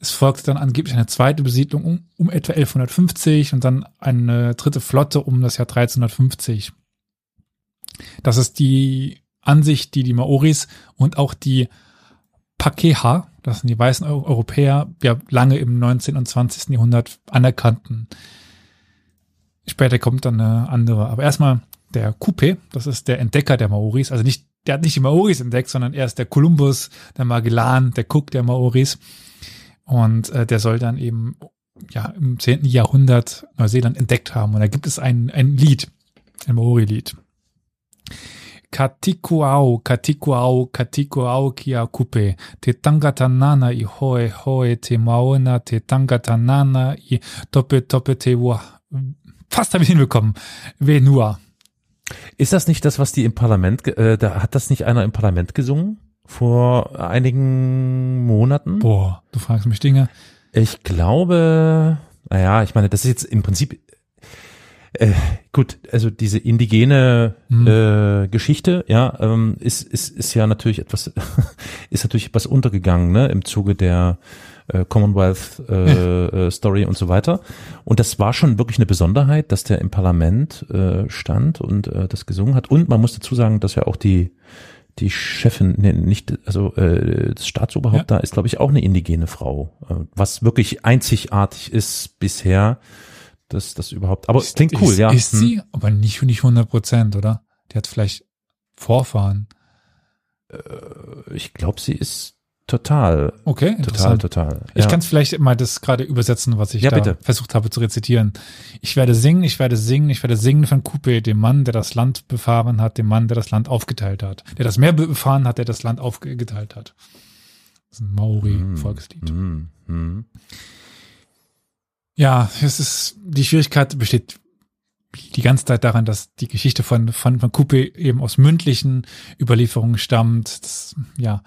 Es folgte dann angeblich eine zweite Besiedlung um, um etwa 1150 und dann eine dritte Flotte um das Jahr 1350. Das ist die Ansicht, die die Maoris und auch die Pakeha, das sind die weißen Eu- Europäer, ja lange im 19. und 20. Jahrhundert anerkannten. Später kommt dann eine andere. Aber erstmal der Coupe, das ist der Entdecker der Maoris, also nicht, der hat nicht die Maoris entdeckt, sondern er ist der Kolumbus, der Magellan, der Cook der Maoris. Und äh, der soll dann eben ja im 10. Jahrhundert Neuseeland entdeckt haben. Und da gibt es ein, ein Lied, ein Maori-Lied. Katikuau, Katikuau, Katikuau kia kupe. Te tangata nana i hoe hoe te maona, te tangata nana i tope tope te wa. Fast habe ich hinbekommen. Venua. Ist das nicht das, was die im Parlament, äh, da hat das nicht einer im Parlament gesungen? Vor einigen Monaten? Boah, du fragst mich Dinge. Ich glaube, naja, ich meine, das ist jetzt im Prinzip, äh, gut, also diese indigene Hm. äh, Geschichte, ja, ähm, ist, ist, ist ja natürlich etwas, ist natürlich etwas untergegangen, ne, im Zuge der äh, Commonwealth äh, äh, Story und so weiter. Und das war schon wirklich eine Besonderheit, dass der im Parlament äh, stand und äh, das gesungen hat. Und man muss dazu sagen, dass ja auch die die Chefin, nee, nicht, also äh, das Staatsoberhaupt Ja. da ist, glaube ich, auch eine indigene Frau, äh, was wirklich einzigartig ist bisher, dass das überhaupt. Aber es klingt cool, ist, ja. Ist Hm. sie? Aber nicht, nicht 100 Prozent, oder? Die hat vielleicht Vorfahren. Ich glaube, sie ist Total. Okay, Total, total. Ich Ja. kann es vielleicht mal das gerade übersetzen, was ich Ja, da bitte. versucht habe zu rezitieren. Ich werde singen, ich werde singen, ich werde singen von Coupe, dem Mann, der das Land befahren hat, dem Mann, der das Land aufgeteilt hat. Der das Meer befahren hat, der das Land aufgeteilt hat. Das ist ein Maori-Volkslied. Hm, hm. Ja, es ist, die Schwierigkeit besteht die ganze Zeit daran, dass die Geschichte von, von, von Coupe eben aus mündlichen Überlieferungen stammt. Das, ja,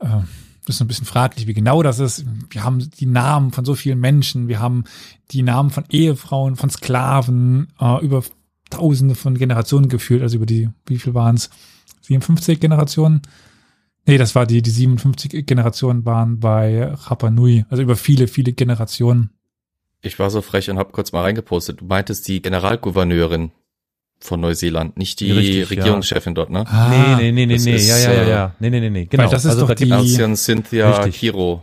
äh, das ist ein bisschen fraglich, wie genau das ist. Wir haben die Namen von so vielen Menschen, wir haben die Namen von Ehefrauen, von Sklaven, äh, über tausende von Generationen geführt, also über die, wie viel waren es? 57 Generationen? Nee, das war die, die 57 Generationen waren bei Rapa Nui, also über viele, viele Generationen. Ich war so frech und habe kurz mal reingepostet. Du meintest die Generalgouverneurin von Neuseeland, nicht die Richtig, ja. Regierungschefin dort, ne? Ah, Nee, nee, nee, nee, das nee, ist, ja, ja, ja, äh, ja. Nee, nee, nee, nee, genau. Weil das ist doch da die- Alcian Cynthia Richtig. Kiro.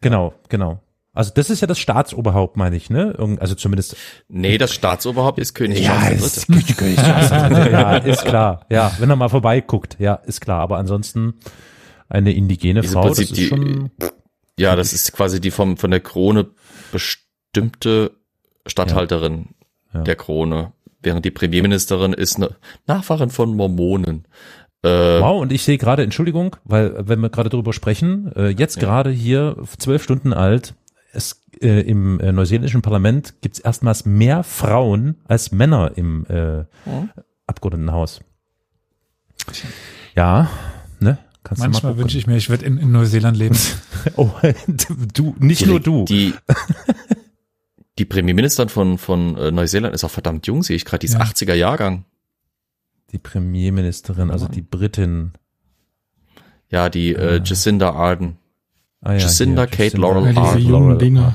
Genau, genau. Also das ist ja das Staatsoberhaupt, meine ich, ne? Also zumindest. Nee, das Staatsoberhaupt ist König Ja, Charles ist, ja, ist klar. Ja, wenn er mal vorbeiguckt, ja, ist klar. Aber ansonsten eine indigene Diese Frau, das Prinzip ist die- schon. Ja, das ist quasi die vom, von der Krone bestimmte Statthalterin Ja. der Krone. Während die Premierministerin ist eine Nachfahrin von Mormonen. Äh, Wow, und ich sehe gerade, Entschuldigung, weil wenn wir gerade drüber sprechen, äh, jetzt gerade hier zwölf Stunden alt, es äh, im äh, neuseeländischen Parlament gibt's erstmals mehr Frauen als Männer im äh, Abgeordnetenhaus. Ja, ne? Kannst du Manchmal mal wünsche ich mir, ich würde in, in Neuseeland leben. Oh, du, nicht die, nur du. Die, die Premierministerin von, von äh, Neuseeland ist auch verdammt jung, sehe ich gerade. Die ist Ja. 80er Jahrgang. Die Premierministerin, also die Britin. Ja, die äh, Jacinda Arden. Ah, ja, Jacinda Kate Laurel Ja, diese Arden. jungen Laurel. Dinger.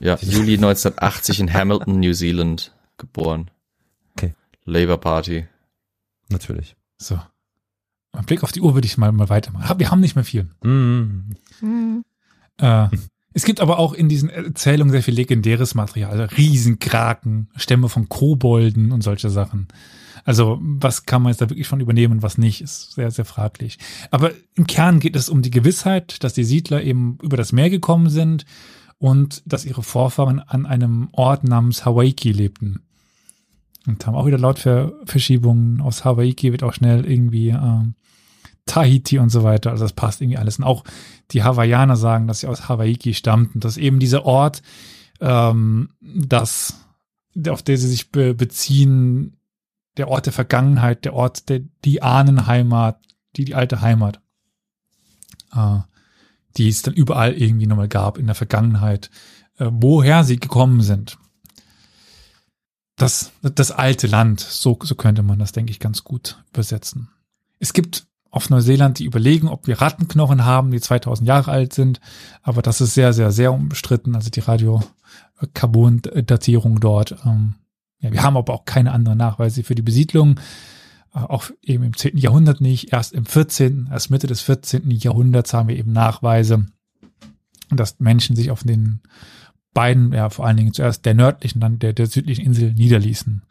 Ja, Juli 1980 in Hamilton, New Zealand geboren. Okay. Labour Party. Natürlich. So. Ein Blick auf die Uhr würde ich mal, mal weitermachen. Hab- Wir haben nicht mehr viel. Mhm. Äh, es gibt aber auch in diesen Erzählungen sehr viel legendäres Material. Also Riesenkraken, Stämme von Kobolden und solche Sachen. Also was kann man jetzt da wirklich von übernehmen, was nicht, ist sehr, sehr fraglich. Aber im Kern geht es um die Gewissheit, dass die Siedler eben über das Meer gekommen sind und dass ihre Vorfahren an einem Ort namens Hawaiki lebten. Und haben auch wieder Lautverschiebungen. Aus Hawaiki wird auch schnell irgendwie ähm, Tahiti und so weiter. Also das passt irgendwie alles. Und auch die Hawaiianer sagen, dass sie aus Hawaiki stammten. Das ist eben dieser Ort, ähm, das, auf der sie sich be beziehen, der Ort der Vergangenheit, der Ort der die Ahnenheimat, die die alte Heimat, äh, die es dann überall irgendwie nochmal gab in der Vergangenheit, äh, woher sie gekommen sind. Das, das alte Land, so, so könnte man das, denke ich, ganz gut übersetzen. Es gibt auf Neuseeland, die überlegen, ob wir Rattenknochen haben, die 2000 Jahre alt sind. Aber das ist sehr, sehr, sehr umstritten. Also die Radiokarbon-Datierung dort. Ähm, ja, wir haben aber auch keine anderen Nachweise für die Besiedlung. Äh, auch eben im 10. Jahrhundert nicht. Erst im 14., erst Mitte des 14. Jahrhunderts haben wir eben Nachweise, dass Menschen sich auf den beiden, ja vor allen Dingen zuerst der nördlichen, dann der, der südlichen Insel niederließen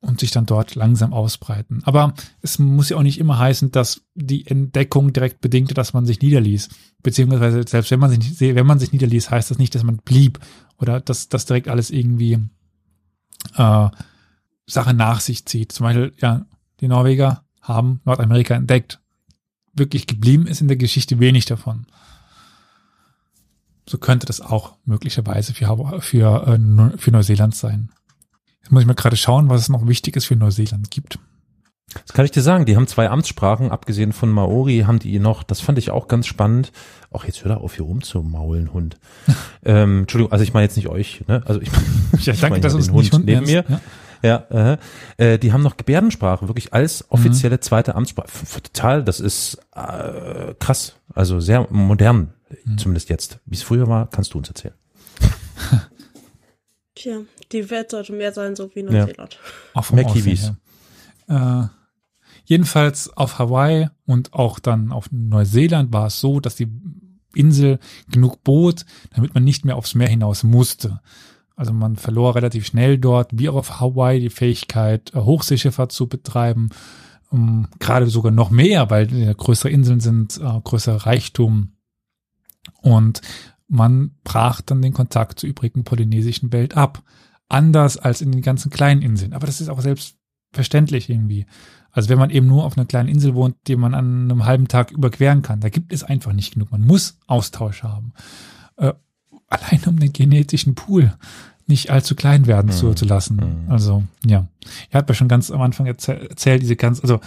und sich dann dort langsam ausbreiten. Aber es muss ja auch nicht immer heißen, dass die Entdeckung direkt bedingte, dass man sich niederließ. Beziehungsweise selbst wenn man sich, wenn man sich niederließ, heißt das nicht, dass man blieb oder dass das direkt alles irgendwie äh, Sache nach sich zieht. Zum Beispiel, ja, die Norweger haben Nordamerika entdeckt. Wirklich geblieben ist in der Geschichte wenig davon. So könnte das auch möglicherweise für, für, äh, für Neuseeland sein. Jetzt muss ich mal gerade schauen, was es noch Wichtiges für Neuseeland gibt. Das kann ich dir sagen, die haben zwei Amtssprachen, abgesehen von Maori haben die noch, das fand ich auch ganz spannend. Auch jetzt hör da auf, hier rumzumaulen, Hund. ähm, Entschuldigung, also ich meine jetzt nicht euch, ne? Also ich, Ja, ich danke, meine dass uns den nicht Hund Hund neben mir. Ja. Ja, äh, die haben noch Gebärdensprache, wirklich als offizielle zweite Amtssprache. Total, das ist äh, krass. Also sehr modern, zumindest jetzt. Wie es früher war, kannst du uns erzählen. Tja, die Welt sollte mehr sein, so wie Ja. Neuseeland. Auch vom Mehr Kiwis. Äh, jedenfalls auf Hawaii und auch dann auf Neuseeland war es so, dass die Insel genug bot, damit man nicht mehr aufs Meer hinaus musste. Also man verlor relativ schnell dort, wie auch auf Hawaii, die Fähigkeit, äh, Hochseeschifffahrt zu betreiben. ähm, gerade sogar noch mehr, weil äh, größere Inseln sind, äh, größerer Reichtum. Und man brach dann den Kontakt zur übrigen polynesischen Welt ab. Anders als in den ganzen kleinen Inseln. Aber das ist auch selbstverständlich irgendwie. Also wenn man eben nur auf einer kleinen Insel wohnt, die man an einem halben Tag überqueren kann, da gibt es einfach nicht genug. Man muss Austausch haben. Äh, allein um den genetischen Pool nicht allzu klein werden Mhm. zu, zu lassen. Mhm. Also, ja. Ihr habt ja schon ganz am Anfang erzäh- erzählt, diese ganz, also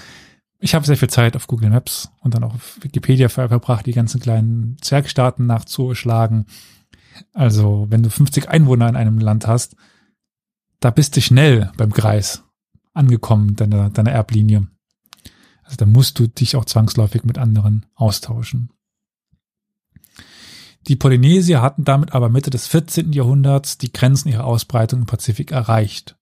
ich habe sehr viel Zeit auf Google Maps und dann auch auf Wikipedia ver verbracht, die ganzen kleinen Zwergstaaten nachzuschlagen. Also, wenn du 50 Einwohner in einem Land hast, da bist du schnell beim Kreis angekommen, deiner, deiner Erblinie. Also da musst du dich auch zwangsläufig mit anderen austauschen. Die Polynesier hatten damit aber Mitte des 14. Jahrhunderts die Grenzen ihrer Ausbreitung im Pazifik erreicht.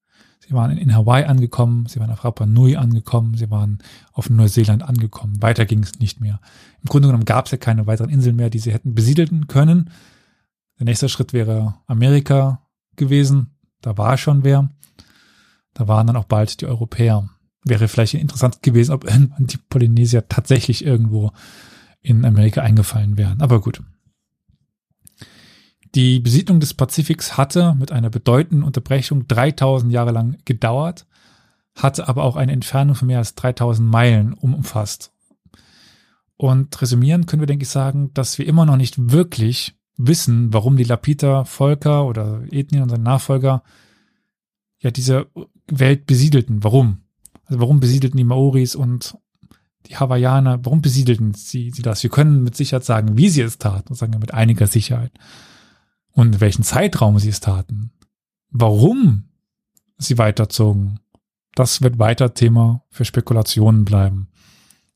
Sie waren in Hawaii angekommen, sie waren auf Rapa Nui angekommen, sie waren auf Neuseeland angekommen. Weiter ging es nicht mehr. Im Grunde genommen gab es ja keine weiteren Inseln mehr, die sie hätten besiedeln können. Der nächste Schritt wäre Amerika gewesen. Da war schon wer. Da waren dann auch bald die Europäer. Wäre vielleicht interessant gewesen, ob irgendwann die Polynesier tatsächlich irgendwo in Amerika eingefallen wären. Aber gut. Die Besiedlung des Pazifiks hatte mit einer bedeutenden Unterbrechung 3000 Jahre lang gedauert, hatte aber auch eine Entfernung von mehr als 3000 Meilen umfasst. Und resümieren können wir, denke ich, sagen, dass wir immer noch nicht wirklich wissen, warum die Lapita Volker oder Ethnien und seine Nachfolger ja diese Welt besiedelten. Warum? Also warum besiedelten die Maoris und die Hawaiianer, warum besiedelten sie, sie das? Wir können mit Sicherheit sagen, wie sie es taten, sagen wir mit einiger Sicherheit. Und in welchen Zeitraum sie es taten. Warum sie weiterzogen. Das wird weiter Thema für Spekulationen bleiben.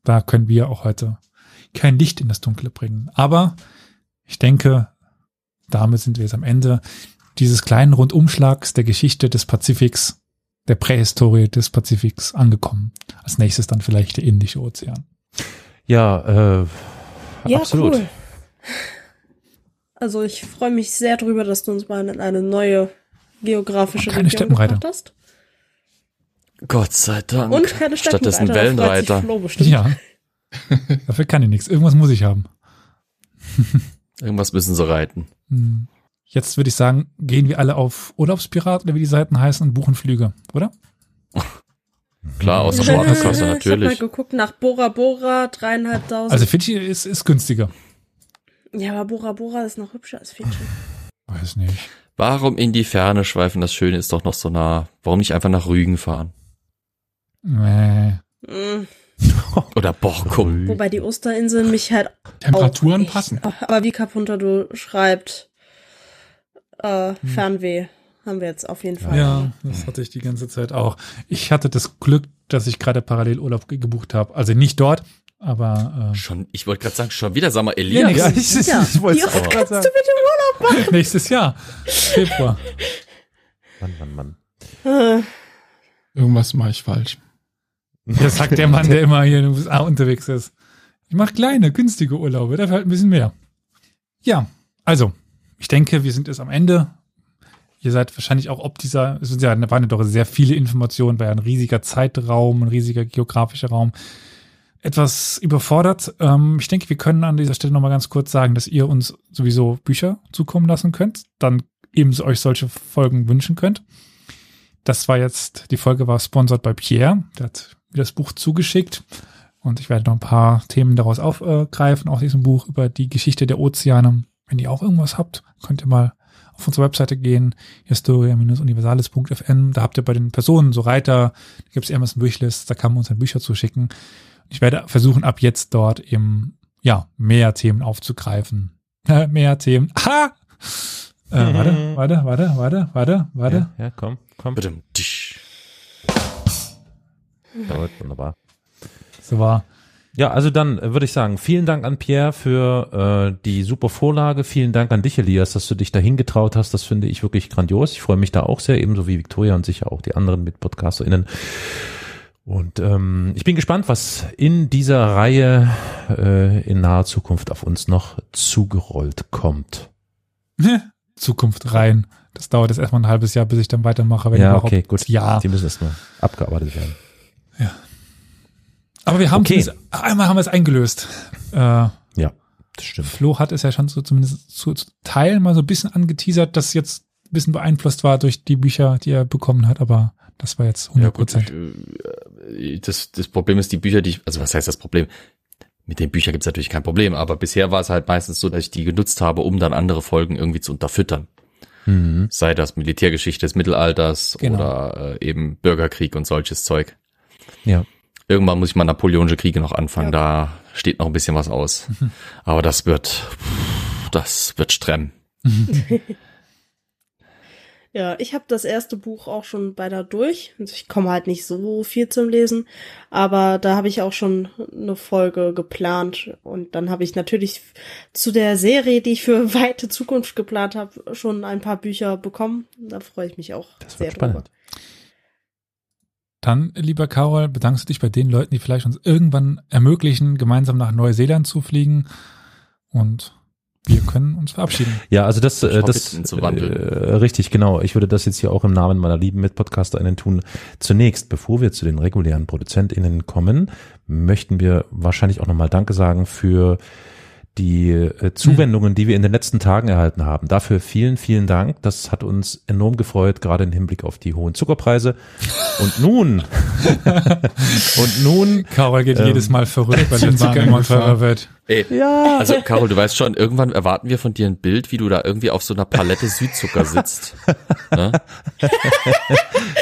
Da können wir auch heute kein Licht in das Dunkle bringen. Aber ich denke, damit sind wir jetzt am Ende dieses kleinen Rundumschlags der Geschichte des Pazifiks, der Prähistorie des Pazifiks angekommen. Als nächstes dann vielleicht der Indische Ozean. Ja, äh, Ja, absolut. cool. Also ich freue mich sehr drüber, dass du uns mal in eine neue geografische keine Region Steppenreiter. gebracht hast. Gott sei Dank. Und keine Stattdessen Wellenreiter. Flo. Ja. Dafür kann ich nichts. Irgendwas muss ich haben. Irgendwas müssen sie reiten. Hm. Jetzt würde ich sagen, gehen wir alle auf Urlaubspirat oder wie die Seiten heißen und buchen Flüge, oder? Klar, außer Ich hab Sparkasse mal natürlich. geguckt nach Bora Bora, dreieinhalbtausend. Also Fidschi ist, ist günstiger. Ja, aber Bora Bora ist noch hübscher als Fidschi. Weiß nicht. Warum in die Ferne schweifen? Das Schöne ist doch noch so nah. Warum nicht einfach nach Rügen fahren? Nee. Mm, Oder Borkum. Wobei die Osterinseln mich halt Temperaturen auch echt- passen. Aber wie Kapunter du schreibt, äh, Hm. Fernweh haben wir jetzt auf jeden Fall. Ja, das hatte ich die ganze Zeit auch. Ich hatte das Glück, dass ich gerade parallel Urlaub ge- gebucht habe. Also nicht dort, aber Schon, ich wollte gerade sagen, schon wieder, sag mal, Ja, Elias. Ja, ich, Ja, ich wollte wie es oft auch. kannst du bitte äh, nächstes Jahr, Februar. Mann, Mann, Mann. Urlaub? Äh, Irgendwas mache ich falsch. Das sagt der Mann, der immer hier in den USA unterwegs ist. Ich mache kleine, günstige Urlaube, dafür halt ein bisschen mehr. Ja, also, ich denke, wir sind jetzt am Ende. Ihr seid wahrscheinlich auch ob dieser, es sind ja, waren ja doch sehr viele Informationen, war ja ein riesiger Zeitraum, ein riesiger geografischer Raum. Etwas überfordert. Ähm, ich denke, wir können an dieser Stelle nochmal ganz kurz sagen, dass ihr uns sowieso Bücher zukommen lassen könnt, dann eben euch solche Folgen wünschen könnt. Das war jetzt, die Folge war sponsert bei Pierre. Der hat mir das Buch zugeschickt. Und ich werde noch ein paar Themen daraus aufgreifen, aus diesem Buch über die Geschichte der Ozeane. Wenn ihr auch irgendwas habt, könnt ihr mal auf unsere Webseite gehen, historia-universales.fm. Da habt ihr bei den Personen so Reiter, da gibt es Amazon Wishlist, da kann man uns dann Bücher zuschicken. Ich werde versuchen, ab jetzt dort eben, ja, mehr Themen aufzugreifen. mehr Themen. Ha! Äh, warte, warte, warte, warte, warte, warte. Ja, ja, komm, komm. Bitte. Dauert, wunderbar. So war. Ja, also dann äh, würde ich sagen, vielen Dank an Pierre für äh, die super Vorlage. Vielen Dank an dich, Elias, dass du dich dahin getraut hast. Das finde ich wirklich grandios. Ich freue mich da auch sehr, ebenso wie Victoria und sicher auch die anderen MitpodcasterInnen. Und ähm, ich bin gespannt, was in dieser Reihe äh, in naher Zukunft auf uns noch zugerollt kommt. Zukunft rein. Das dauert jetzt erstmal ein halbes Jahr, bis ich dann weitermache, wenn ja, okay, gut. Ja. Die müssen erstmal abgearbeitet werden. Aber wir haben Okay. zumindest- einmal haben wir es eingelöst. Äh, Ja, das stimmt. Flo hat es ja schon so zumindest zu, zu Teil mal so ein bisschen angeteasert, dass jetzt ein bisschen beeinflusst war durch die Bücher, die er bekommen hat, aber das war jetzt 100 Ja, gut, Prozent. äh, das, das Problem ist, die Bücher, die ich, also was heißt das Problem? Mit den Büchern gibt's natürlich kein Problem, aber bisher war es halt meistens so, dass ich die genutzt habe, um dann andere Folgen irgendwie zu unterfüttern. Mhm. Sei das Militärgeschichte des Mittelalters Genau. oder äh, eben Bürgerkrieg und solches Zeug. Ja. Irgendwann muss ich mal Napoleonische Kriege noch anfangen, da steht noch ein bisschen was aus. Aber das wird, das wird streng. Ja, ich habe das erste Buch auch schon beinahe durch. Also ich komme halt nicht so viel zum Lesen, aber da habe ich auch schon eine Folge geplant und dann habe ich natürlich zu der Serie, die ich für weite Zukunft geplant habe, schon ein paar Bücher bekommen. Da freue ich mich auch Das sehr wird spannend. drüber. Dann, lieber Carol, bedankst du dich bei den Leuten, die vielleicht uns irgendwann ermöglichen, gemeinsam nach Neuseeland zu fliegen. Und wir können uns verabschieden. Ja, also das, äh, das ihn zu wandeln. äh, richtig, genau. Ich würde das jetzt hier auch im Namen meiner lieben MitpodcasterInnen tun. Zunächst, bevor wir zu den regulären ProduzentInnen kommen, möchten wir wahrscheinlich auch nochmal Danke sagen für die äh, Zuwendungen, die wir in den letzten Tagen erhalten haben. Dafür vielen, vielen Dank. Das hat uns enorm gefreut, gerade im Hinblick auf die hohen Zuckerpreise. Und nun, und nun, Carol geht Ähm, jedes Mal verrückt, weil der Zucker immer teurer wird. Ey, ja, also Carol, du weißt schon, irgendwann erwarten wir von dir ein Bild, wie du da irgendwie auf so einer Palette Südzucker sitzt. ne?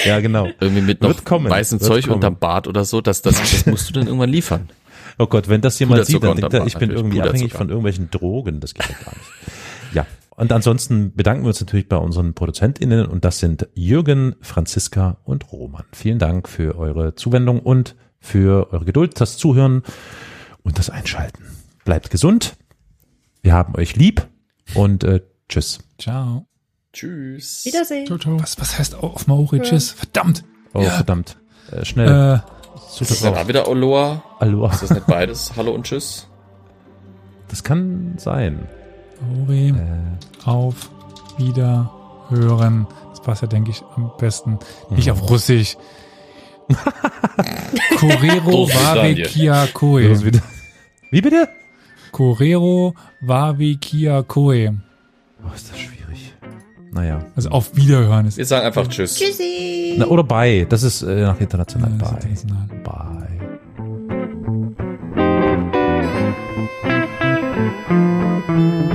ja, genau. Irgendwie mit noch weißem wird Zeug kommen. unterm Bart oder so. Das, das, das musst du dann irgendwann liefern. Oh Gott, wenn das jemand sieht, dann denkt er, ich bin irgendwie abhängig von irgendwelchen Drogen. Das geht ja gar nicht. Ja. Und ansonsten bedanken wir uns natürlich bei unseren ProduzentInnen und das sind Jürgen, Franziska und Roman. Vielen Dank für eure Zuwendung und für eure Geduld, das Zuhören und das Einschalten. Bleibt gesund. Wir haben euch lieb und äh, tschüss. Ciao. Tschüss. Wiedersehen. Ciao, ciao. Was, was heißt auf Maori? Tschüss. Verdammt. Oh, Ja. verdammt. Äh, schnell. Äh, Ist Sucht das dann auch wieder Oloa? Aloha. Ist das nicht beides? Hallo und Tschüss? Das kann sein. Maori. Äh, Auf Wiederhören. Das passt ja, denke ich, am besten. Nicht Mhm. auf Russisch. Korero Doof, Wawe Daniel. Kia los Koe. wieder. Wie bitte? Korero Wawe Kia Koe. Oh, ist das schwierig. Naja. Also auf Wiederhören ist. Wir sagen einfach Tschüss. Tschüssi. Na, oder Bye. Das ist äh, nach international. Ja, bye. International. Bye. thank